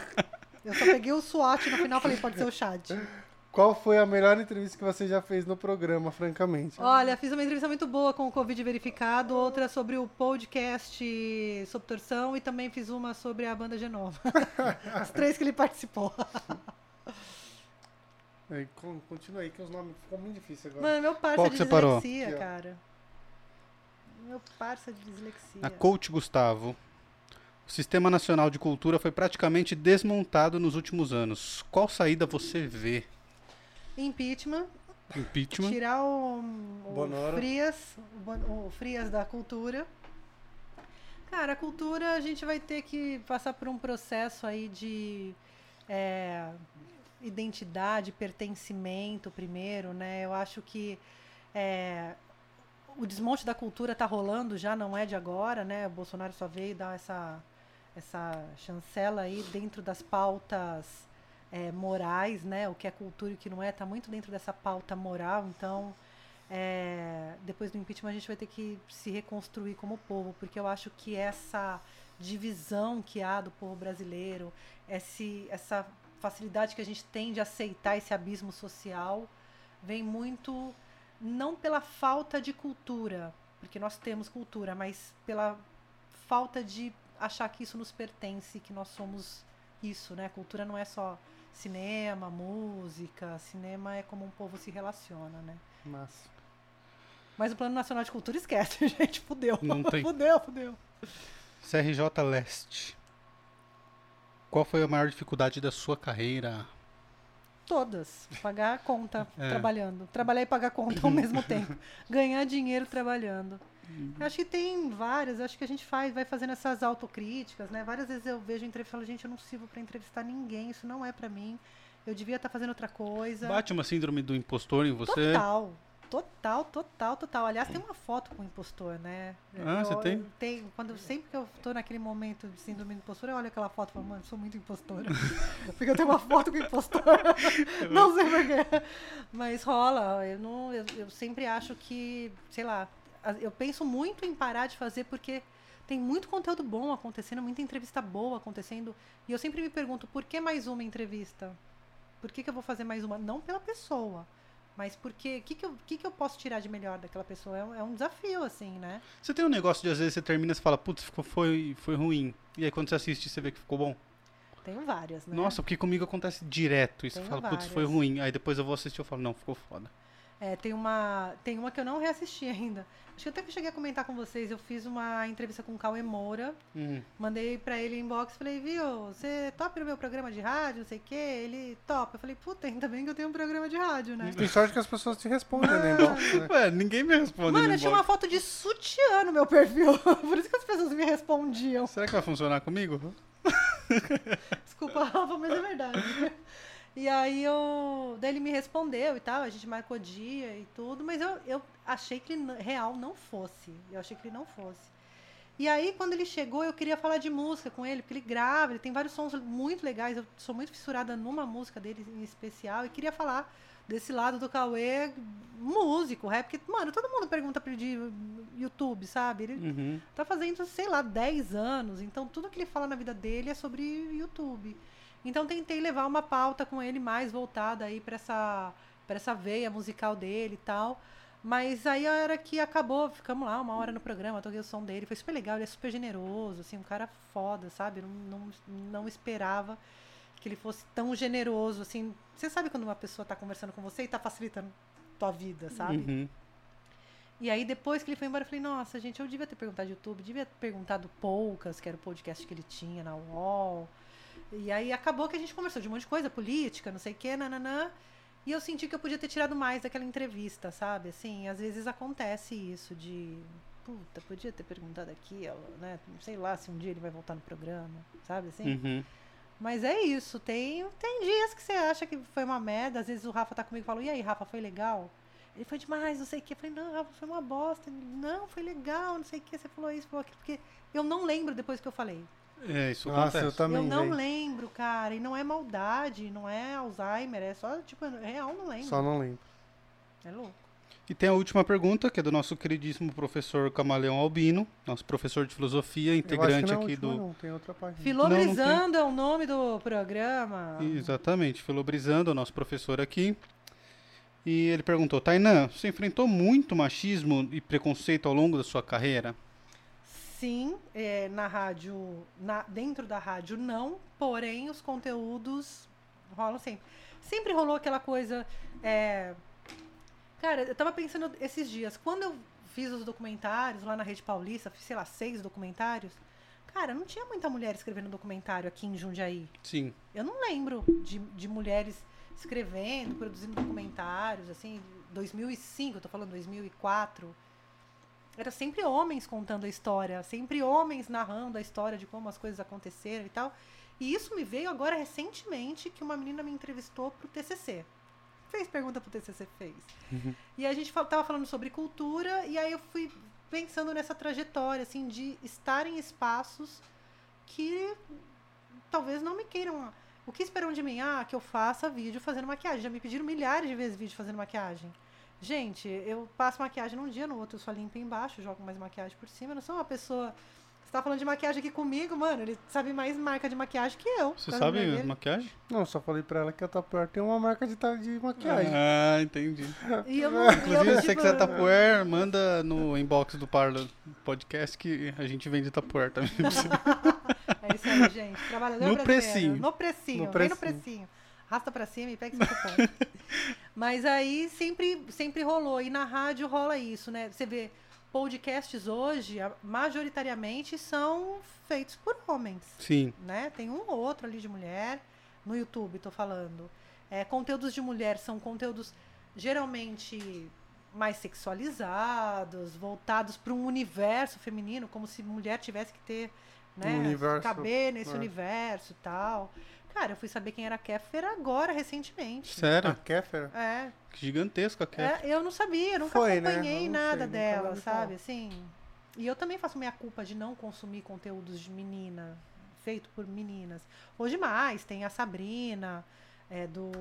Eu só peguei o SWAT no final e falei, pode ser o chat. Qual foi a melhor entrevista que você já fez no programa, francamente? Olha, fiz uma entrevista muito boa com o Covid verificado, outra sobre o podcast sobre torção e também fiz uma sobre a banda Genova. As três que ele participou. Aí, continua aí, que os nomes ficam muito difíceis agora. Mano, meu parça Qual de parou? dislexia, ó. cara. Meu parça de dislexia. A Coach Gustavo. O Sistema Nacional de Cultura foi praticamente desmontado nos últimos anos. Qual saída você vê? Impeachment, Impeachment? tirar o, o. Frias, o, o Frias da cultura. Cara, a cultura a gente vai ter que passar por um processo aí de é, identidade, pertencimento primeiro, né? Eu acho que é, o desmonte da cultura está rolando já, não é de agora, né? O Bolsonaro só veio dar essa, essa chancela aí dentro das pautas é, morais, né? O que é cultura e o que não é, está muito dentro dessa pauta moral. Então, é, depois do impeachment, a gente vai ter que se reconstruir como povo, porque eu acho que essa divisão que há do povo brasileiro, esse, essa facilidade que a gente tem de aceitar esse abismo social, vem muito não pela falta de cultura, porque nós temos cultura, mas pela falta de achar que isso nos pertence, que nós somos isso, né? Cultura não é só cinema, música, cinema é como um povo se relaciona, né? Massa. Mas o Plano Nacional de Cultura esquece, gente, fudeu. Não tem. Fudeu, fudeu. CRJ Leste. Qual foi a maior dificuldade da sua carreira? Todas. Pagar a conta É. trabalhando. Trabalhar e pagar a conta ao mesmo tempo. Ganhar dinheiro trabalhando. Eu Acho que tem várias, acho que a gente faz, vai fazendo essas autocríticas, né? Várias vezes eu vejo entrevista e falo, gente, eu não sirvo pra entrevistar ninguém, isso não é pra mim. Eu devia estar fazendo outra coisa. Bate uma síndrome do impostor em você? Total. Total, total, total. Aliás, tem uma foto com o impostor, né? Ah, você tem? eu tenho, quando sempre que eu tô naquele momento de síndrome do impostor, eu olho aquela foto e falo, mano, sou muito impostora. Porque eu tenho uma foto com o impostor. não sei porquê. Mas rola. Eu, não, eu, eu sempre acho que, sei lá, eu penso muito em parar de fazer porque tem muito conteúdo bom acontecendo, muita entrevista boa acontecendo. E eu sempre me pergunto, por que mais uma entrevista? Por que, que eu vou fazer mais uma? Não pela pessoa. Mas porque o que, que, eu, que, que eu posso tirar de melhor daquela pessoa? É um, é um desafio, assim, né? Você tem um negócio de às vezes você termina e fala, putz, ficou, foi, foi ruim. E aí quando você assiste, você vê que ficou bom. Tenho várias, né? Nossa, porque comigo acontece direto isso. Tenho fala, putz, foi ruim. Aí depois eu vou assistir e eu falo, não, ficou foda. É, tem uma tem uma que eu não reassisti ainda. Acho que até que eu cheguei a comentar com vocês, eu fiz uma entrevista com o Cauê Moura, Hum. mandei pra ele inbox, falei, viu, você topa no meu programa de rádio, não sei o quê? Ele topa. Eu falei, puta, ainda bem que eu tenho um programa de rádio, né? Tem sorte que as pessoas te respondem né, inbox, né? Ué, ninguém me responde Mano, no eu tinha uma foto de sutiã no meu perfil. Por isso que as pessoas me respondiam. Será que vai funcionar comigo? Desculpa, Rafa, mas é verdade. E aí eu. Daí ele me respondeu e tal, a gente marcou dia e tudo, mas eu, eu achei que ele real não fosse. Eu achei que ele não fosse. E aí, quando ele chegou, eu queria falar de música com ele, porque ele grava, ele tem vários sons muito legais. Eu sou muito fissurada numa música dele em especial e queria falar desse lado do Cauê, músico, rap, porque, mano, todo mundo pergunta pra ele de YouTube, sabe? Ele Uhum. tá fazendo, sei lá, 10 anos. Então, tudo que ele fala na vida dele é sobre YouTube. Então, tentei levar uma pauta com ele mais voltada aí pra essa, pra essa veia musical dele e tal. Mas aí a hora que acabou, ficamos lá uma hora no programa, toquei o som dele, foi super legal, ele é super generoso, assim, um cara foda, sabe? Não, não, não esperava que ele fosse tão generoso, assim. Você sabe quando uma pessoa tá conversando com você e tá facilitando tua vida, sabe? Uhum. E aí, depois que ele foi embora, eu falei, nossa, gente, eu devia ter perguntado do YouTube, devia ter perguntado Poucas, que era o podcast que ele tinha na UOL. E aí acabou que a gente conversou de um monte de coisa, política, não sei o quê, nananã. E eu senti que eu podia ter tirado mais daquela entrevista, sabe? Assim, às vezes acontece isso de. Puta, podia ter perguntado aqui, ó, né? Sei lá se um dia ele vai voltar no programa, sabe assim? Uhum. Mas é isso, tem, tem dias que você acha que foi uma merda, às vezes o Rafa tá comigo e fala, e aí, Rafa, foi legal? Ele foi demais, não sei o que. Eu falei, não, Rafa, foi uma bosta. Ele, não, foi legal, não sei o que. Você falou isso, falou aquilo. Porque eu não lembro depois que eu falei. É, isso Nossa, eu acontece. também. eu não velho. lembro, cara. E não é maldade, não é Alzheimer, é só, tipo, é real, não lembro. Só não lembro. É louco. E tem a última pergunta, que é do nosso queridíssimo professor Camaleão Albino, nosso professor de filosofia, Eu acho que integrante não é a aqui última, do. Não, tem outra página. Filobrizando é o nome do programa. Exatamente, Filobrizando, o nosso professor aqui. E ele perguntou: Tainã, você enfrentou muito machismo e preconceito ao longo da sua carreira? Sim, é, na rádio, na- dentro da rádio não, porém os conteúdos rolam sempre. Sempre rolou aquela coisa. é, Cara, eu tava pensando esses dias, quando eu fiz os documentários lá na Rede Paulista, fiz, sei lá, seis documentários. Cara, não tinha muita mulher escrevendo documentário aqui em Jundiaí. Sim. Eu não lembro de, de mulheres escrevendo, produzindo documentários, assim, 2005, eu tô falando 2004. Era sempre homens contando a história, sempre homens narrando a história de como as coisas aconteceram e tal. E isso me veio agora recentemente que uma menina me entrevistou pro TCC. Fez pergunta pro TCC, fez. E a gente tava falando sobre cultura e aí eu fui pensando nessa trajetória, assim, de estar em espaços que talvez não me queiram. O que esperam de mim? Ah, que eu faça vídeo fazendo maquiagem. Já me pediram milhares de vezes vídeo fazendo maquiagem. Gente, eu passo maquiagem num dia, no outro eu só limpo embaixo, jogo mais maquiagem por cima. Eu não sou uma pessoa. Você tá falando de maquiagem aqui comigo, mano. Ele sabe mais marca de maquiagem que eu. Você causa sabe dele. maquiagem? Não, só falei pra ela que a Tupperware tem uma marca de, de maquiagem. Ah, entendi. E eu não. eu, Inclusive, se você quiser Tupperware, manda no inbox do Parla Podcast que a gente vende Tupperware também. É isso aí, gente. Trabalhador No brasileiro. precinho. No precinho. No Vem no precinho. Arrasta pra cima e pega seu cupom. Mas aí sempre, sempre rolou. E na rádio rola isso, né? Você vê, podcasts hoje, majoritariamente, são feitos por homens. Sim. né? Tem um ou outro ali de mulher. No YouTube, tô falando. É, conteúdos de mulher são conteúdos geralmente mais sexualizados, voltados para um universo feminino, como se mulher tivesse que ter, né, Um universo, caber nesse é. universo e tal. Cara, eu fui saber quem era Kéfera agora, recentemente. A Sério? Kéfera? É, Que gigantesco a Cat. é, eu não sabia, eu nunca Foi, né? acompanhei Eu não nada sei, dela, sabe? Assim. E eu também faço minha culpa de não consumir conteúdos de menina, feito por meninas. Hoje mais, tem a Sabrina, é, do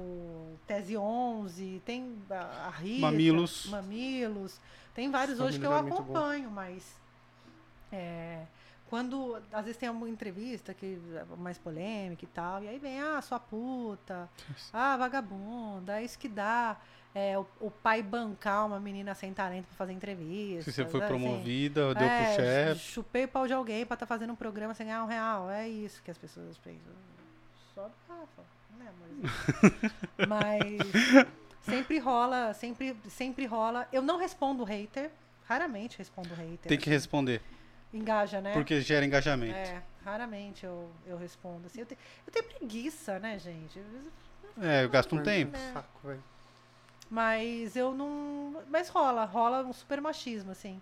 Tese 11, tem a, a Rita, Mamilos. Mamilos. Tem vários hoje que eu é acompanho, mas. é, quando às vezes tem uma entrevista que é mais polêmica e tal, e aí vem, ah, sua puta, ah, vagabunda, é isso que dá. É, o, o pai bancar uma menina sem talento pra fazer entrevista. Se você foi assim. promovida, deu É, pro chefe. Chupei o pau de alguém pra estar fazendo um programa sem ganhar um real. É isso que as pessoas pensam. Só do Rafa, né, amorzinho? Mas Sempre rola, sempre, sempre rola. Eu não respondo hater, raramente respondo hater. Tem que responder, Engaja, né? porque gera engajamento. É, raramente eu, eu respondo. Assim, eu, te- eu tenho preguiça, né, gente? É, eu gasto um tempo. É. Saco, velho. Mas eu não. Mas rola, rola um super machismo, assim.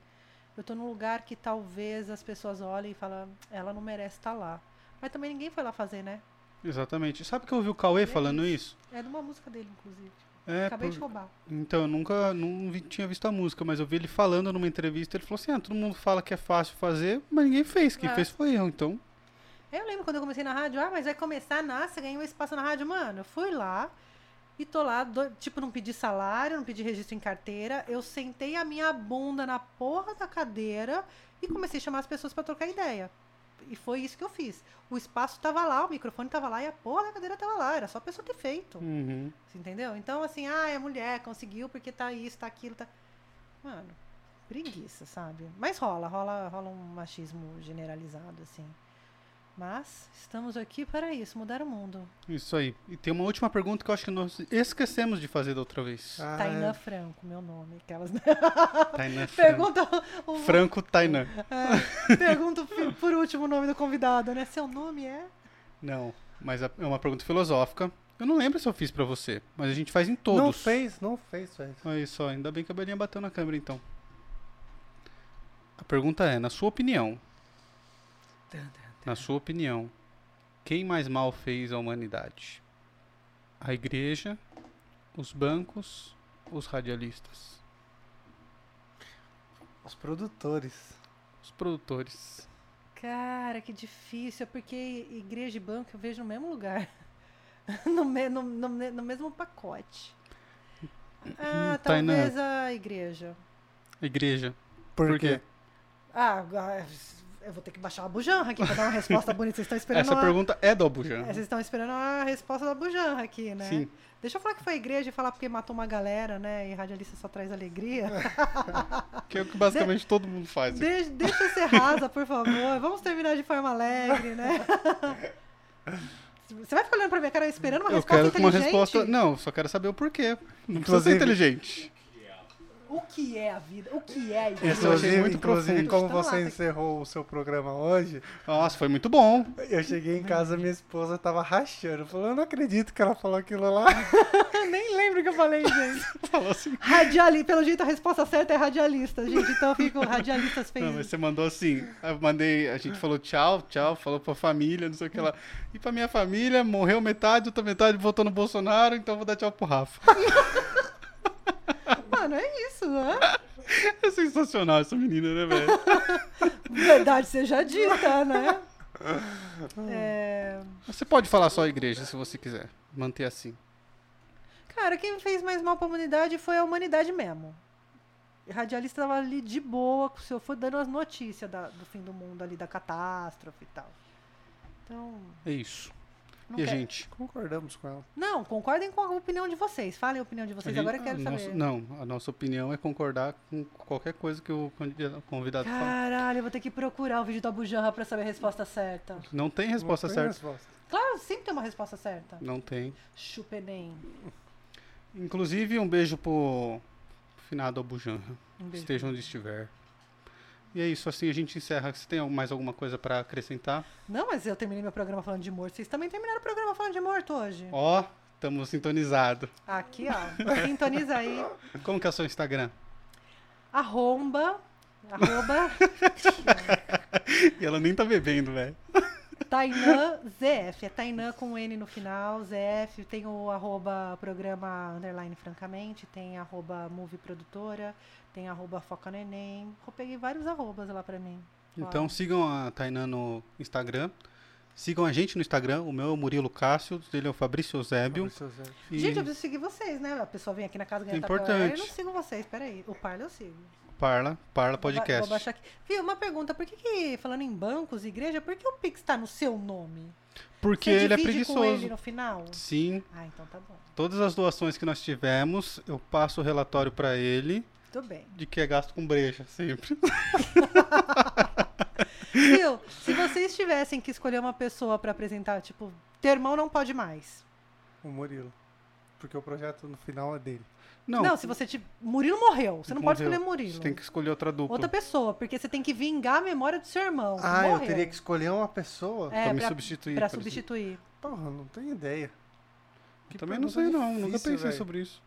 Eu tô num lugar que talvez as pessoas olhem e falam, ela não merece estar lá. Mas também ninguém foi lá fazer, né? Exatamente. Sabe que eu ouvi o Cauê falando isso? É de uma música dele, inclusive. É, Acabei por- de roubar. Então, eu nunca não vi- tinha visto a música, mas eu vi ele falando numa entrevista. Ele falou assim: ah, todo mundo fala que é fácil fazer, mas ninguém fez. Quem É. fez foi eu. Então, Eu lembro quando eu comecei na rádio, ah, mas vai começar, nossa, ganhei um espaço na rádio. Mano, eu fui lá e tô lá, do- tipo, não pedi salário, não pedi registro em carteira. Eu sentei a minha bunda na porra da cadeira e comecei a chamar as pessoas pra trocar ideia. E foi isso que eu fiz. O espaço tava lá, o microfone tava lá e a porra da cadeira tava lá. Era só a pessoa ter feito. uhum. Você entendeu? Então, assim, ah, é mulher, conseguiu porque tá isso, tá aquilo, tá. Mano, preguiça, sabe? Mas rola, rola, rola um machismo generalizado, assim. Mas estamos aqui para isso, mudar o mundo. isso aí. E tem uma última pergunta que eu acho que nós esquecemos de fazer da outra vez. Ah, Tainã é. Franco, meu nome. Aquelas. Tainã Franco. Pergunta. o- Franco Tainã. é, pergunta por último o nome do convidado, né? Seu nome é? Não, mas é uma pergunta filosófica. Eu não lembro se eu fiz pra você, mas a gente faz em todos. Não fez, não fez, velho. Olha só, ainda bem que a Belinha bateu na câmera então. A pergunta é, na sua opinião, na sua opinião, quem mais mal fez a humanidade? A igreja, os bancos, os radialistas, Os produtores. os produtores. Cara, que difícil, é porque igreja e banco eu vejo no mesmo lugar. no, me- no, no, no mesmo pacote. Ah, Tainá. talvez a igreja. Igreja. Por, Por quê? quê? Ah, agora eu vou ter que baixar a bujanra aqui pra dar uma resposta bonita. Vocês estão esperando Essa uma... pergunta é do É, Abujan. Vocês estão esperando a resposta da bujanra aqui, né? Sim. Deixa eu falar que foi a igreja e falar porque matou uma galera, né? E radialista só traz alegria. Que é o que basicamente todo mundo faz. De- deixa eu ser rasa, por favor. Vamos terminar de forma alegre, né? Você vai ficar olhando pra minha cara esperando uma Eu resposta quero uma inteligente? resposta. Não, só quero saber o porquê. Não precisa ser inteligente. O que é a vida? O que é a igreja? Esse eu achei Inclusive, muito inclusive profundo. como Então lá, você tá- encerrou o seu programa hoje, Nossa, foi muito bom. eu cheguei em casa minha esposa tava rachando. Falou, eu não acredito que ela falou aquilo lá. Nem lembro o que eu falei, gente. Falou assim. Radialista. Pelo jeito, a resposta certa é radialista, gente. Então eu fico radialistas fez. Não, mas você mandou assim. Eu mandei, a gente falou tchau, tchau, falou pra família, não sei o que lá. E pra minha família, morreu metade, outra metade votou no Bolsonaro, então vou dar tchau pro Rafa. Mano, é isso, né? É sensacional essa menina, né, velho? Verdade seja dita, né? É... Você pode falar só a igreja se você quiser. Manter assim. Cara, quem fez mais mal pra humanidade foi a humanidade mesmo. O radialista tava ali de boa, com o seu foi dando as notícias da- do fim do mundo ali, da catástrofe e tal. Então. É isso. Não, e a gente? Concordamos com ela. não, concordem com a opinião de vocês. Falem a opinião de vocês. gente- Agora eu quero saber. nossa- não, a nossa opinião é concordar com qualquer coisa que o convida- convidado fala. Caralho, eu vou ter que procurar o vídeo da Bujanra pra saber a resposta certa. Não tem resposta Não tem certa. resposta. Claro, sempre tem uma resposta certa. Não tem. Chupenem. Inclusive, um beijo pro finado Abujanra. Um beijo. Esteja onde estiver. E é isso, assim a gente encerra. Você tem mais alguma coisa pra acrescentar? Não, mas eu terminei meu programa falando de morto. Vocês também terminaram o programa falando de morto hoje. Ó, estamos sintonizados. Aqui, ó. Sintoniza aí. Como que é o seu Instagram? Arromba. Arroba E ela nem tá bebendo, velho. Tainã ZF. É Tainã com N no final, ZF. Tem o arroba programa underline francamente, tem arroba movie produtora, tem arroba foca no Enem. Eu peguei vários arrobas lá pra mim. Então sigam a Tainan no Instagram. Sigam a gente no Instagram. O meu é o Murilo Cássio, o dele é o Fabrício Eusébio. E Gente, eu preciso seguir vocês, né? A pessoa vem aqui na casa ganhar Importante. Tupperware, Eu não sigo vocês, peraí. O Parla eu sigo. Parla, Parla Vou Podcast. Vou baixar aqui. Viu, uma pergunta. Por que, que falando em bancos e igreja, por que o Pix tá no seu nome? Porque Você ele é divide com preguiçoso. ele no final? Sim, Ah, então tá bom. todas as doações que nós tivemos, eu passo o relatório pra ele Tudo bem. de que é gasto com breja, sempre. Viu? Se vocês tivessem que escolher uma pessoa pra apresentar, tipo, teu irmão não pode mais. O Murilo. Porque o projeto no final é dele. Não, Não, se você te. Murilo morreu. Você não pode morreu. escolher Murilo. Você tem que escolher outra dupla. Outra pessoa, porque você tem que vingar a memória do seu irmão. que Ah, eu morreu. teria que escolher uma pessoa? É, pra me pra- substituir. Pra substituir. Porra, não tenho ideia. Que Também não sei não, nunca difícil, pensei velho. sobre isso.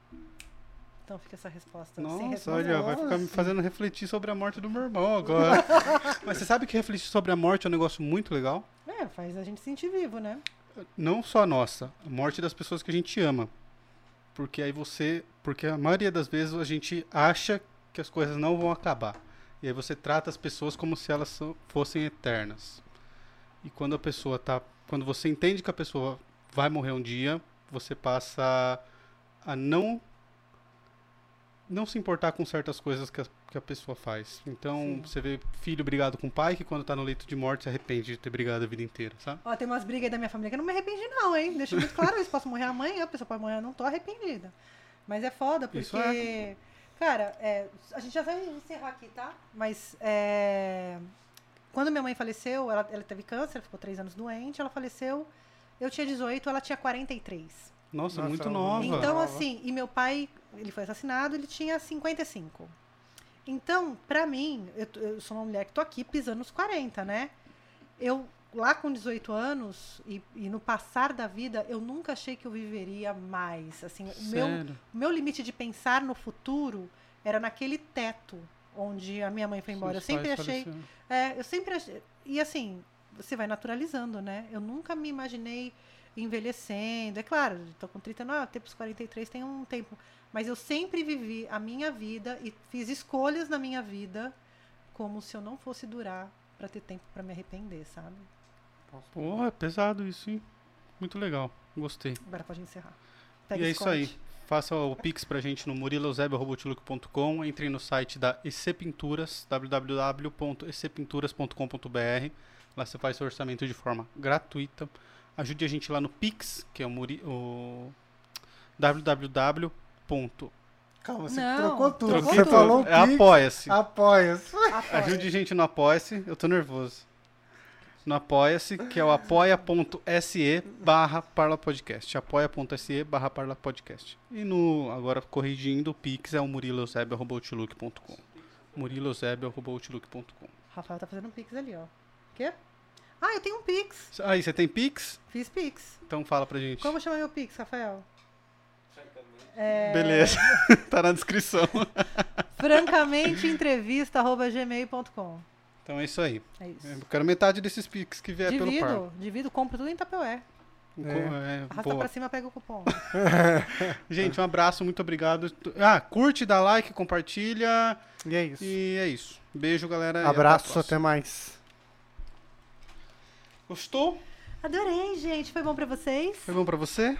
Então fica essa resposta. sem Nossa, resposta. olha, vai ficar me fazendo refletir sobre a morte do meu irmão agora. Mas você sabe que refletir sobre a morte é um negócio muito legal? É, faz a gente sentir vivo, né? Não só a nossa, a morte das pessoas que a gente ama. Porque aí você. Porque a maioria das vezes a gente acha que as coisas não vão acabar. E aí você trata as pessoas como se elas fossem eternas. E quando a pessoa tá. Quando você entende que a pessoa vai morrer um dia, você passa a não. Não se importar com certas coisas que a, que a pessoa faz. Então, Sim. você vê filho brigado com o pai que quando tá no leito de morte se arrepende de ter brigado a vida inteira, sabe? Ó, tem umas brigas aí da minha família que eu não me arrependi, não, hein? Deixa muito claro isso. Posso morrer amanhã, a pessoa pode morrer, eu não tô arrependida. Mas é foda, porque. É. Cara, é, a gente já vai encerrar aqui, tá? Mas é, quando minha mãe faleceu, ela, ela teve câncer, ficou três anos doente, ela faleceu. Eu tinha 18, ela tinha 43. Nossa, Nossa, muito nova. Então, assim, e meu pai, ele foi assassinado, ele tinha 55. Então, pra mim, eu, eu sou uma mulher que tô aqui pisando nos 40, né? Eu, lá com 18 anos, e, e no passar da vida, eu nunca achei que eu viveria mais. Assim, o meu, meu limite de pensar no futuro era naquele teto onde a minha mãe foi embora. Eu sempre achei. É, eu sempre achei. E assim, você vai naturalizando, né? Eu nunca me imaginei envelhecendo. É claro, tô com 39, até os 43 tem um tempo. Mas eu sempre vivi a minha vida e fiz escolhas na minha vida como se eu não fosse durar pra ter tempo pra me arrepender, sabe? Pô, é pesado isso, hein? Muito legal. Gostei. Agora pode encerrar. e é isso aí. Faça o Pix pra gente no murilozebio.com. Entre no site da EC Pinturas, www.ecpinturas.com.br. Lá você faz seu orçamento de forma gratuita. Ajude a gente lá no Pix, que é o, muri, o www. Calma, você Não, trocou tudo. trocou você tudo. falou É apoia-se. Apoia-se. Apoia. Ajude gente no Apoia-se. Eu tô nervoso. No Apoia-se, que é o apoia.se barra parlapodcast. apoia.se barra parlapodcast. E no, agora corrigindo, o Pix é o murilozebio.outlook.com murilozebio.outlook.com Rafael tá fazendo um pix ali, ó. Quê? Ah, eu tenho um pix. Aí, você tem Pix? Fiz pix. Então fala pra gente. Como chama meu pix, Rafael? É, Beleza. tá na descrição. francamenteentrevista.gmail.com Então é isso aí. É isso. Eu quero metade desses Pix que vier pelo par. Divido, divido, compro tudo em Tupperware. É, Arrasta boa. pra cima, pega o cupom. Gente, um abraço, muito obrigado. Ah, curte, dá like, compartilha. E é isso. E é isso. Beijo, galera. até Abraço, próxima. até mais. Gostou? Adorei, gente. Foi bom pra vocês? Foi bom pra você?